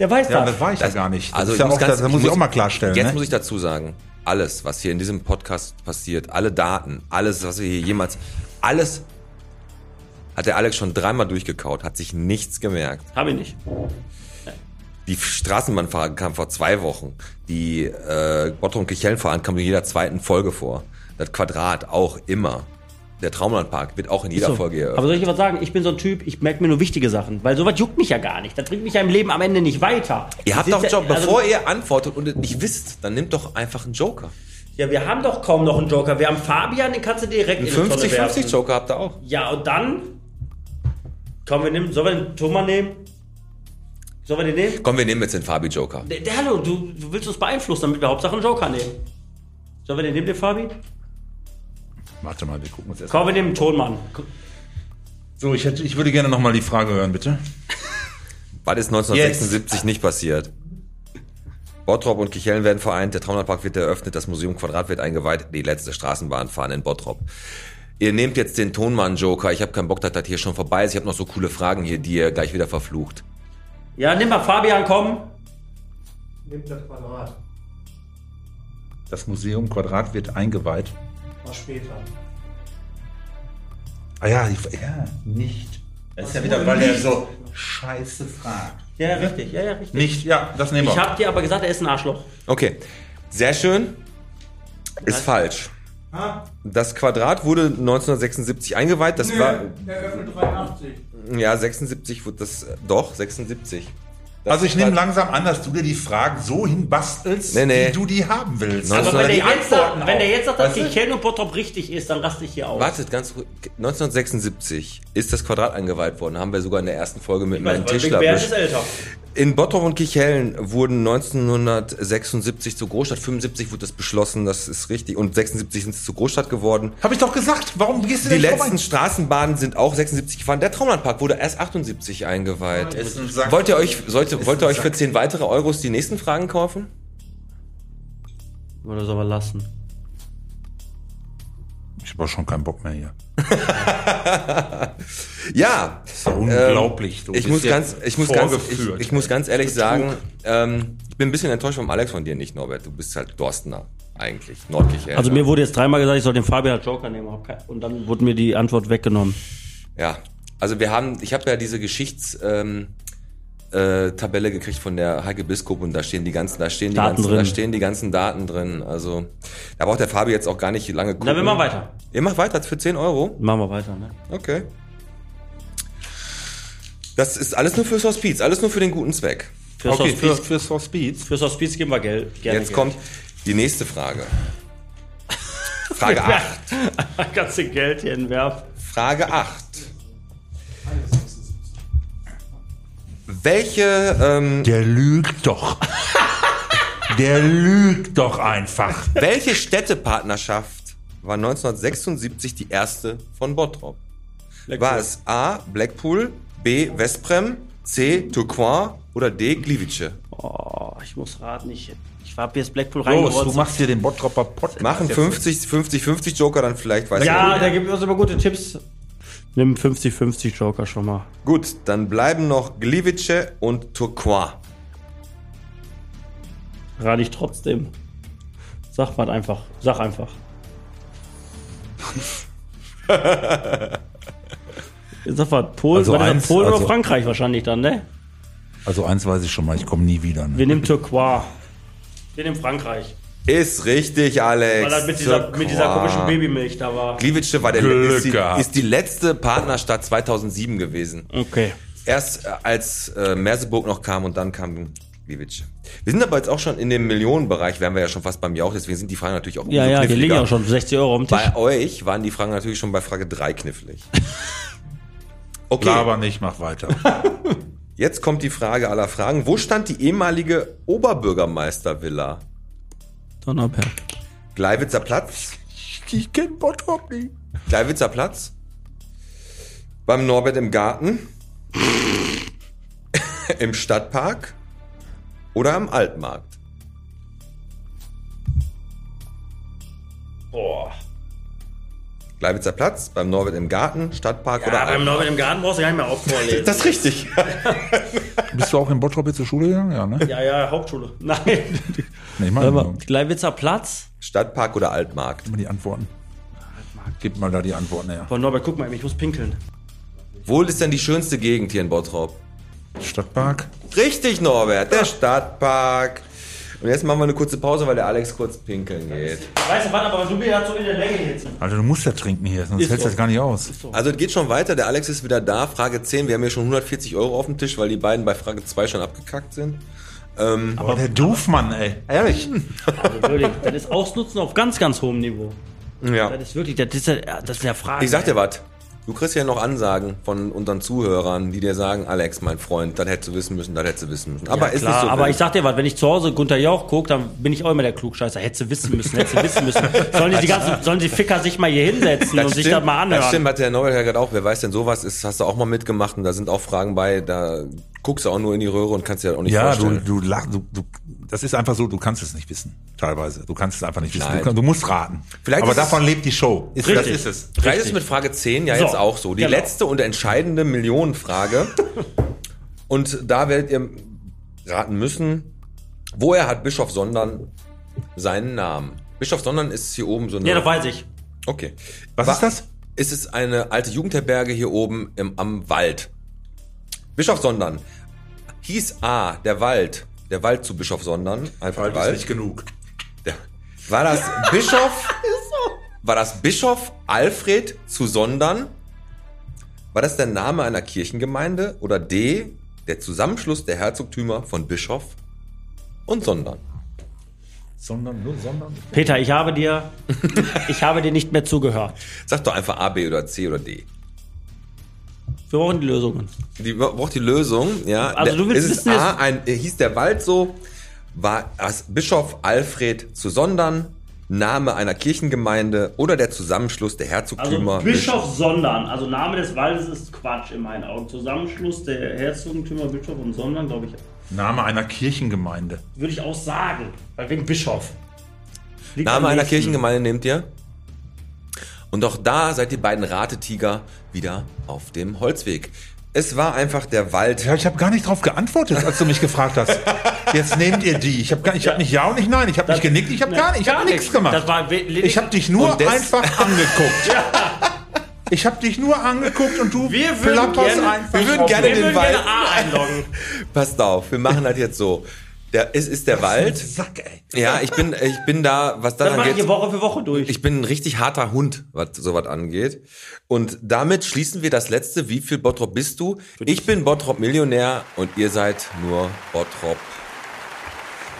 Der weiß Ja, das. das war ich Das- ja gar nicht. Das Also ja muss auch, ganz- das, muss ich auch mal klarstellen. Jetzt ne? muss ich dazu sagen, alles, was hier in diesem Podcast passiert, alle Daten, alles, was wir hier jemals, alles hat der Alex schon dreimal durchgekaut, hat sich nichts gemerkt. Hab ich nicht. Die Straßenbahnfahrer kamen vor zwei Wochen. Die äh, Bottrop und Kichellenfahrer kamen in jeder zweiten Folge vor. Das Quadrat auch immer. Der Traumlandpark wird auch in jeder So. Folge Aber eröffnet. soll ich dir was sagen? Ich bin so ein Typ, ich merke mir nur wichtige Sachen. Weil sowas juckt mich ja gar nicht. Das bringt mich ja im Leben am Ende nicht weiter. Ihr habt doch einen Job, ja- also- bevor ihr antwortet und nicht wisst, dann nehmt doch einfach einen Joker. Ja, wir haben doch kaum noch einen Joker. Wir haben Fabian, den kannst du direkt Einen in die Tonne 50-50 werfen. Joker habt ihr auch. Ja, und dann? Komm, wir nehmen, sollen wir den Thomas nehmen? Sollen wir den nehmen? Komm, wir nehmen jetzt den Fabi Joker. Der, der, hallo, du, du willst uns beeinflussen, damit wir Hauptsache einen Joker nehmen. Sollen wir den nehmen, den Fabi? Warte mal, wir gucken uns erst Komm, wir nehmen den Tonmann. So, ich, hätte, ich würde gerne noch mal die Frage hören, bitte. (laughs) Was ist 1976 nicht passiert? Bottrop und Kichellen werden vereint, der Traumlandpark wird eröffnet, das Museum Quadrat wird eingeweiht, die letzte Straßenbahn fahren in Bottrop. Ihr nehmt jetzt den Tonmann-Joker. Ich habe keinen Bock, dass das hier schon vorbei ist. Ich habe noch so coole Fragen hier, die ihr gleich wieder verflucht. Ja, nimm mal Fabian, komm. Nimmt das Quadrat. Das Museum Quadrat wird eingeweiht. Mal später. Ah ja, ich, ja, nicht. Das ist ja wieder, weil er so scheiße fragt. Ja, richtig, ja, ja, richtig. Nicht, ja, das nehmen wir. Ich hab dir aber gesagt, er ist ein Arschloch. Okay, sehr schön. Ist falsch. Das Quadrat wurde 1976 eingeweiht. Das war Eröffnet 83. ja 76 wurde das äh, doch 76. Das Also ich nehme langsam an, dass du dir die Fragen so hinbastelst, Nee, nee. wie du die haben willst. Also Aber wenn der, die jetzt sagt, wenn der jetzt sagt, dass du? Kichellen und Bottrop richtig ist, dann raste ich hier aus. Wartet ganz ruhig. 1976 ist das Quadrat eingeweiht worden. Haben wir sogar in der ersten Folge mit meinem Big Tischler Bär besch- ist älter. In Bottrop und Kichellen wurden 1976 zur Großstadt. 75 wurde das beschlossen, das ist richtig. Und 76 sind sie zur Großstadt geworden. Hab ich doch gesagt. Warum gehst du Die denn letzten vorbei? Straßenbahnen sind auch 76 gefahren. Der Traumlandpark wurde erst 78 eingeweiht. ist ein Sack. Wollt ihr euch, sollte, wollt ihr ein euch für Sack. 10 weitere Euros die nächsten Fragen kaufen? Oder soll man lassen? Ich habe schon keinen Bock mehr hier. (laughs) Ja. ist doch unglaublich. Du Ich muss ganz, ich muss ganz, ich, ich muss ganz ehrlich sagen, ähm, ich bin ein bisschen enttäuscht vom Alex von dir nicht, Norbert. Du bist halt Dorstener eigentlich, Nordkichellen. Also mir wurde jetzt dreimal gesagt, ich soll den Fabian als Joker nehmen. Und dann wurde mir die Antwort weggenommen. Ja, also wir haben, ich habe ja diese Geschichts ähm, äh, Tabelle gekriegt von der Heike Biskup und da stehen die ganzen, da stehen die Daten ganzen, drin. da stehen die ganzen Daten drin. Also da braucht der Fabi jetzt auch gar nicht lange gucken. Na, wir machen weiter. Ihr macht weiter für 10 Euro. Machen wir weiter, ne? Okay. Das ist alles nur fürs Hospiz, alles nur für den guten Zweck. Fürs Okay, für, Hospiz, fürs Hospiz. fürs Hospiz geben wir Geld. Gerne Jetzt Geld. kommt die nächste Frage. Frage (laughs) 8. Kannst du Geld hier entwerfen? Frage 8. Welche, ähm, Der lügt doch. (laughs) Der lügt doch einfach. welche Städtepartnerschaft war 1976 die erste von Bottrop? War es A. Blackpool, B. Westprem, C. Tourcoing oder D. Gliwice? Oh, ich muss raten. Ich, ich habe jetzt Blackpool Los, du machst hier den Bottropper Podcast. Machen jetzt. 50, 50, 50 Joker dann vielleicht, weiß ja, ich der gibt uns immer gute Tipps. Nimm 50-50 Joker schon mal. Gut, dann bleiben noch Gliwice und Tourcoing. Rate ich trotzdem. Sag mal einfach. Sag einfach. (laughs) Sag mal, Polen, Also eins, Polen also- oder Frankreich wahrscheinlich dann, ne? Also eins weiß ich schon mal, ich komme nie wieder. Ne? Wir nehmen Turquoise. Wir nehmen Frankreich. Ist richtig, Alex. Weil das mit dieser, mit dieser komischen Babymilch da war. Gliwice war der ist die, ist die letzte Partnerstadt 2007 gewesen. Okay. Erst äh, als äh, Merseburg noch kam und dann kam Gliwice. Wir sind aber jetzt auch schon in dem Millionenbereich, wären wir ja schon fast beim Jauch, deswegen sind die Fragen natürlich auch Ja, ja, die liegen ja auch schon 60 Euro am Tisch. Bei euch waren die Fragen natürlich schon bei Frage 3 knifflig. (laughs) Okay, Laber nicht, mach weiter. (laughs) jetzt kommt die Frage aller Fragen. Wo stand die ehemalige Oberbürgermeistervilla? Donnerberg. Gleiwitzer Platz? ich kenn Bottrop nicht. Gleiwitzer Platz? Beim Norbert im Garten? (laughs) Im Stadtpark? Oder am Altmarkt? Boah. Gleiwitzer Platz, beim Norbert im Garten, Stadtpark oder Ja, beim Altmarkt? Norbert im Garten brauchst du gar nicht mehr aufvorlesen. Das ist richtig. (laughs) Bist du auch in Bottrop jetzt zur Schule gegangen? Ja, ne? ja, ja, Hauptschule. (laughs) Nein. Nee, ich meine mal, Gleiwitzer Platz. Stadtpark oder Altmarkt? mal die Antworten. Gib mal da die Antworten her. Boah, Norbert, guck mal, ich muss pinkeln. Wo ist denn die schönste Gegend hier in Bottrop? Stadtpark. Richtig, Norbert, der Stadtpark. Und jetzt machen wir eine kurze Pause, weil der Alex kurz pinkeln geht. Weißt du was, aber du mir so in der Länge jetzt. Alter, du musst ja trinken hier, sonst Ist hältst du so. das gar nicht aus. Also es geht schon weiter, der Alex ist wieder da. Frage 10, wir haben hier schon 140 Euro auf dem Tisch, weil die beiden bei Frage 2 schon abgekackt sind. Aber der Doofmann, ey. Ehrlich. (laughs) Also wirklich, das ist Ausnutzen auf ganz, ganz hohem Niveau. Ja. Das ist wirklich, das ist ja, das ist ja Frage. Ich sag dir was. Du kriegst ja noch Ansagen von unseren Zuhörern, die dir sagen, Alex, mein Freund, das hättest du wissen müssen, das hättest du wissen müssen. Aber ja, ist klar, nicht so. aber ich sag dir was, wenn ich zu Hause Gunter Jauch gucke, dann bin ich auch immer der Klugscheißer. Hättest du wissen müssen, hättest du wissen müssen. (laughs) Sollen die, die ganzen, sollen die Ficker sich mal hier hinsetzen und sich das mal anhören? Das stimmt, hat der Norbert ja gerade auch. Wer weiß denn sowas ist, hast du auch mal mitgemacht und da sind auch Fragen bei, da guckst du auch nur in die Röhre und kannst dir das auch nicht Ja, du, vorstellen. du lach, du, du, das ist einfach so, du kannst es nicht wissen. Teilweise. Du kannst es einfach nicht wissen. Du, kann- du musst raten. Vielleicht Aber ist davon lebt die Show. Ist, das Richtig. ist es. Vielleicht ist Richtig. es mit Frage 10 ja So, jetzt auch so. Die genau. letzte und entscheidende Millionenfrage. (laughs) und da werdet ihr raten müssen, woher hat Bischof Sondern seinen Namen? Bischof Sondern ist hier oben so eine. ja, das weiß ich. Okay. Was Wa- ist das? Ist es eine alte Jugendherberge hier oben im, am Wald? Bischof Sondern. Hieß A, der Wald, der Wald zu Bischof Sondern, einfach Wald. genug. Der, war das Bischof? (laughs) War das Bischof Alfred zu Sondern? War das der Name einer Kirchengemeinde? Oder D, der Zusammenschluss der Herzogtümer von Bischof und Sondern? Sondern, nur sondern. Peter, ich habe dir, ich habe dir nicht mehr zugehört. Sag doch einfach A, B oder C oder D. Wir brauchen die Lösungen. Die braucht die Lösung, ja. Also du willst ist es wissen, A, ein, hieß der Wald so, war das Bischof Alfred zu Sondern, Name einer Kirchengemeinde oder der Zusammenschluss der Also Herzogtümer? Bischof Sondern, also Name des Waldes ist Quatsch in meinen Augen. Zusammenschluss der Herzogtümer Bischof und Sondern, glaube ich, Name einer Kirchengemeinde. würde ich auch sagen. Weil wegen Bischof. Liegt Name am einer nächsten. Kirchengemeinde nehmt ihr? Und auch da seid ihr beiden Ratetiger wieder auf dem Holzweg. Es war einfach der Wald. Ja, ich habe gar nicht drauf geantwortet, als du mich gefragt hast. Jetzt nehmt ihr die. Ich habe ich hab nicht ja und nicht nein. Ich habe nicht genickt. Ich habe gar nicht. Ich habe nichts gemacht. Das war we- ich habe dich nur einfach (laughs) angeguckt. Ich habe dich nur angeguckt und du Wir würden plapperst gerne- einfach wir würden gerne. Wir den würden gerne Wald- A einloggen. (laughs) Passt auf, wir machen das jetzt so. Der, es ist der Wald. Sack, ey. Ja, ich bin, ich bin da, was Das das ich angeht. hier Woche für Woche durch. Ich bin ein richtig harter Hund, was sowas angeht. Und damit schließen wir das letzte. Wie viel Bottrop bist du? Ich bin Bottrop Millionär und ihr seid nur Bottrop.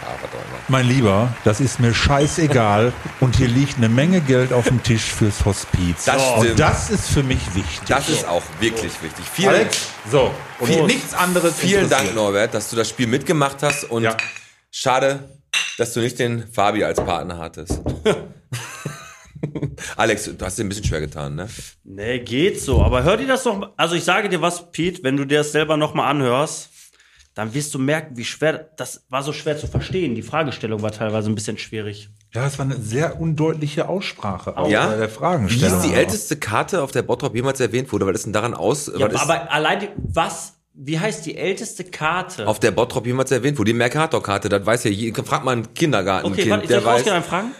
Ja, was auch immer. Mein Lieber, das ist mir scheißegal und hier liegt eine Menge Geld auf dem Tisch fürs Hospiz. Das und stimmt. das ist für mich wichtig. Das ist auch wirklich wichtig. Vielen, Alex, so, und Viel- nichts anderes vielen Dank. Norbert, dass du das Spiel mitgemacht hast und Ja. schade, dass du nicht den Fabi als Partner hattest. (laughs) Alex, du hast dir ein bisschen schwer getan, ne? Nee, geht so. Aber hör dir das doch. Also ich sage dir was, Pete, wenn du dir das selber nochmal anhörst, dann wirst du merken, wie schwer. Das war so schwer zu verstehen. Die Fragestellung war teilweise ein bisschen schwierig. Ja, es war eine sehr undeutliche Aussprache auch Ja? bei der Wie Fragestellung. ist die älteste Karte, auf der Bottrop jemals erwähnt wurde? Weil das denn daran aus, Ja, aber allein die, was, wie heißt die älteste Karte? auf der Bottrop jemals erwähnt wurde? Die Mercator-Karte, das weiß ja je, fragt mal ein Kindergartenkind, okay, warte, ich der weiß. und fragen?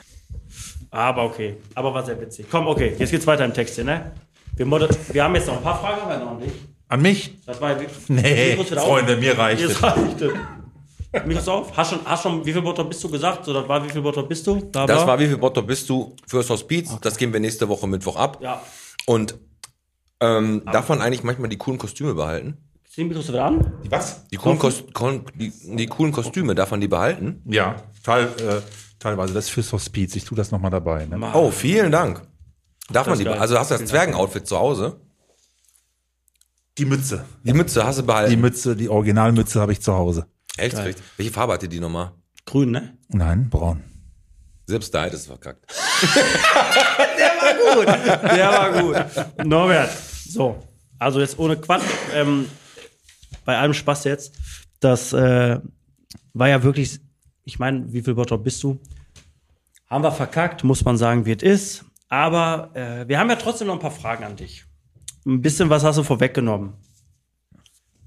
Aber okay. Aber war sehr witzig. Komm, okay, jetzt geht's weiter im Text hier, ne? Wir, wir haben jetzt noch ein paar Fragen, aber noch nicht. An mich? Das war Nee, wieder auf. Freunde, mir reicht es. reicht es. Mikros auf. Hast schon, hast schon, wie viel Bottrop bist du gesagt? So, das war, wie viel Bottrop bist du? Da Das war, wie viel Bottrop bist du fürs Hospiz? Das geben wir nächste Woche Mittwoch ab. Ja. Und ähm, darf man eigentlich manchmal die coolen Kostüme behalten? Zieh Mikros wieder an. Was? Die coolen, Kos die, die coolen Kostüme, darf man die behalten? Ja, teil, äh, teilweise. Das ist fürs Hospiz. Ich tue das nochmal dabei. Ne? Oh, vielen Dank. Darf man ist die Also hast du das Zwergenoutfit zu Hause? Die Mütze. Die Mütze hast du Die behalten. Mütze, die Originalmütze habe ich zu Hause. Echt? Welche Farbe hatte die nochmal? Grün, ne? Nein, braun. Selbst da ist es verkackt. Der war gut. Norbert. So, also jetzt ohne Quatsch. Ähm, bei allem Spaß jetzt. Das äh, war ja wirklich, ich meine, wie viel Bottrop bist du? Haben wir verkackt, muss man sagen, wie es ist. Aber äh, wir haben ja trotzdem noch ein paar Fragen an dich. Ein bisschen was hast du vorweggenommen.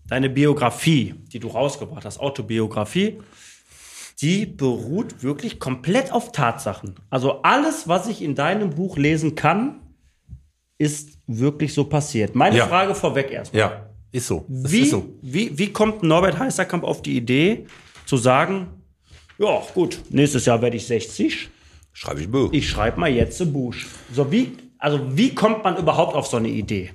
Deine Biografie, die du rausgebracht hast, Autobiografie, die beruht wirklich komplett auf Tatsachen. Also alles, was ich in deinem Buch lesen kann, ist wirklich so passiert. Meine Ja. Frage vorweg erstmal. Ja, ist so. Das Wie, ist so. wie, wie kommt Norbert Heisterkamp auf die Idee, zu sagen, ja, gut, nächstes Jahr werde ich 60, Schreibe ich ein Buch. ich schreibe mal jetzt ein Buch. So, wie, also wie kommt man überhaupt auf so eine Idee?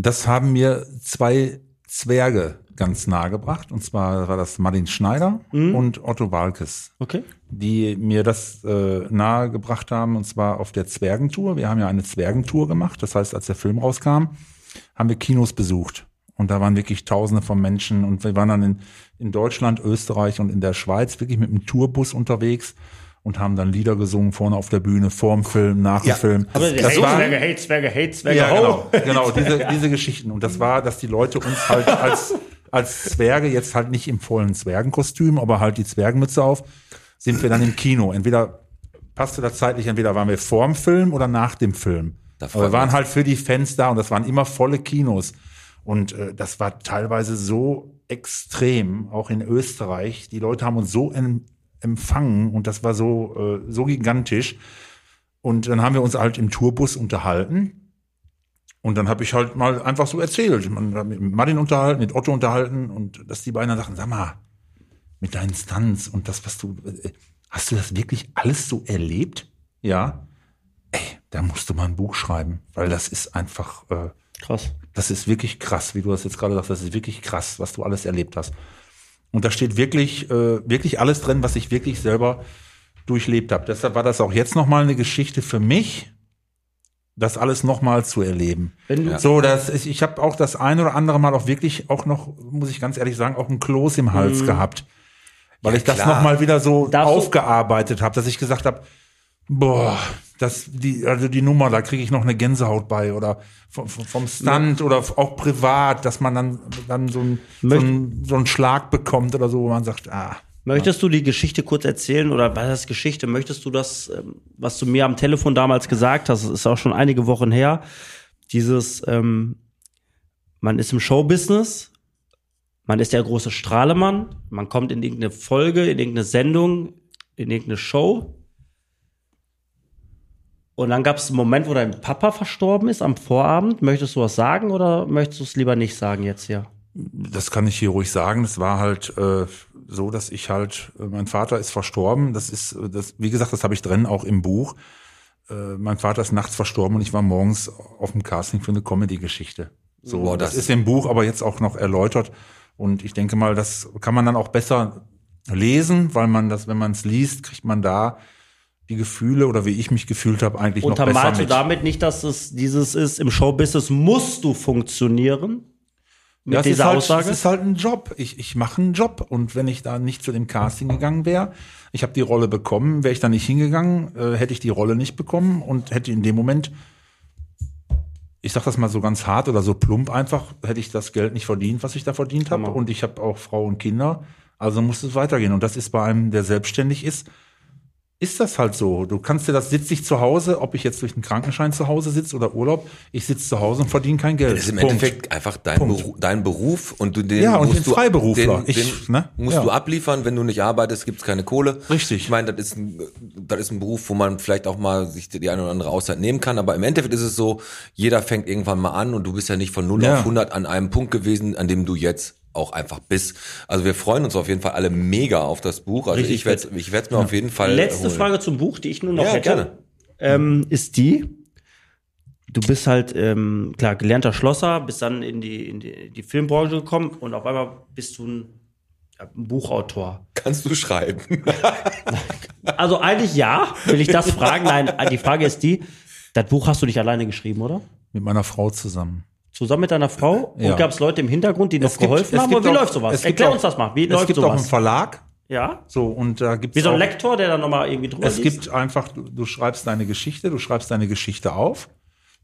Das haben mir zwei Zwerge ganz nahe gebracht. Und zwar war das Martin Schneider und Otto Walkes, Okay. die mir das äh, nahe gebracht haben. Und zwar auf der Zwergentour. Wir haben ja eine Zwergentour gemacht. Das heißt, als der Film rauskam, haben wir Kinos besucht. Und da waren wirklich Tausende von Menschen. Und wir waren dann in, in Deutschland, Österreich und in der Schweiz wirklich mit einem Tourbus unterwegs und haben dann Lieder gesungen vorne auf der Bühne, vorm Film, nach dem Ja, Film. Aber das war, Zwerge, hey, Zwerge, hey, Zwerge, ja, genau, (laughs) genau diese, diese Geschichten. Und das war, dass die Leute uns halt als, als Zwerge jetzt halt nicht im vollen Zwergenkostüm, aber halt die Zwergenmütze auf, sind wir dann im Kino. Entweder passte das zeitlich, entweder waren wir vorm Film oder nach dem Film. Da Aber wir waren halt für die Fans da und das waren immer volle Kinos. Und äh, das war teilweise so extrem, auch in Österreich. Die Leute haben uns so em empfangen und das war so, äh, so gigantisch. Und dann haben wir uns halt im Tourbus unterhalten. Und dann habe ich halt mal einfach so erzählt. Man hat mit Martin unterhalten, mit Otto unterhalten und dass die beiden dann sagten, sag mal, mit deinen Stunts und das, was du, äh, hast du das wirklich alles so erlebt? Ja. ey, da musst du mal ein Buch schreiben, weil das ist einfach, äh, Krass. das ist wirklich krass, wie du das jetzt gerade sagst, das ist wirklich krass, was du alles erlebt hast. Und da steht wirklich, äh, wirklich alles drin, was ich wirklich selber durchlebt habe. Deshalb war das auch jetzt nochmal eine Geschichte für mich, das alles nochmal zu erleben. Du, So, das ist, ich habe auch das ein oder andere Mal auch wirklich auch noch, muss ich ganz ehrlich sagen, auch ein Kloß im Hals gehabt. Weil ich das nochmal wieder so Darfst du- aufgearbeitet habe, dass ich gesagt habe, boah, das, die, also die Nummer, da kriege ich noch eine Gänsehaut bei oder vom, vom Stunt oder auch privat, dass man dann, dann so, ein, so, ein, so einen Schlag bekommt oder so, wo man sagt, ah, Möchtest du die Geschichte kurz erzählen oder was ist Geschichte? Möchtest du das, ähm, was du mir am Telefon damals gesagt hast, ist auch schon einige Wochen her, dieses, ähm, man ist im Showbusiness, man ist der große Strahlemann, man kommt in irgendeine Folge, in irgendeine Sendung, in irgendeine Show. Und dann gab es einen Moment, wo dein Papa verstorben ist am Vorabend. Möchtest du was sagen oder möchtest du es lieber nicht sagen jetzt hier? das kann ich hier ruhig sagen. Es war halt äh, so, dass ich halt, äh, mein Vater ist verstorben. Das ist, das, wie gesagt, das habe ich drin, auch im Buch. Äh, mein Vater ist nachts verstorben und ich war morgens auf dem Casting für eine Comedy-Geschichte. So, Boah, das, das- ist im Buch aber jetzt auch noch erläutert. Und ich denke mal, das kann man dann auch besser lesen, weil man das, wenn man es liest, kriegt man da die Gefühle oder wie ich mich gefühlt habe, eigentlich noch besser Untermalst du mit. damit nicht, dass es dieses ist, im Showbusiness musst du funktionieren? Mit Ja, es ist, dieser halt, Aussage? es ist halt ein Job. Ich, ich mache einen Job. Und wenn ich da nicht zu dem Casting gegangen wäre, ich habe die Rolle bekommen, wäre ich da nicht hingegangen, äh, hätte ich die Rolle nicht bekommen und hätte in dem Moment, ich sag das mal so ganz hart oder so plump einfach, hätte ich das Geld nicht verdient, was ich da verdient habe. Hammer. Und ich habe auch Frau und Kinder. Also muss es weitergehen. Und das ist bei einem, der selbstständig ist, ist das halt so. Du kannst dir das, sitze ich zu Hause, ob ich jetzt durch einen Krankenschein zu Hause sitze oder Urlaub, ich sitze zu Hause und verdiene kein Geld. Das ist im Punkt. Endeffekt einfach dein, Punkt. Beru dein Beruf und du den Ja, und musst den Freiberufler. Den, Ich, den ne? musst Ja. du abliefern, wenn du nicht arbeitest, gibt's keine Kohle. Richtig. Ich meine, das ist ein, das ist ein Beruf, wo man vielleicht auch mal sich die eine oder andere Auszeit nehmen kann, aber im Endeffekt ist es so, jeder fängt irgendwann mal an und du bist ja nicht von 0 Ja. auf 100 an einem Punkt gewesen, an dem du jetzt auch einfach bist. Also wir freuen uns auf jeden Fall alle mega auf das Buch. Also Richtig ich werde ich werde mir auf jeden Fall Letzte holen. Frage zum Buch, die ich nur noch Ja, hätte, gerne. Ähm, ist die, du bist halt, ähm, klar, gelernter Schlosser, bist dann in die, in die, die Filmbranche gekommen und auf einmal bist du ein, ja, ein Buchautor. Kannst du schreiben? (laughs) Also eigentlich ja, will ich das fragen? Nein, die Frage ist die, das Buch hast du nicht alleine geschrieben, oder? Mit meiner Frau zusammen. Zusammen mit deiner Frau? Ja. Und gab es Leute im Hintergrund, die noch Es gibt- geholfen es haben? Und wie auch- läuft sowas? es Erklär auch- uns das mal. Wie es läuft gibt auch einen sowas? Verlag. Ja? So, und da gibt's Wie so ein auch, Lektor, der dann nochmal irgendwie drüber Es liest? gibt einfach, du, du schreibst deine Geschichte, du schreibst deine Geschichte auf.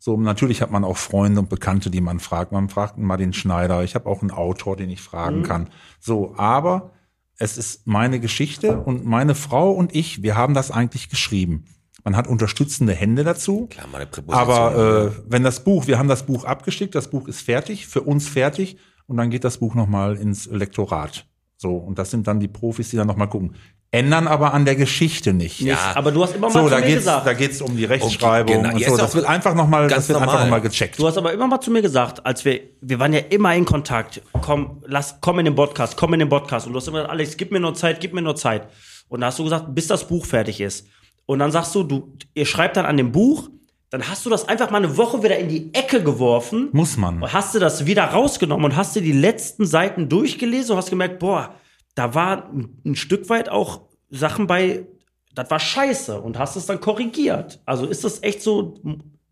So, natürlich hat man auch Freunde und Bekannte, die man fragt. Man fragt mal den Schneider. Ich habe auch einen Autor, den ich fragen Mhm. kann. So, aber es ist meine Geschichte und meine Frau und ich, wir haben das eigentlich geschrieben. Man hat unterstützende Hände dazu. Klar, meine Präposition. Aber äh, wenn das Buch, wir haben das Buch abgeschickt, das Buch ist fertig, für uns fertig, und dann geht das Buch nochmal ins Lektorat. So, und das sind dann die Profis, die dann nochmal gucken. Ändern aber an der Geschichte nicht. Nicht. Aber du hast immer mal So, zu da mir geht's, gesagt. da geht's um die Rechtschreibung genau. und Ja, so. Das wird einfach nochmal, ganz das wird einfach nochmal gecheckt. Du hast aber immer mal zu mir gesagt, als wir, wir waren ja immer in Kontakt. Komm, lass, komm in den Podcast, komm in den Podcast. Und du hast immer gesagt, Alex, gib mir nur Zeit, gib mir nur Zeit. Und da hast du gesagt, bis das Buch fertig ist. Und dann sagst du, du, ihr schreibt dann an dem Buch, dann hast du das einfach mal eine Woche wieder in die Ecke geworfen. Muss man. Und hast du das wieder rausgenommen und hast dir die letzten Seiten durchgelesen und hast gemerkt, boah, da war ein, Stück weit auch Sachen bei, das war scheiße und hast es dann korrigiert. Also ist das echt so,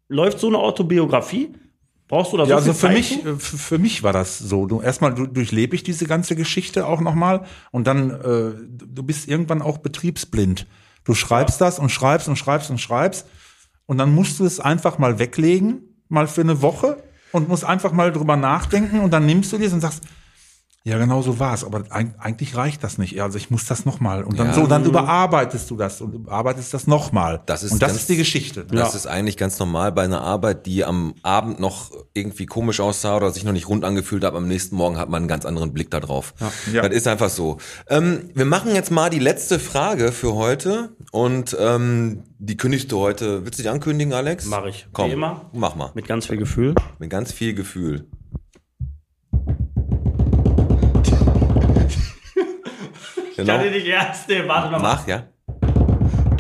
läuft so eine Autobiografie? Brauchst du da so Ja, also für Zeit mich, zu? äh, für mich war das so. Du erstmal du, durchlebe ich diese ganze Geschichte auch nochmal und dann äh, du du bist irgendwann auch betriebsblind. Du schreibst das und schreibst und schreibst und schreibst und dann musst du es einfach mal weglegen, mal für eine Woche und musst einfach mal drüber nachdenken und dann nimmst du dir und sagst, ja, genau so war es, aber eig- eigentlich reicht das nicht. Also ich muss das nochmal und dann Ja. so, dann überarbeitest du das und überarbeitest das nochmal. Das ist und das ganz- ist die Geschichte. Das ist eigentlich ganz normal bei einer Arbeit, die am Abend noch irgendwie komisch aussah oder sich noch nicht rund angefühlt hat. Am nächsten Morgen hat man einen ganz anderen Blick da drauf. Ja. Das ist einfach so. Ähm, wir machen jetzt mal die letzte Frage für heute und ähm, die kündigst du heute. Willst du die ankündigen, Alex? Mach ich. Komm, Wie immer. mach mal. Mit ganz viel Gefühl. Mit ganz viel Gefühl. Genau. nicht ernst nehmen, warte mal. Mach, ja.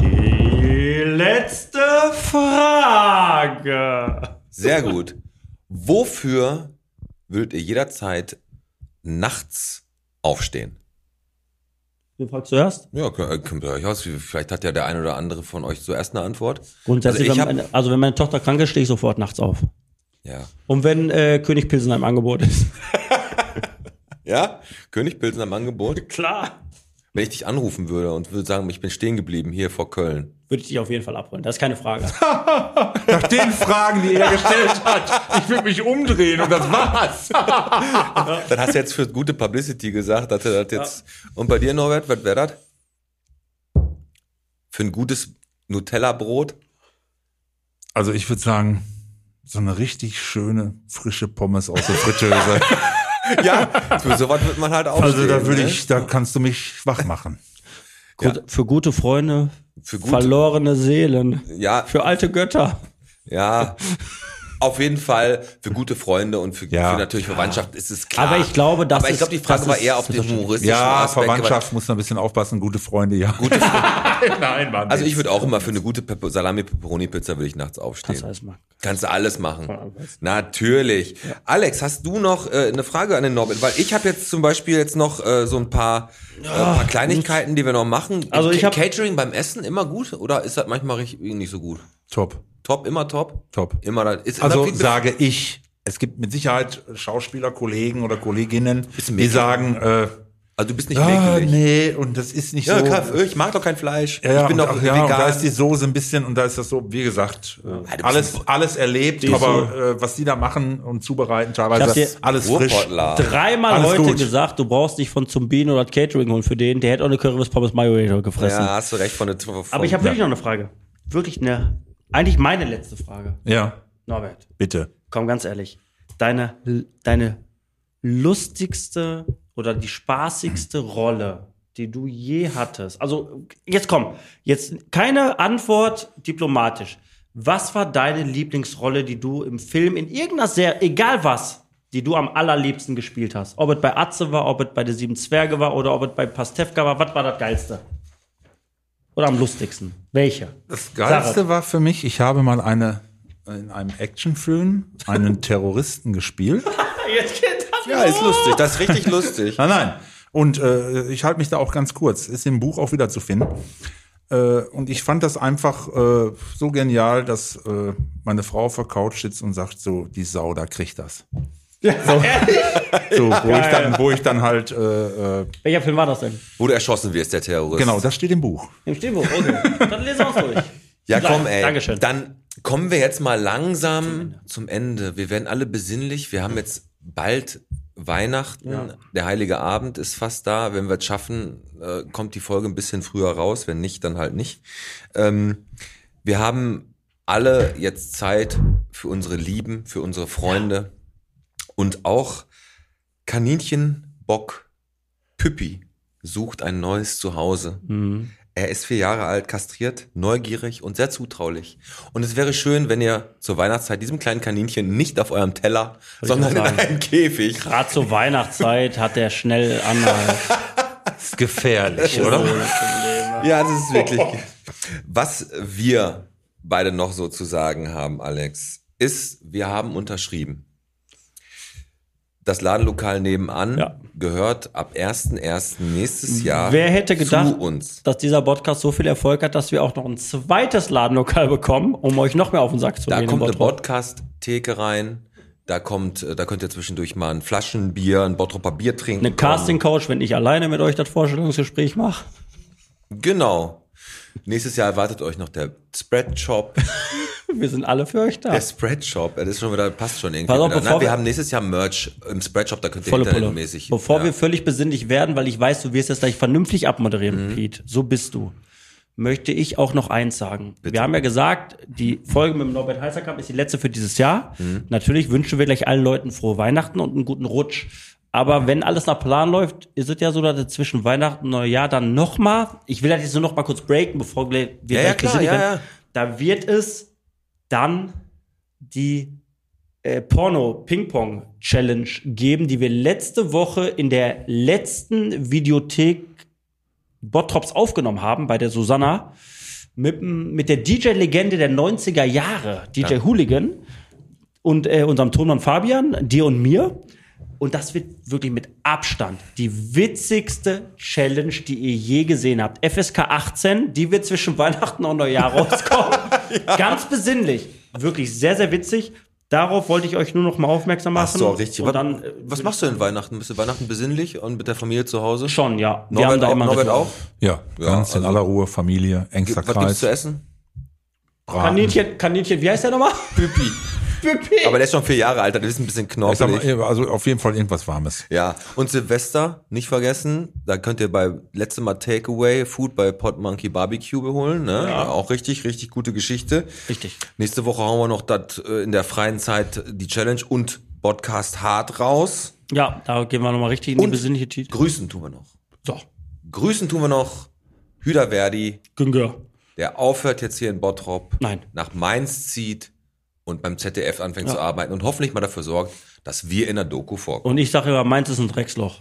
Die letzte Frage. Sehr gut. Wofür würdet ihr jederzeit nachts aufstehen? Wen fragst du erst? Ja, könnt könnt ihr euch aus. Vielleicht hat ja der ein oder andere von euch zuerst eine Antwort. Grundsätzlich, Also ich wenn, meine, also wenn meine Tochter krank ist, stehe ich sofort nachts auf. Ja. Und wenn äh, König Pilsen im Angebot ist. (laughs) Ja? König Pilsen am Angebot. Klar. Wenn ich dich anrufen würde und würde sagen, ich bin stehen geblieben hier vor Köln. Würde ich dich auf jeden Fall abholen. Das ist keine Frage. (laughs) Nach den Fragen, die er gestellt hat, ich würde mich umdrehen und das war's. (laughs) Dann hast du jetzt für gute Publicity gesagt, dass er das jetzt. Und bei dir, Norbert, was wäre das? Für ein gutes Nutella-Brot? Also ich würde sagen, so eine richtig schöne, frische Pommes aus der Fritteuse. (laughs) (laughs) Ja, für sowas wird man halt aufstehen. Also da würde ne? ich, da kannst du mich wach machen. Gut, Für gute Freunde, Für gute- verlorene Seelen, Ja, für alte Götter. ja. (laughs) Auf jeden Fall für gute Freunde und für, Ja. für natürlich Verwandtschaft ist es klar. Aber ich glaube, das Aber ich glaube, die Frage war eher auf den ist- humoristischen Ja, Aspekt. Verwandtschaft muss man ein bisschen aufpassen, gute Freunde, ja. Gute Freunde. (laughs) Nein, Mann. Also ich würde auch immer für eine gute Pepper Salami-Pepperoni-Pizza würde ich nachts aufstehen. Kannst du alles machen. Kannst du alles machen. Natürlich. Alex, hast du noch äh, eine Frage an den Norbert? Weil ich habe jetzt zum Beispiel jetzt noch äh, so ein paar, äh, paar Kleinigkeiten, die wir noch machen. Also ich hab- Catering beim Essen immer gut oder ist das manchmal richtig, nicht so gut? Top, Top, immer top? top. Immer da, ist Also sage ich, es gibt mit Sicherheit Schauspieler, Kollegen oder Kolleginnen, die sagen, äh, also du bist nicht ah, mäkelig. nee, und das ist nicht Ja, so. Kaff, ich mag doch kein Fleisch. Ja, ja, ich bin doch ja, vegan. und da ist die Soße ein bisschen und da ist das so, wie gesagt, äh, bist alles, alles erlebt, aber äh, was die da machen und zubereiten, Ich teilweise dir- alles frisch. Dreimal Alles heute gut. gesagt, du brauchst dich von Zumbin oder Catering holen für den. Der hätte auch eine Currywurst Pommes Mayo gefressen. Ja, hast du recht von der von, Aber ich habe wirklich noch eine Frage. Wirklich eine, eigentlich meine letzte Frage. Ja, Norbert, bitte. komm ganz ehrlich. Deine, deine lustigste oder die spaßigste Rolle, die du je hattest. Also jetzt komm, jetzt keine Antwort diplomatisch. Was war deine Lieblingsrolle, die du im Film in irgendeiner Serie, egal was, die du am allerliebsten gespielt hast? Ob es bei Atze war, ob es bei der Sieben Zwerge war oder ob es bei Pastewka war, was war das Geilste? Oder am lustigsten? Welche? Das Geilste war für mich, ich habe mal eine in einem Actionfilm einen Terroristen gespielt. (laughs) Jetzt geht das Ja, ist lustig. Das ist richtig lustig. Nein, nein. Und äh, ich halte mich da auch ganz kurz. Ist im Buch auch wieder zu finden. Äh, und ich fand das einfach äh, so genial, dass äh, meine Frau auf der Couch sitzt und sagt so, die Sau, da kriegt das. So, (laughs) so wo, ich dann, wo ich dann halt, äh, äh, Welcher Film war das denn? Wo du erschossen wirst, der Terrorist. genau, das steht im Buch. Im Stehbuch, okay. Dann lesen wir uns durch. Ja, komm, ey. Dankeschön. Dann kommen wir jetzt mal langsam zum Ende. Wir werden alle besinnlich. Wir haben jetzt bald Weihnachten. Der heilige Abend ist fast da. Wenn wir es schaffen, äh, kommt die Folge ein bisschen früher raus. Wenn nicht, dann halt nicht. Ähm, wir haben alle jetzt Zeit für unsere Lieben, für unsere Freunde und auch Kaninchen Bock Püppi sucht ein neues Zuhause. Er ist vier Jahre alt, kastriert, neugierig und sehr zutraulich. Und es wäre schön, wenn ihr zur Weihnachtszeit diesem kleinen Kaninchen nicht auf eurem Teller, sondern in einem Käfig. Gerade zur Weihnachtszeit hat der schnell Anhalt. (laughs) Ist gefährlich, oder? Ja, das ist wirklich. (laughs) Was wir beide noch so zu sagen haben, Alex, ist, wir haben unterschrieben. Das Ladenlokal nebenan Ja. gehört ab 1.1. nächstes Jahr Wer hätte gedacht, dass dieser Podcast so viel Erfolg hat, dass wir auch noch ein zweites Ladenlokal bekommen, um euch noch mehr auf den Sack zu Da in kommt eine. Podcast-Theke rein. Da kommt, äh, da könnt ihr zwischendurch mal ein Flaschenbier, ein Bottropper Bier trinken. Eine Casting-Couch, wenn ich alleine mit euch das Vorstellungsgespräch mache. Genau. Nächstes Jahr erwartet euch noch der Spread-Shop. (laughs) Wir sind alle für euch da. Der Spread-Shop, das ist schon wieder, passt schon irgendwie auf, Na, wir wir- haben nächstes Jahr Merch im Spread-Shop, da könnt ihr internetmäßig. Bevor ja. wir völlig besinnlich werden, weil ich weiß, du wirst das gleich vernünftig abmoderieren, Mhm. Pete. So bist du. Möchte ich auch noch eins sagen. Wir haben ja gesagt, die Folge mit dem Norbert Heißerkamp ist die letzte für dieses Jahr. Mhm. Natürlich wünschen wir gleich allen Leuten frohe Weihnachten und einen guten Rutsch. Aber wenn alles nach Plan läuft, ist es ja so, dass zwischen Weihnachten und Neujahr dann nochmal, ich will das jetzt nur noch mal kurz breaken, bevor wir Ja, ja, klar, ja, werden. ja. Da wird es dann die äh, Porno-Ping-Pong-Challenge geben, die wir letzte Woche in der letzten Videothek Bottrops aufgenommen haben, bei der Susanna. mit, mit der DJ-Legende der 90er Jahre, DJ Hooligan und äh, unserem Tonmann Fabian, dir und mir. Und das wird wirklich mit Abstand die witzigste Challenge, die ihr je gesehen habt. FSK 18, die wird zwischen Weihnachten und Neujahr (laughs) rauskommen. Ganz besinnlich. Wirklich sehr, sehr witzig. Darauf wollte ich euch nur noch mal aufmerksam machen. Ach so, richtig. Und Was, dann, äh, was machst du denn Weihnachten? Bist du Weihnachten besinnlich und mit der Familie zu Hause? schon, ja. Wir Norbert, auch, Norbert auch? Ja, Ja, ganz in also- aller Ruhe, Familie, engster Was gibt's Kreis. zu essen? Braten. Kaninchen, Kaninchen, wie heißt der nochmal? Pipi. (laughs) Pipi. Aber der ist schon vier Jahre alt, der ist ein bisschen Ich sag knorpelig. mal, also auf jeden Fall irgendwas Warmes. Ja, und Silvester, nicht vergessen, da könnt ihr bei letztem Mal Takeaway Food bei Pot Monkey Barbecue holen, ne? Auch richtig, richtig gute Geschichte. Richtig. Nächste Woche hauen wir noch das äh, in der freien Zeit die Challenge und Podcast hart raus. Ja, da gehen wir nochmal richtig in die Und besinnliche Titel. Grüßen tun wir noch. So, Grüßen tun wir noch Hüder Verdi, Günger. Der aufhört jetzt hier in Bottrop, Nein. nach Mainz zieht und beim ZDF anfängt Ja. zu arbeiten und hoffentlich mal dafür sorgt, dass wir in der Doku vorkommen. Und ich sage immer, meins ist ein Drecksloch.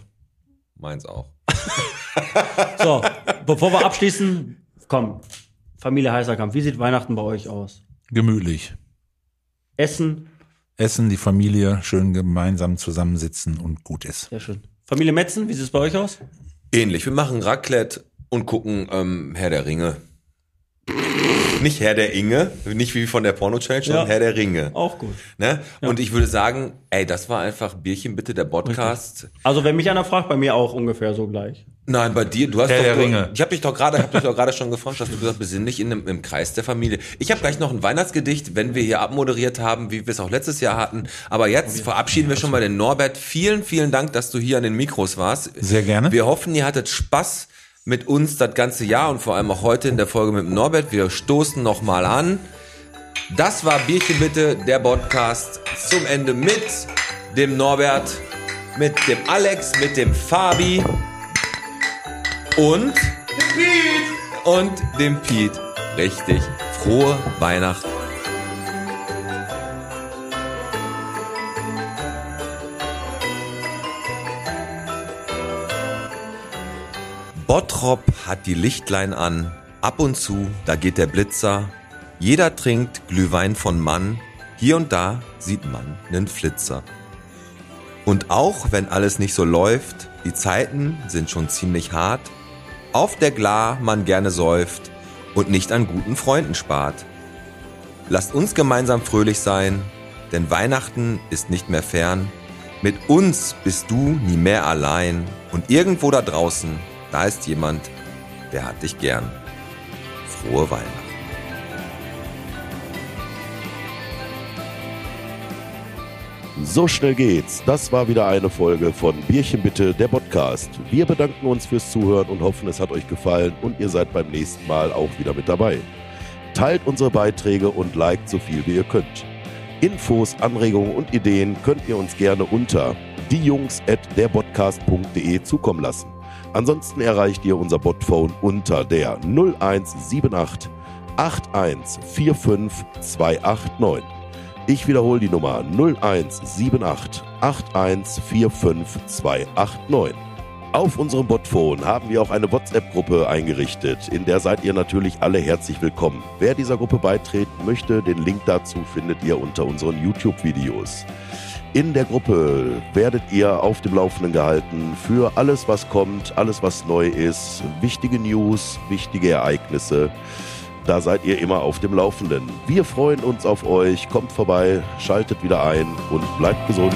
Mainz auch. So, bevor wir abschließen, komm, Familie Heißerkamp, wie sieht Weihnachten bei euch aus? Gemütlich. Essen, Essen, die Familie, schön gemeinsam zusammensitzen und gut ist. sehr schön. Familie Metzen, wie sieht es bei euch aus? Ähnlich. Wir machen Raclette und gucken ähm, Herr der Ringe. Nicht Herr der Inge, nicht wie von der Porno-Challenge, sondern Ja. Herr der Ringe. Auch gut. Ne? Und ich würde sagen, ey, das war einfach Bierchen bitte der Podcast. Also wenn mich einer fragt, bei mir auch ungefähr so gleich. Nein, bei dir, du hast Herr doch, der Ringe. ich habe dich doch gerade, hab dich doch gerade schon gefragt, hast du gesagt, besinnlich in dem, im Kreis der Familie. Ich habe gleich noch ein Weihnachtsgedicht, wenn wir hier abmoderiert haben, wie wir es auch letztes Jahr hatten. Aber jetzt verabschieden wir schon mal den Norbert. Vielen, vielen Dank, dass du hier an den Mikros warst. Sehr gerne. Wir hoffen, ihr hattet Spaß mit uns das ganze Jahr und vor allem auch heute in der Folge mit dem Norbert. Wir stoßen noch mal an. Das war Bierchen bitte, der Podcast zum Ende mit dem Norbert, mit dem Alex, mit dem Fabi und und dem Piet. Richtig. Frohe Weihnachten. Bottrop hat die Lichtlein an. Ab und zu, da geht der Blitzer. Jeder trinkt Glühwein von Mann. Hier und da sieht man nen Flitzer. Und auch wenn alles nicht so läuft, die Zeiten sind schon ziemlich hart, auf der Glar man gerne säuft und nicht an guten Freunden spart. Lasst uns gemeinsam fröhlich sein, denn Weihnachten ist nicht mehr fern. Mit uns bist du nie mehr allein und irgendwo da draußen, da ist jemand, der hat dich gern. Frohe Weihnachten. So schnell geht's. Das war wieder eine Folge von Bierchen bitte, der Podcast. Wir bedanken uns fürs Zuhören und hoffen, es hat euch gefallen und ihr seid beim nächsten Mal auch wieder mit dabei. Teilt unsere Beiträge und liked so viel wie ihr könnt. Infos, Anregungen und Ideen könnt ihr uns gerne unter diejungs@derpodcast.de zukommen lassen. Ansonsten erreicht ihr unser Botphone unter der 0178 8145 289. Ich wiederhole die Nummer 0178 8145 289. Auf unserem Botphone haben wir auch eine WhatsApp-Gruppe eingerichtet. In der seid ihr natürlich alle herzlich willkommen. Wer dieser Gruppe beitreten möchte, den Link dazu findet ihr unter unseren YouTube-Videos. In der Gruppe werdet ihr auf dem Laufenden gehalten für alles, was kommt, alles, was neu ist, wichtige News, wichtige Ereignisse. Da seid ihr immer auf dem Laufenden. Wir freuen uns auf euch. Kommt vorbei, schaltet wieder ein und bleibt gesund.